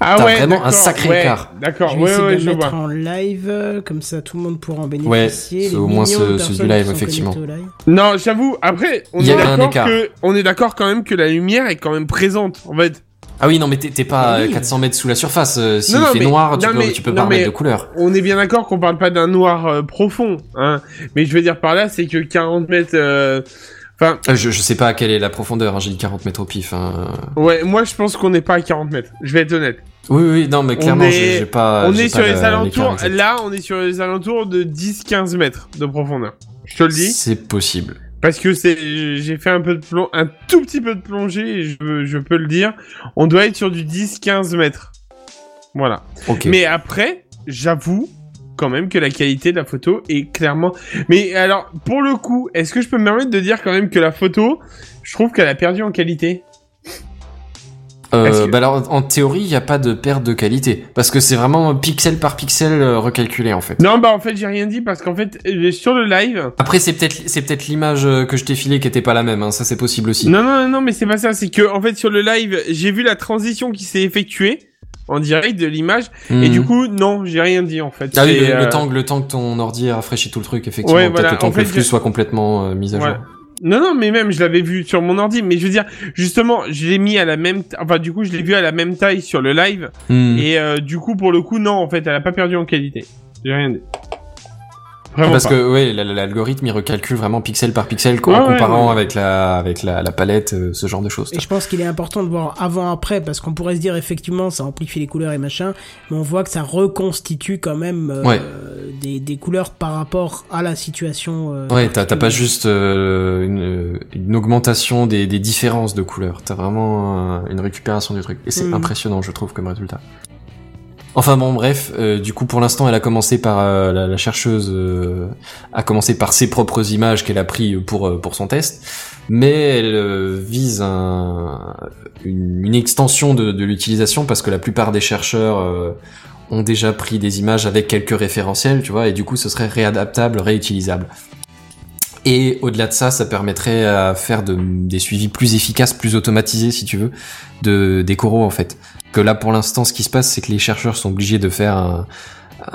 Ah t'as ouais, vraiment un sacré ouais, écart. D'accord, Je vais ouais, essayer ouais, de je le mettre vois. en live, euh, comme ça tout le monde pourra en Ouais, bénéficier. c'est les au moins ce- ce du live, effectivement. live. Non, j'avoue. Après, on Il y est d'accord écart. que, on est d'accord quand même que la lumière est quand même présente. En fait, Ah oui, non, mais t'es pas Oui. à 400 mètres sous la surface. Euh, S'il Non, fait mais- noir, tu non, peux, mais- tu peux pas remettre mais- de couleur. on est bien d'accord qu'on parle pas d'un noir euh, profond, hein. Mais je veux dire par là, c'est que 40 mètres. euh, Enfin, Je, je sais pas quelle est la profondeur, hein, j'ai dit 40 mètres au pif. Hein. ouais, moi je pense qu'on n'est pas à 40 mètres. Je vais être honnête. Oui, oui, non, mais clairement, est- j'ai pas. on est sur les alentours. Là, on est sur les alentours de 10-15 mètres de profondeur. Je te le dis. C'est possible. Parce que c'est, j'ai fait un peu de plong, un tout petit peu de plongée, et je, je peux le dire. On doit être sur du 10-15 mètres. Voilà. Mais après, j'avoue quand même que la qualité de la photo est clairement. Mais alors, pour le coup, est-ce que je peux me permettre de dire quand même que la photo, je trouve qu'elle a perdu en qualité? Euh, que- bah alors, en théorie, il n'y a pas de perte de qualité. Parce que c'est vraiment pixel par pixel euh, recalculé, en fait. Non, bah en fait, j'ai rien dit parce qu'en fait, euh, sur le live. Après, c'est peut-être c'est peut-être l'image euh, que je t'ai filée qui était pas la même. Hein. Ça, c'est possible aussi. Non, non, non, mais c'est pas ça. C'est que en fait, sur le live, j'ai vu la transition qui s'est effectuée en direct de l'image. Et Mhm. du coup, non, j'ai rien dit en fait. Ah oui, le, le euh, temps, que- le temps que ton ordi a rafraîchi tout le truc, effectivement. Ouais, Peut-être le temps en que le flux je- soit complètement euh, mis à Voilà. Non, non, mais même, je l'avais vu sur mon ordi. Mais je veux dire, justement, je l'ai mis à la même, enfin, du coup, je l'ai vu à la même taille sur le live. Mhm. Et euh, du coup, pour le coup, non, en fait, elle a pas perdu en qualité. J'ai rien dit. Vraiment Parce pas. que la- l'algorithme il recalcule vraiment pixel par pixel Ouais, en ouais, comparant ouais. avec la avec la, la palette, euh, ce genre de choses. Et je pense qu'il est important de voir avant-après, parce qu'on pourrait se dire effectivement ça amplifie les couleurs et machin, mais on voit que ça reconstitue quand même euh, Ouais. des, des couleurs par rapport à la situation. euh, Ouais, t'as t'as pas juste euh, une, une augmentation des, des différences de couleurs, t'as vraiment euh, une récupération du truc. Et c'est Mhm. impressionnant, je trouve, comme résultat. Enfin bon, bref, euh, du coup pour l'instant elle a commencé par euh, la, la chercheuse euh, a commencé par ses propres images qu'elle a pris pour euh, pour son test, mais elle vise un, une, extension de, de l'utilisation parce que la plupart des chercheurs ont déjà pris des images avec quelques référentiels, tu vois, et du coup ce serait réadaptable, réutilisable. Et au-delà de ça, ça permettrait à faire de, des suivis plus efficaces, plus automatisés, si tu veux, de, des coraux, en fait. Que là, pour l'instant, ce qui se passe, c'est que les chercheurs sont obligés de faire un,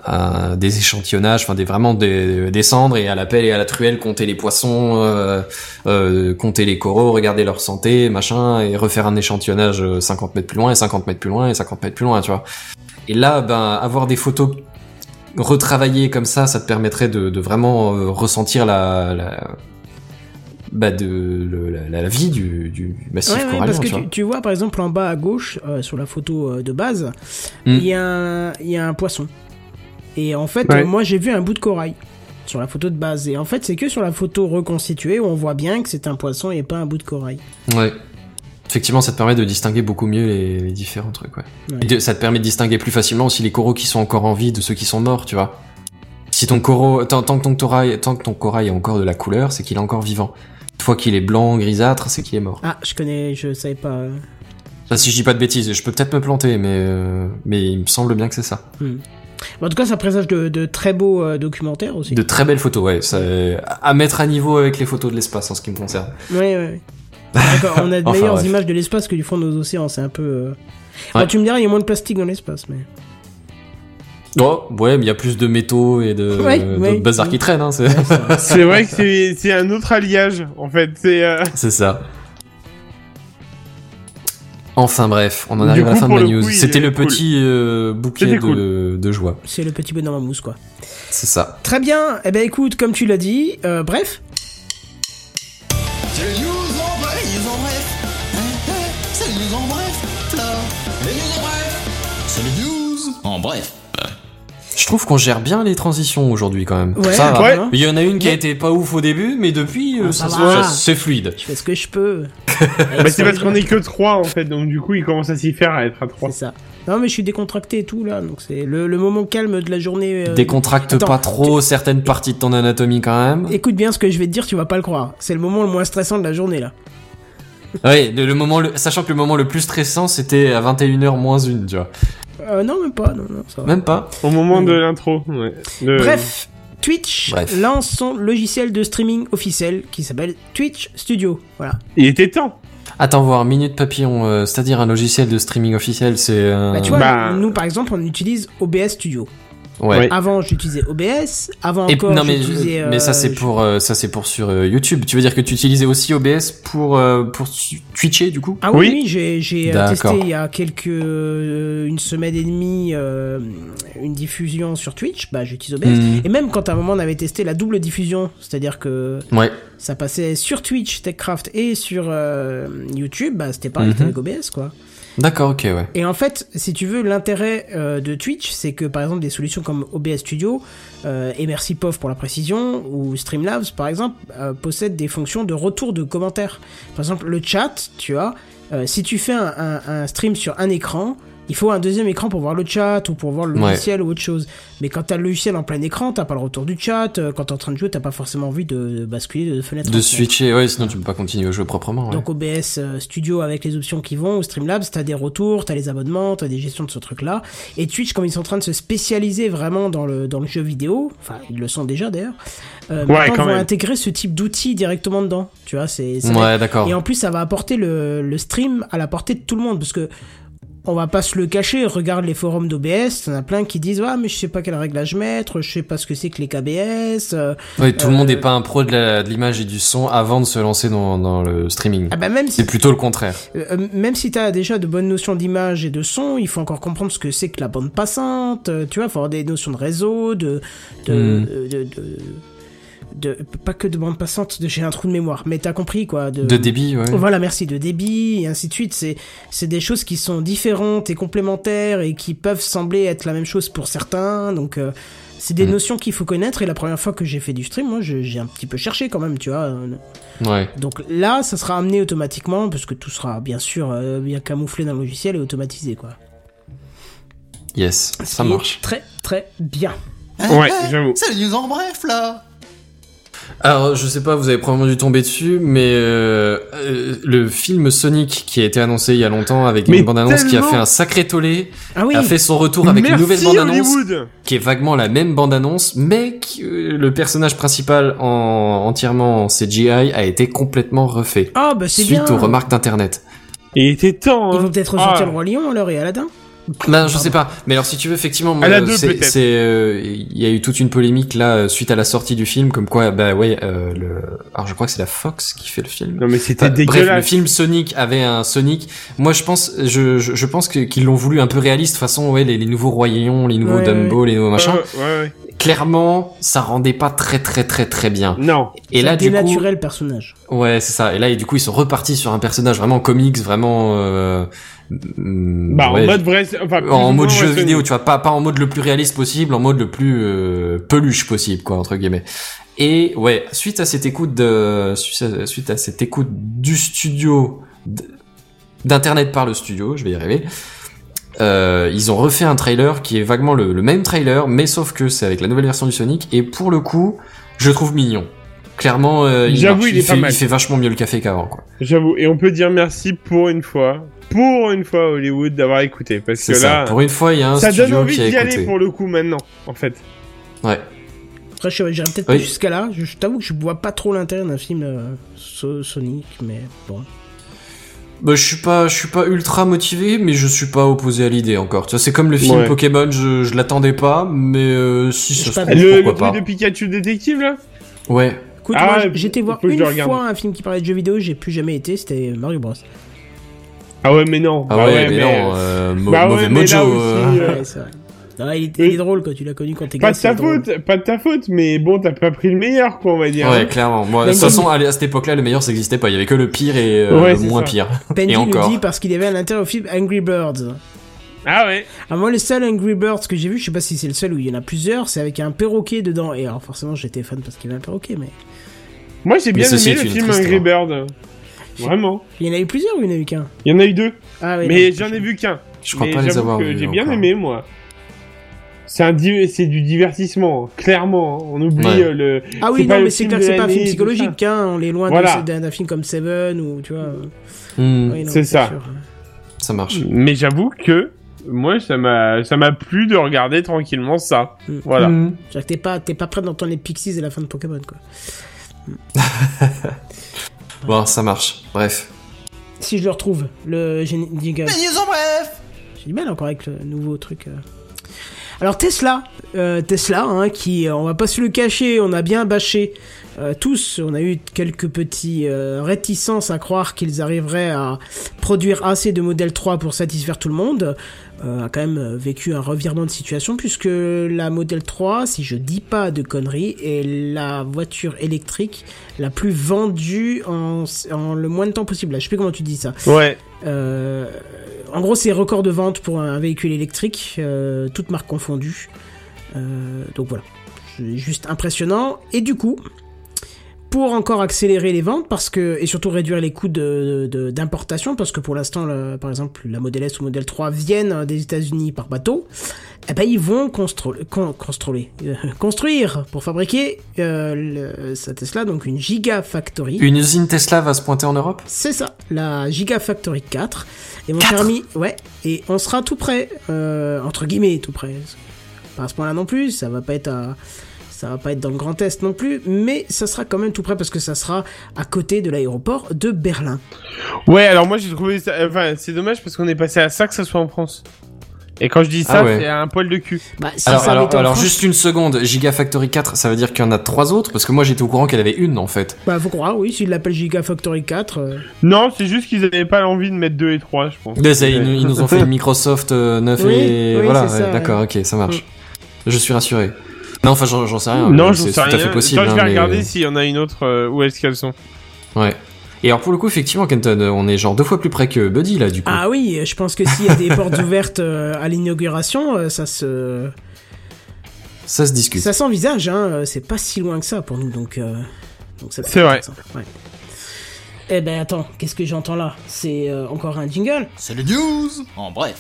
un- des échantillonnages, enfin des vraiment des, descendre et à la pelle et à la truelle compter les poissons, euh, euh, compter les coraux, regarder leur santé, machin, et refaire un échantillonnage euh, 50 mètres plus loin et 50 mètres plus loin et 50 mètres plus loin, tu vois. Et là, ben, avoir des photos retravaillées comme ça, ça te permettrait de, de vraiment euh, ressentir la, la bah de le- la, la vie du, du massif Ouais, ouais, corallien, parce que tu vois. tu, tu vois par exemple en bas à gauche euh, sur la photo euh, de base, Mm. il y, a un- il y a un poisson. Et en fait, Ouais. euh, moi j'ai vu un bout de corail sur la photo de base. Et en fait, c'est que sur la photo reconstituée où on voit bien que c'est un poisson et pas un bout de corail. Ouais. Effectivement, ça te permet de distinguer beaucoup mieux les, les différents trucs, ouais. Ouais. Et de- ça te permet de distinguer plus facilement aussi les coraux qui sont encore en vie de ceux qui sont morts, tu vois. Si ton corail, tant, tant que ton corail, tant que ton corail a encore de la couleur, c'est qu'il est encore vivant. Une fois qu'il est blanc, grisâtre, c'est qu'il est mort. Ah, je connais, je savais pas. si je dis pas de bêtises, je peux peut-être me planter, mais euh, mais il me semble bien que c'est ça. En tout cas, ça présage de, de très beaux euh, documentaires aussi. De très belles photos, ouais. Ça, à mettre à niveau avec les photos de l'espace en ce qui me concerne. Ouais, ouais, ouais. D'accord, on a de Enfin, meilleures bref. images de l'espace que du fond de nos océans, c'est un peu. euh... Ouais. Tu me diras, il y a moins de plastique dans l'espace, mais. Oh, ouais, mais il y a plus de métaux et de, Ouais, de ouais. bazar qui traînent, hein, c'est, vrai que c'est un autre alliage, en fait. C'est euh, c'est ça. Enfin bref, on en arrive à la fin de le news. C'était le cool. petit euh, bouquet de, joie. C'est le petit bonhomme en mousse, quoi. C'est ça. Très bien, eh ben écoute, comme tu l'as dit, euh, bref. Bref. Je trouve qu'on gère bien les transitions aujourd'hui quand même. Ouais, ça va. Ouais. Il y en a une qui a été pas ouf au début, mais depuis, euh, Ah, ça, c'est fluide. Je fais ce que je peux. bah, c'est parce qu'on est que 3 en fait, donc du coup il commence à s'y faire à être à 3. C'est ça. Non, mais je suis décontracté et tout, là, donc c'est le, le moment calme de la journée. euh, Décontracte Attends, pas trop certaines parties de ton anatomie quand même. Écoute bien ce que je vais te dire, tu vas pas le croire. C'est le moment le moins stressant de la journée, là. Ouais, le, le moment, le- sachant que le moment le plus stressant c'était à 21h moins une, tu vois. Euh, non, même pas, non, non, ça va. Même pas. Au moment de l'intro, ouais. De- Bref, Twitch Bref. lance son logiciel de streaming officiel qui s'appelle Twitch Studio. Voilà. Il était temps. Attends voir, Minute Papillon, euh, c'est-à-dire un logiciel de streaming officiel, c'est un... Bah, tu vois, Bah- nous, par exemple, on utilise OBS Studio. Ouais. Avant, j'utilisais OBS. Avant Et, encore, non mais, j'utilisais. mais ça euh, c'est pour euh, ça c'est pour sur euh, YouTube. Tu veux dire que tu utilisais aussi OBS pour euh, pour twitcher du coup? Ah oui, j'ai testé il y a quelques euh, une semaine et demie euh, une diffusion sur Twitch. Bah, j'utilise OBS. Hmm. Et même quand à un moment on avait testé la double diffusion, c'est-à-dire que Ouais. ça passait sur Twitch TechCraft et sur euh, YouTube, bah c'était pareil, Mhm. avec OBS quoi. D'accord, ok, ouais. Et en fait, si tu veux, l'intérêt euh, de Twitch, c'est que par exemple des solutions comme OBS Studio, euh, et merci POV pour la précision, ou Streamlabs par exemple, euh, possèdent des fonctions de retour de commentaires. Par exemple, le chat, tu vois, si tu fais un stream sur un écran, il faut un deuxième écran pour voir le chat ou pour voir le Ouais. logiciel ou autre chose. Mais quand t'as le logiciel en plein écran, t'as pas le retour du chat. euh, Quand t'es en train de jouer, t'as pas forcément envie de, basculer de fenêtre en De switcher, ouais, sinon tu peux pas continuer à jouer proprement. Ouais. Donc OBS euh, Studio avec les options qui vont, ou Streamlabs, t'as des retours, t'as les abonnements, t'as des gestions de ce truc-là. Et Twitch, comme ils sont en train de se spécialiser vraiment dans le, dans le jeu vidéo, enfin ils le sont déjà d'ailleurs, euh, Ouais, quand ils vont même. intégrer ce type d'outils directement dedans. Tu vois, c'est ouais, d'accord. et en plus, ça va apporter le, le stream à la portée de tout le monde parce que on va pas se le cacher. Regarde les forums d'OBS, t'en as plein qui disent ah mais je sais pas quel réglage mettre, je sais pas ce que c'est que les KBS. euh, tout le monde euh, n'est pas un pro de l'image et du son avant de se lancer dans, dans le streaming. ah bah même si C'est plutôt le contraire. Euh, même si t'as déjà de bonnes notions d'image et de son, il faut encore comprendre ce que c'est que la bande passante. euh, tu vois, faut avoir des notions de réseau, de, de, Hmm. de, de, de- pas que de bande passante. de- J'ai un trou de mémoire, mais t'as compris quoi. De, De débit, ouais. Voilà, merci de débit et ainsi de suite. C'est c'est des choses qui sont différentes et complémentaires et qui peuvent sembler être la même chose pour certains. Donc euh, c'est des Hmm. notions qu'il faut connaître. Et la première fois que j'ai fait du stream, moi, j'ai un petit peu cherché quand même, tu vois. euh, Ouais. donc là, ça sera amené automatiquement, parce que tout sera bien sûr euh, bien camouflé dans le logiciel et automatisé, quoi. Yes, ça marche. Très très bien. Ouais, j'avoue. C'est les news en bref, là. Alors, je sais pas, vous avez probablement dû tomber dessus, mais euh, euh, le film Sonic qui a été annoncé il y a longtemps avec Mais une bande-annonce qui a fait un sacré tollé, Ah oui, a fait son retour avec Merci une nouvelle bande-annonce qui est vaguement la même bande-annonce, mais qui, euh, le personnage principal en, entièrement en CGI a été complètement refait. ah bah c'est Suite bien. aux remarques d'internet. Il était temps. Ils hein. vont peut-être ressortir Ah. le roi lion alors et Aladdin. Ben, je sais pas. Mais alors, si tu veux, effectivement, deux, c'est, euh, il y a eu toute une polémique là euh, suite à la sortie du film, comme quoi, bah ouais, euh, le, alors je crois que c'est la Fox qui fait le film. Non mais c'était Enfin, bref, le dégueulasse. film Sonic avait un Sonic. Moi, je pense, je, je, je pense que, qu'ils l'ont voulu un peu réaliste, de toute façon, ouais, les, les nouveaux Lion, les nouveaux Ouais, Dumbo, les nouveaux machins. Ouais, ouais, ouais. Clairement, ça rendait pas très très très très bien. Non. Et là, du coup, le personnage. ouais, c'est ça. Et là, et du coup, ils sont repartis sur un personnage vraiment comics, vraiment. Euh, mm, Bah ouais, en mode vrai, enfin en mode jeu vidéo, tu vois, pas pas en mode le plus réaliste possible, en mode le plus euh, peluche possible, quoi, entre guillemets. Et ouais, suite à cette écoute de, suite à, cette écoute du studio, d'internet par le studio, je vais y arriver. Euh, ils ont refait un trailer qui est vaguement le, le même trailer, mais sauf que c'est avec la nouvelle version du Sonic. Et pour le coup, je le trouve mignon. Clairement, euh, il, marche. fait, mal. il fait vachement mieux le café qu'avant, quoi. J'avoue. Et on peut dire merci pour une fois, pour une fois Hollywood d'avoir écouté, parce C'est que ça. là, Pour une fois, il y a un ça donne envie d'y aller pour le coup maintenant, en fait. Ouais. Après, je j'irai peut-être Oui. pas jusqu'à là. Je, je t'avoue que je vois pas trop l'intérêt d'un film euh, so- Sonic, mais bon. Bah, je suis pas, je suis pas ultra motivé, mais je suis pas opposé à l'idée encore. Tu vois, c'est comme le film Ouais. Pokémon, je, je l'attendais pas, mais euh, si ça se trouve, Le, le pourquoi truc pas. de Pikachu détective là? Ouais. Écoute, Ah, moi, ouais, j'étais voir une le fois un film qui parlait de jeux vidéo, j'ai plus jamais été, c'était Mario Bros. Ah ouais, mais non. Ah Bah ouais, mais, non, euh, Bah ouais, mauvais là mojo. aussi, euh. Ah, euh, ouais, il, Oui. est drôle quand tu l'as connu quand t'es Pas de ta drôle. faute, pas de ta faute, mais bon, t'as pas pris le meilleur, quoi, on va dire. Ouais, hein. clairement. Moi, de toute façon, à cette époque-là, le meilleur, ça existait pas. Il y avait que le pire et euh, Ouais, le moins ça. pire. Benji Et le encore. dit parce qu'il avait un intérêt au film Angry Birds. Ah ouais. Ah, moi, le seul Angry Birds que j'ai vu, je sais pas si c'est le seul où il y en a plusieurs, c'est avec un perroquet dedans. Et alors, forcément, j'étais fan parce qu'il y avait un perroquet, mais. Moi, j'ai bien aimé le film triste Angry histoire. Bird. Vraiment. Il y en a eu plusieurs ou il y en a eu qu'un? Il y en a eu deux. Ah, ouais. mais j'en ai vu qu'un. Je crois Mais pas les avoir J'ai bien aimé, moi. C'est un di- c'est du divertissement, hein, clairement. hein. On oublie Ouais. euh, le. Ah oui, non, mais c'est film clair que c'est pas un film psychologique, hein. On est loin Voilà. d'un film comme Seven ou, tu vois. Hmm, Oui, C'est ça. sûr. ça marche. Mais j'avoue que moi, ça m'a, ça m'a plu de regarder tranquillement ça. Mm. Voilà. Hmm. C'est-à-dire que t'es pas, t'es pas prêt d'entendre les Pixies et la fin de Pokémon, quoi. Bon, ça marche. Bref. Si je le retrouve, le génie- jingle. Les news en bref J'ai du mal encore avec le nouveau truc. euh. Alors Tesla, euh, Tesla, hein, qui, euh, on va pas se le cacher, on a bien bâché euh, tous, on a eu quelques petits euh, réticences à croire qu'ils arriveraient à produire assez de modèle 3 pour satisfaire tout le monde, a quand même vécu un revirement de situation puisque la modèle 3, si je dis pas de conneries, est la voiture électrique la plus vendue en, en le moins de temps possible. Là, je sais plus comment tu dis ça. Ouais. Euh, en gros, c'est record de vente pour un véhicule électrique, euh, toutes marques confondues. Euh, donc voilà, juste impressionnant. Et du coup, pour encore accélérer les ventes, parce que et surtout réduire les coûts de- de- d'importation, parce que pour l'instant, par exemple, la Model S ou Model 3 viennent des États-Unis par bateau. Eh ben, ils vont constru- con- construire, euh, construire pour fabriquer euh, le- sa Tesla, donc une Gigafactory. Une usine Tesla va se pointer en Europe? C'est ça, la Gigafactory 4. Et mon 4? cher ami, ouais, et on sera tout près, euh, entre guillemets tout près. Pas à ce point-là non plus, ça va pas être à, ça va pas être dans le Grand Est non plus, mais ça sera quand même tout près parce que ça sera à côté de l'aéroport de Berlin. Ouais, alors moi j'ai trouvé ça. Enfin, c'est dommage parce qu'on est passé à ça que ça soit en France. Et quand je dis ça, Ah ouais. c'est un poil de cul. Bah, si Alors, alors, alors France, juste une seconde. Gigafactory 4, ça veut dire qu'il y en a trois autres? Parce que moi, j'étais au courant qu'elle avait une, en fait. bah, faut croire, oui, s'ils l'appellent Gigafactory 4. euh, Non, c'est juste qu'ils avaient pas l'envie de mettre 2 et 3, je pense. Ça, ils, nous- ils nous ont fait Microsoft euh, 9 Oui, et oui, voilà. ouais, D'accord, ok, ça marche. Je suis rassuré. Non, enfin, j'en j'en sais rien. non, mais je c'est sais tout rien. à fait possible. Attends, je vais hein, mais- regarder s'il y en a une autre euh, où est-ce qu'elles sont. Ouais. Et alors, pour le coup, effectivement, Kenton, euh, on est genre deux fois plus près que Buddy, là, du coup. Ah oui, je pense que s'il y a des portes ouvertes euh, à l'inauguration, euh, ça se, Ça se discute. ça s'envisage, hein. euh, C'est pas si loin que ça pour nous, donc. euh, donc C'est vrai. Ouais. Eh ben attends, qu'est-ce que j'entends là? C'est euh, encore un jingle? C'est les news en bref.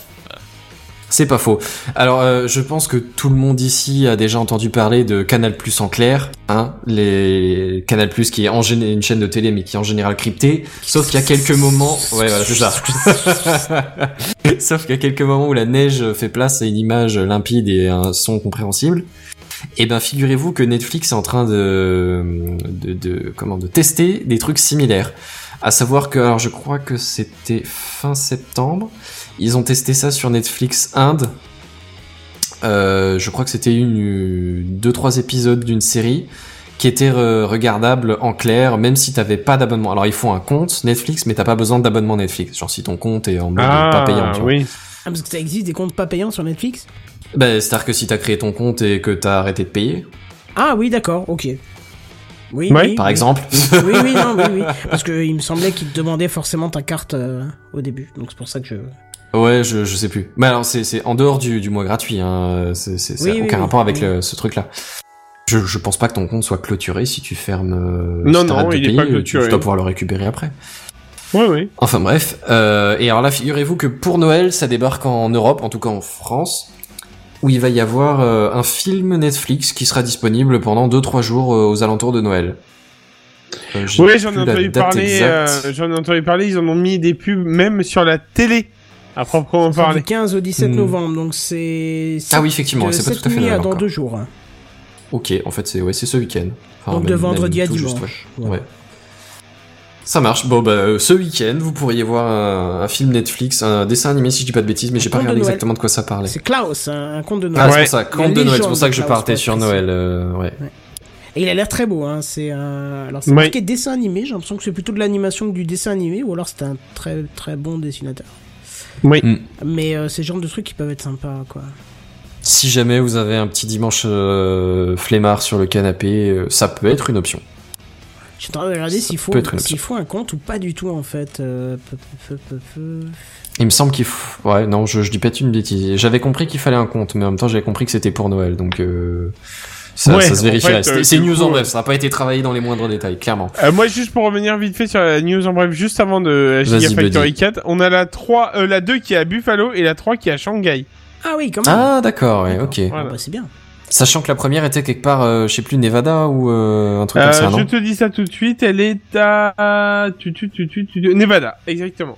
C'est pas faux. Alors, euh, je pense que tout le monde ici a déjà entendu parler de Canal Plus en clair, hein, les Canal Plus qui est en gén- une chaîne de télé mais qui est en général cryptée. Sauf qu'il y a quelques moments, ouais, voilà, c'est ça. Sauf qu'il y a quelques moments où la neige fait place à une image limpide et un son compréhensible. Et ben, figurez-vous que Netflix est en train de, de, de, comment, de tester des trucs similaires. À savoir que, alors, je crois que c'était fin septembre. Ils ont testé ça sur Netflix Inde. Euh, je crois que c'était une, deux, trois épisodes d'une série qui était re- regardable en clair, même si t'avais pas d'abonnement. Alors ils font un compte Netflix, mais t'as pas besoin d'abonnement Netflix. Genre si ton compte est en mode pas payant. tu vois. oui. Ah, parce que ça existe des comptes pas payants sur Netflix? Bah, c'est-à-dire que si t'as créé ton compte et que t'as arrêté de payer, Ah oui, d'accord, ok. Oui, par oui. exemple. Oui, oui, non, oui, oui. Parce que il me semblait qu'il te demandait forcément ta carte euh, au début. Donc c'est pour ça que je. Ouais, je, je sais plus. Mais alors, c'est, en dehors du, du mois gratuit, hein. C'est, Oui, oui, aucun oui. rapport avec Oui. le- ce truc-là. Je, je pense pas que ton compte soit clôturé si tu fermes. euh, Non, si non, de il est pas tu- clôturé. Tu dois pouvoir le récupérer après. Ouais, ouais. Enfin bref, euh, et alors là, figurez-vous que pour Noël, ça débarque en Europe, en tout cas en France, où il va y avoir euh, un film Netflix qui sera disponible pendant 2-3 jours euh, aux alentours de Noël. Euh, j'ai Oui, j'en ai entendu parler. euh, j'en ai entendu parler. Ils en ont mis des pubs même sur la télé, à proprement C'est parler. du 15 au 17 Hmm. novembre, donc c'est... Ah oui, effectivement, c'est pas tout à fait nuit à Noël dans encore. deux jours. hein. Ok, en fait c'est ouais, c'est ce week-end. Enfin, Donc de vendredi à tout juste, dimanche. ouais. Ouais. Ouais. Ça marche. Bon bah euh, ce week-end, vous pourriez voir un, un film Netflix, un dessin animé si je dis pas de bêtises, mais j'ai pas de regardé exactement de quoi ça parlait. C'est Klaus, un, un conte de Noël. Ah, c'est Ouais. pour ça, conte de Noël, c'est pour ça que je partais sur. Noël. euh, ouais. Et il a l'air très beau, hein. C'est un... Alors c'est marqué dessin animé, j'ai l'impression que c'est plutôt de l'animation que du dessin animé, ou alors c'est un très très bon dessinateur. Oui. Mm. Mais euh, c'est le genre de trucs qui peuvent être sympas, quoi. Si jamais vous avez un petit dimanche euh, flemmard sur le canapé, euh, ça peut être une option. Je suis en train de regarder s'il faut, faut un compte ou pas du tout, en fait. Euh, peu- peu- peu- peu- Il me semble qu'il faut... Ouais, non, je, je dis pas une bêtise. J'avais compris qu'il fallait un compte, mais en même temps j'avais compris que c'était pour Noël, donc euh, ça, Ouais, ça se en vérifierait. fait, euh, c'est news coup, en euh, bref, ça n'a pas été travaillé dans les moindres détails, clairement. Euh, moi, juste pour revenir vite fait sur la news en bref, juste avant de Gigafactory Buddy. 4, on a la 3, euh, la 2 qui est à Buffalo et la 3 qui est à Shanghai. Ah oui, quand même. Ah d'accord, ouais, ok. Ah, Voilà. bah, c'est bien. Sachant que la première était quelque part, euh, je sais plus, Nevada ou euh, un truc Euh, comme ça, je non te dis ça tout de suite, elle est à tu, tu, tu, tu, tu, tu- Nevada, exactement.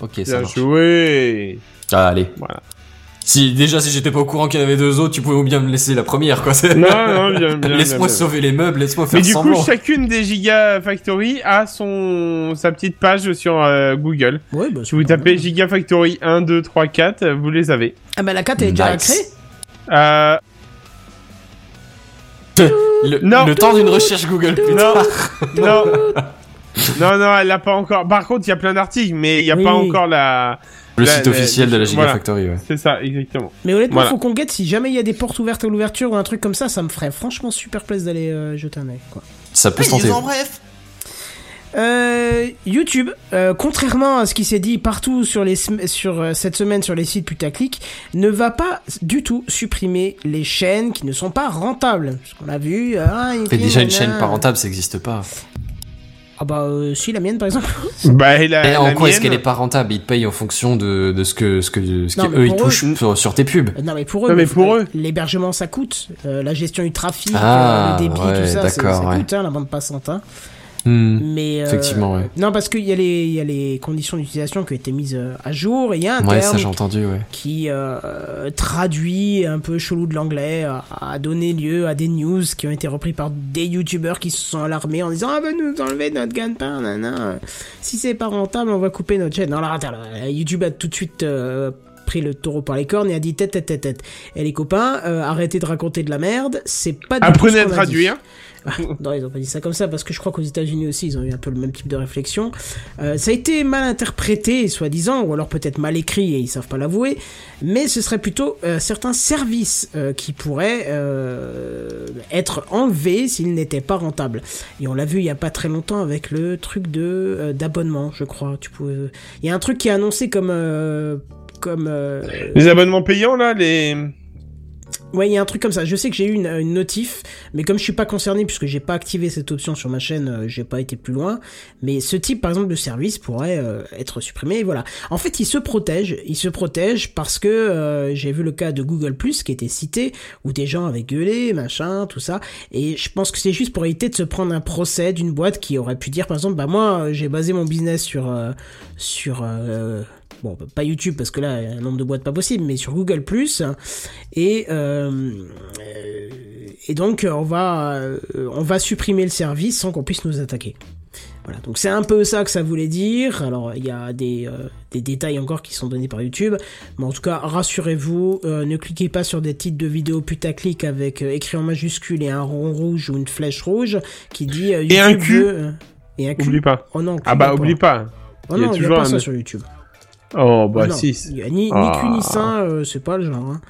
Ok, ça Bien marche. joué. Ah, allez. Voilà. Si déjà si j'étais pas au courant qu'il y en avait deux autres, tu pouvais bien me laisser la première, quoi. Non, non, bien, bien. Laisse-moi bien, bien. sauver les meubles, laisse-moi faire Mais du semblant. coup, chacune des Gigafactory a son sa petite page sur euh, Google. Ouais, bah, Si vous tapez mal. Gigafactory 1, 2, 3, 4, euh, vous les avez. Ah bah la 4 elle est déjà Nice. créée Euh, Le, Non. le temps d'une recherche Google, putain. non, non, non, non, elle l'a pas encore. Par contre, il y a plein d'articles, mais il y a Oui. pas encore la. Le La- site la- officiel de la voilà. Gigafactory, ouais. C'est ça, exactement. Mais honnêtement, Voilà. faut qu'on guette si jamais il y a des portes ouvertes à l'ouverture ou un truc comme ça, ça me ferait franchement super plaisir d'aller euh, jeter un œil. Quoi. Ça peut se tenter. News en bref. Euh, YouTube, euh, contrairement à ce qui s'est dit partout sur les sur euh, cette semaine sur les sites putaclic, ne va pas du tout supprimer les chaînes qui ne sont pas rentables. Parce qu'on a vu. Ah, Mais déjà une chaîne pas rentable, ça existe pas. Ah bah euh, si la mienne par exemple. Bah, la, Et en la quoi est-ce qu'elle est pas rentable? Ils te payent en fonction de, de ce que ce que ce Non, que mais eux ils eux- touchent sur, sur tes pubs. Non mais pour eux. Non, mais faut- pour eux. L'hébergement ça coûte, Euh, la gestion du trafic, Ah, euh, le débit, ouais, tout ça, ça ouais. coûte hein, la bande passante. Hein. Hmm. Mais euh, Effectivement, ouais. Non parce qu'il y a les il y a les conditions d'utilisation qui ont été mises euh, à jour et il y a un Ouais, ça terme j'ai entendu, ouais. qui euh, traduit un peu chelou de l'anglais a, a donné lieu à des news qui ont été repris par des youtubeurs qui se sont alarmés en disant ah ben nous enlever notre gagne-pain nanana. si c'est pas rentable on va couper notre chaîne alors attends là, YouTube a tout de suite euh, pris le taureau par les cornes et a dit tête tête tête tête et les copains euh, arrêtez de raconter de la merde c'est pas du tout Apprenez ce à traduire. dit. Non, ils ont pas dit ça comme ça parce que je crois qu'aux États-Unis aussi ils ont eu un peu le même type de réflexion. Euh, ça a été mal interprété, soi-disant, ou alors peut-être mal écrit et ils savent pas l'avouer. Mais ce serait plutôt euh, certains services euh, qui pourraient euh, être enlevés s'ils n'étaient pas rentables. Et on l'a vu il y a pas très longtemps avec le truc de euh, d'abonnement, je crois. Tu pouvais... Il y a un truc qui est annoncé comme euh, comme euh, Les abonnements payants, là, les. Ouais, il y a un truc comme ça. Je sais que j'ai eu une, notif, mais comme je suis pas concerné puisque j'ai pas activé cette option sur ma chaîne, euh, j'ai pas été plus loin. Mais ce type, par exemple, de service pourrait euh, être supprimé. Voilà. En fait, il se protège. Il se protège parce que euh, j'ai vu le cas de Google qui était cité où des gens avaient gueulé, machin, tout ça. Et je pense que c'est juste pour éviter de se prendre un procès d'une boîte qui aurait pu dire, par exemple, bah moi, euh, j'ai basé mon business sur sur bon pas YouTube parce que là il y a un nombre de boîtes pas possible mais sur Google Plus et euh, euh, et donc on va euh, on va supprimer le service sans qu'on puisse nous attaquer voilà donc c'est un peu ça que ça voulait dire alors il y a des euh, des détails encore qui sont donnés par YouTube mais en tout cas rassurez-vous euh, ne cliquez pas sur des titres de vidéos putaclic avec euh, écrit en majuscule et un rond rouge ou une flèche rouge qui dit euh, Et un YouTube cul. veut, et un cul Oublie pas. oh non Ah bah, oublie pas. Oh il y a non, il y a toujours pas un- ça sur YouTube. Oh, bah, non, si. il y a ni, ni Ah. cul ni sein, euh, c'est pas le genre. hein.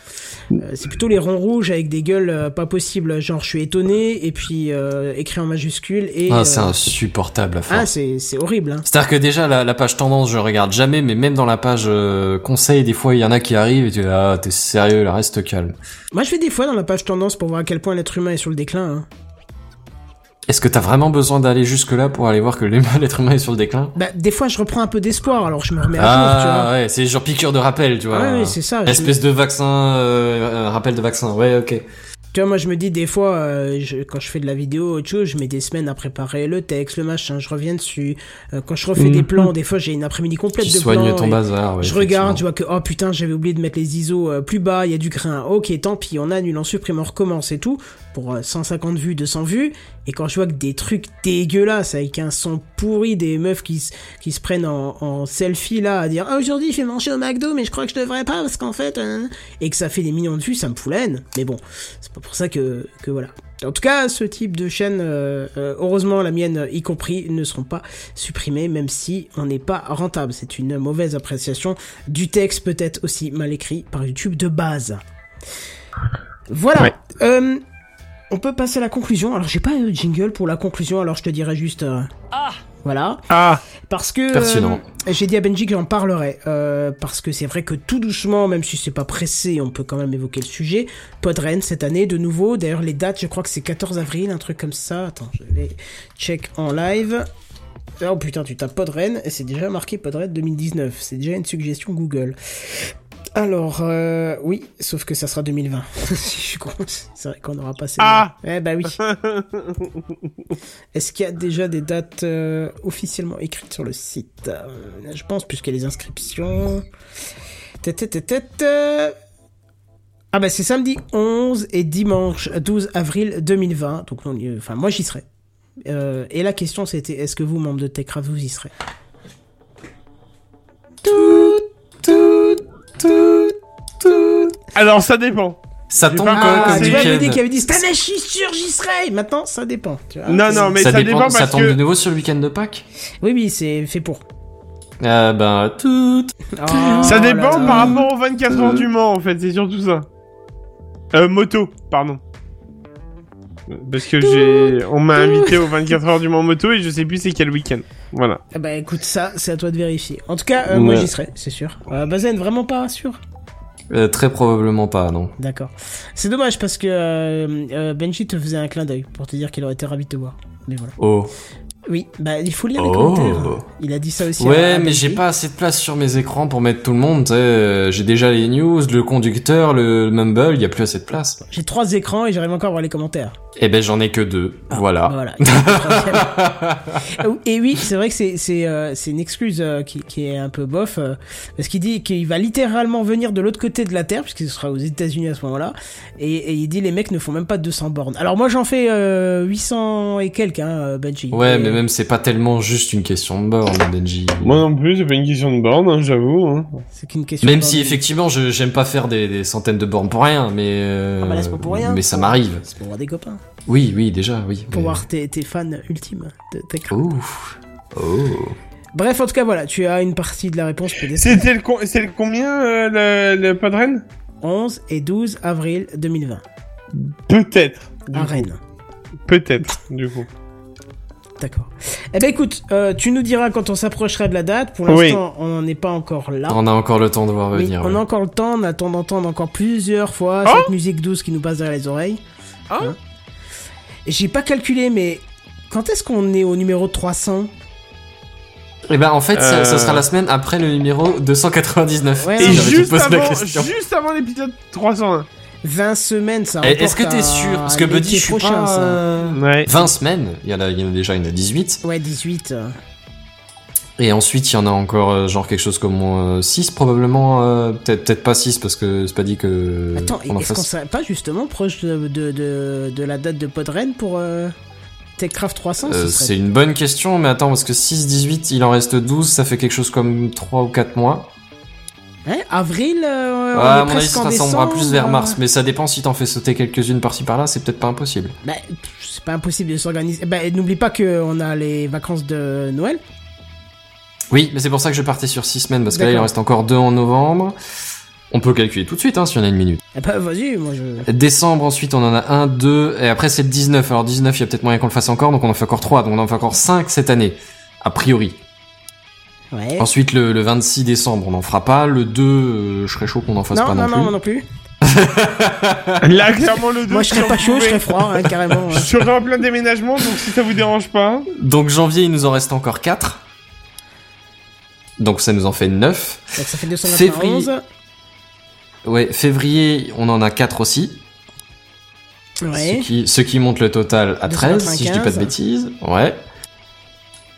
Euh, c'est plutôt les ronds rouges avec des gueules euh, pas possibles, genre je suis étonné, et puis euh, écrit en majuscule, et... Ah, euh, c'est insupportable à ah, faire. c'est c'est horrible. Hein. C'est-à-dire que déjà la, la page tendance je regarde jamais, mais même dans la page euh, conseil, des fois il y en a qui arrivent et tu dis ah t'es sérieux là reste calme. Moi je fais des fois dans la page tendance pour voir à quel point l'être humain est sur le déclin. Hein. Est-ce que t'as vraiment besoin d'aller jusque là pour aller voir que l'être humain est sur le déclin? Bah, des fois, je reprends un peu d'espoir, alors je me remets à jour, tu vois. Ah ouais, c'est genre piqûre de rappel, tu vois. Ah ouais, c'est ça. Espèce de vaccin, euh, un rappel de vaccin. Ouais, ok. Tu vois, moi, je me dis des fois, euh, je- quand je fais de la vidéo, autre chose, je mets des semaines à préparer le texte, le machin, je reviens dessus. Euh, quand je refais Mhm. des plans, des fois, j'ai une après-midi complète Tu de plans. ton bazar. ouais, je regarde, effectivement. vois que, oh putain, j'avais oublié de mettre les ISO euh, plus bas, il y a du grain. Ok, tant pis, on annule, on supprime, on recommence et tout. Pour euh, 150 vues, 200 vues. Et quand je vois que des trucs dégueulasses, avec un son pourri, des meufs qui, se- qui se prennent en, en selfie là, à dire, ah, aujourd'hui, je vais manger au McDo, mais je crois que je devrais pas, parce qu'en fait, euh, et que ça fait des millions de vues, ça me fout la haine. Mais bon, c'est pas pour ça que, que voilà. En tout cas, ce type de chaîne, euh, euh, heureusement la mienne y compris, ne seront pas supprimées, même si on n'est pas rentable. C'est une mauvaise appréciation du texte, peut-être aussi mal écrit par YouTube de base. Voilà. Ouais. Euh, on peut passer à la conclusion. Alors j'ai pas de jingle pour la conclusion, alors je te dirais juste. euh, Voilà. Ah, Parce que Pertinent. euh, j'ai dit à Benji que j'en parlerai. euh, parce que c'est vrai que tout doucement, même si c'est pas pressé, on peut quand même évoquer le sujet. Podren cette année, de nouveau. D'ailleurs, les dates, je crois que c'est 14 avril, un truc comme ça. Attends, je vais check en live. Oh putain, tu tapes Podren et c'est déjà marqué Podren 2019. C'est déjà une suggestion Google. Alors, euh, oui, sauf que ça sera 2020. je suis con. C'est vrai qu'on aura passé. Ah Eh bah oui. Est-ce qu'il y a déjà des dates euh, officiellement écrites sur le site? Euh, Je pense, puisqu'il y a les inscriptions. Tête, tête, tête, tête. Ah bah c'est samedi 11 et dimanche 12 avril 2020. Donc, on y- enfin, moi j'y serai. Et la question c'était est-ce que vous, membres de Techcraft, vous y serez? Alors ça dépend. Ça tombe pas- Ah, comme tu vois, le week-end mec qui avait dit j'y serai. Maintenant, ça dépend. tu vois. Non, non, mais ça, ça, dépend, dépend, ça parce tombe de nouveau sur le week-end de Pâques Oui, oui, c'est fait pour. Ah ben, tout. Oh Ça dépend là. par rapport aux 24 heures du Mans, en fait, c'est surtout ça. Euh, moto, pardon. Parce que j'ai, on m'a invité aux 24 heures du Mans moto et je sais plus c'est quel week-end. Voilà. Eh ben écoute, ça, c'est à toi de vérifier. En tout cas, euh, moi j'y serai, c'est sûr. Euh, Bazen, vraiment pas sûr? Euh, très probablement pas, non. D'accord. C'est dommage parce que euh, euh, Benji te faisait un clin d'œil pour te dire qu'il aurait été ravi de te voir. Mais voilà. Oh. Oui, bah il faut lire les Oh. commentaires. Il a dit ça aussi. Ouais, à mais j'ai pas assez de place sur mes écrans pour mettre tout le monde. euh, J'ai déjà les news, le conducteur, le mumble, il y a plus assez de place. J'ai trois écrans et j'arrive encore à voir les commentaires. Eh ben j'en ai que deux. voilà. Voilà. troisième. et oui, c'est vrai que c'est c'est euh, une excuse euh, qui, qui est un peu bof parce qu'il dit qu'il va littéralement venir de l'autre côté de la terre puisqu'il sera aux États-Unis à ce moment-là et, et il dit les mecs ne font même pas 200 bornes. Alors moi j'en fais euh, 800 et quelques hein, Benji. Ouais, mais même c'est pas tellement juste une question de borne, Benji. Moi non plus, c'est pas une question de borne, hein, j'avoue. Hein. c'est qu'une question. Même de si borne. effectivement je j'aime pas faire des, des centaines de bornes pour rien, mais euh, Ah bah là, c'est pas pour rien. mais ça m'arrive. C'est pour voir des copains, Oui, oui, déjà, oui. pour mais- voir tes, tes fans ultimes de Techcraft. Ouf. Oh. Bref, en tout cas voilà, tu as une partie de la réponse. C'était le, c'est le combien, euh, le, le Podren? 11 et 12 avril 2020 Peut-être. à. Rennes. Peut-être, du coup. D'accord. Eh ben écoute, euh, tu nous diras quand on s'approchera de la date. Pour Oui. l'instant, on n'en est pas encore là. On a encore le temps de voir Oui, venir. on ouais. a encore le temps, on attend d'entendre encore plusieurs fois Oh cette musique douce qui nous passe derrière les oreilles. Oh Hein J'ai pas calculé, mais quand est-ce qu'on est au numéro 300 Eh ben en fait, ça, Euh. ça sera la semaine après le numéro 299. Ouais, Et juste avant, question. juste avant l'épisode 301. 20 semaines, ça Eh, Est-ce que t'es sûr Parce que Buddy, je suis prochain, pas... ça. euh, Ouais. 20 semaines, il y, en a, il y en a déjà, il y en a 18. Ouais, 18. euh. Et ensuite, il y en a encore euh, genre quelque chose comme 6 probablement. euh, Peut-être peut-être pas 6 parce que c'est pas dit que... Attends, est-ce qu'on serait pas justement proche de, de, de, de la date de Podren pour euh, Techcraft 300 ce Euh, serait- c'est une bonne question, mais attends, parce que 6, 18, il en reste 12, ça fait quelque chose comme 3 ou 4 mois. Hein Avril euh, on Ouais, à mon avis, ça en ressemblera plus vers mars, mais ça dépend si t'en fais sauter quelques-unes par-ci par-là, c'est peut-être pas impossible. Bah, c'est pas impossible de s'organiser. Bah, n'oublie pas qu'on a les vacances de Noël. Oui, mais c'est pour ça que je partais sur 6 semaines, parce que là, il en reste encore 2 en novembre. On peut calculer tout de suite, hein, si on a une minute. Eh bah, vas-y, moi je. Décembre, ensuite, on en a 1, 2, et après, c'est le 19. Alors, 19, il y a peut-être moyen qu'on le fasse encore, donc on en fait encore 3, donc on en fait encore 5 cette année. A priori. Ouais. Ensuite, le, le 26 décembre, on n'en fera pas. Le 2, euh, je serais chaud qu'on en fasse non, pas non, non, plus. non, non plus. Là, clairement, le 2. Moi, je serais pas chaud, je serais froid, hein, carrément. Je serais en plein déménagement, donc si ça vous dérange pas. Donc janvier, il nous en reste encore 4. Donc ça nous en fait 9. Donc ça fait 291. Ouais, février, on en a 4 aussi. Ouais. Ce, qui, ce qui monte le total à 13, si je dis pas de 295. bêtises. Ouais.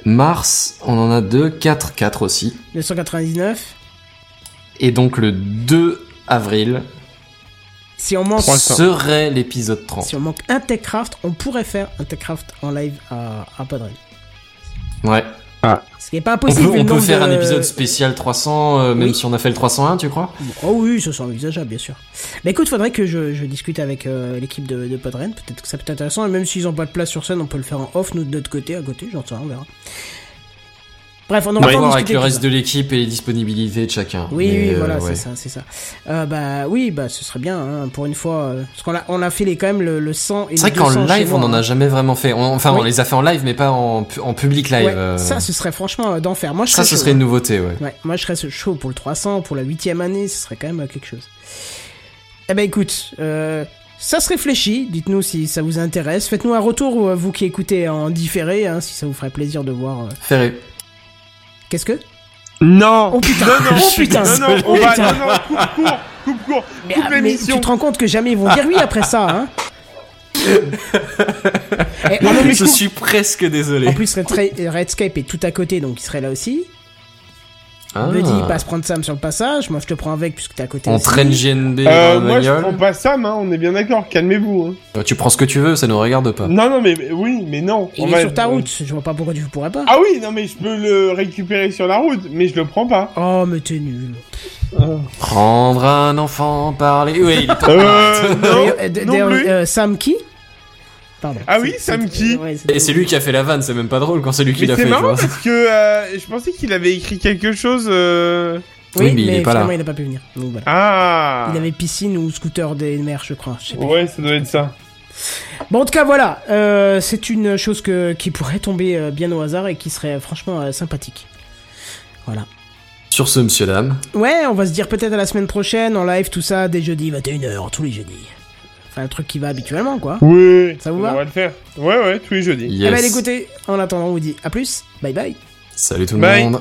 Mars, on en a 2, 4, 4 aussi. 299. Et donc le 2 avril Si on manque, 300. serait l'épisode 30. si on manque un Techcraft, on pourrait faire un Techcraft en live à, à Podren. Ouais. Ce qui est pas On impossible. peut, vu le on peut faire un de- épisode spécial 300, euh, même Oui. si on a fait le 301, tu crois? Oh oui, ça c'est envisageable, bien sûr. Mais écoute, faudrait que je, je discute avec euh, l'équipe de, de Podren. Peut-être que ça peut être intéressant. Et même s'ils ont pas de place sur scène, on peut le faire en off, nous de notre côté, à côté. J'en sais rien, on verra. Bref, on aura va voir avec le reste de l'équipe et les disponibilités de chacun. Oui, Mais, oui, euh, voilà, ouais. c'est ça, c'est ça. Euh, bah oui, bah ce serait bien, hein, pour une fois. euh, parce qu'on a, on a fait les, quand même le, le 100 et C'est vrai qu'en 200 chez live, on moi, en a hein. jamais vraiment fait. On- enfin, on les a fait en live, mais pas en, pu- en public live. Ouais, euh. Ça, ce serait franchement euh, d'enfer. Moi, je ça, ce serait une hein. nouveauté, ouais. Ouais, moi je serais chaud pour le 300, pour la huitième année, ce serait quand même euh, quelque chose. Eh ben écoute, euh, ça se réfléchit, dites-nous si ça vous intéresse. Faites-nous un retour, euh, vous qui écoutez en différé, hein, si ça vous ferait plaisir de voir. euh, Ferré. Qu'est-ce que Non Oh putain Non, non, Oh putain Non, non, on Oh, va... putain. Non, non, coupe court Coupe court mais, Coupe ah, mais l'émission tu te rends compte que jamais ils vont dire oui après ça, hein Eh, en, plus, Je suis presque désolé. en plus, Red- Redscape est tout à côté, donc il serait là aussi. Ah. Me dit, passe prendre Sam sur le passage. Moi, je te prends avec puisque t'es à côté. On aussi. traîne JNB Euh, moi, je prends pas Sam, hein, on est bien d'accord, calmez-vous. Hein. Euh, Tu prends ce que tu veux, ça nous regarde pas. Non, non, mais oui, mais non. Il On est va- sur ta route, je vois pas pourquoi tu pourrais pas. Ah oui, non, mais je peux le récupérer sur la route, mais je le prends pas. Oh, mais t'es nul. Prendre un enfant par les... Oui, il est pas Euh, non, non plus. euh, Sam qui? Pardon. Ah oui, C'est- Sam c'est- qui ouais, c'est- Et c'est lui qui a fait la vanne, c'est même pas drôle quand c'est lui qui Mais l'a c'est fait, tu marrant vois. parce que euh, je pensais qu'il avait écrit quelque chose. euh, Oui, Oui, mais il est pas là. finalement, il a pas pu venir. Donc, voilà. Ah Il avait piscine ou scooter des mers, je crois. je. Ouais, ça doit être ça. Bon, en tout cas, voilà. euh, c'est une chose que, qui pourrait tomber euh, bien au hasard et qui serait franchement euh, sympathique. Voilà. Sur ce, monsieur dame. Ouais, on va se dire peut-être à la semaine prochaine en live, tout ça, dès jeudi 21h, tous les jeudis. Enfin, un truc qui va habituellement, quoi. Oui. Ça vous va On va le faire. Ouais, ouais, tous les jeudis. Yes. Eh ben, écoutez, en attendant, on vous dit à plus. Bye bye. Salut tout le Bye. monde.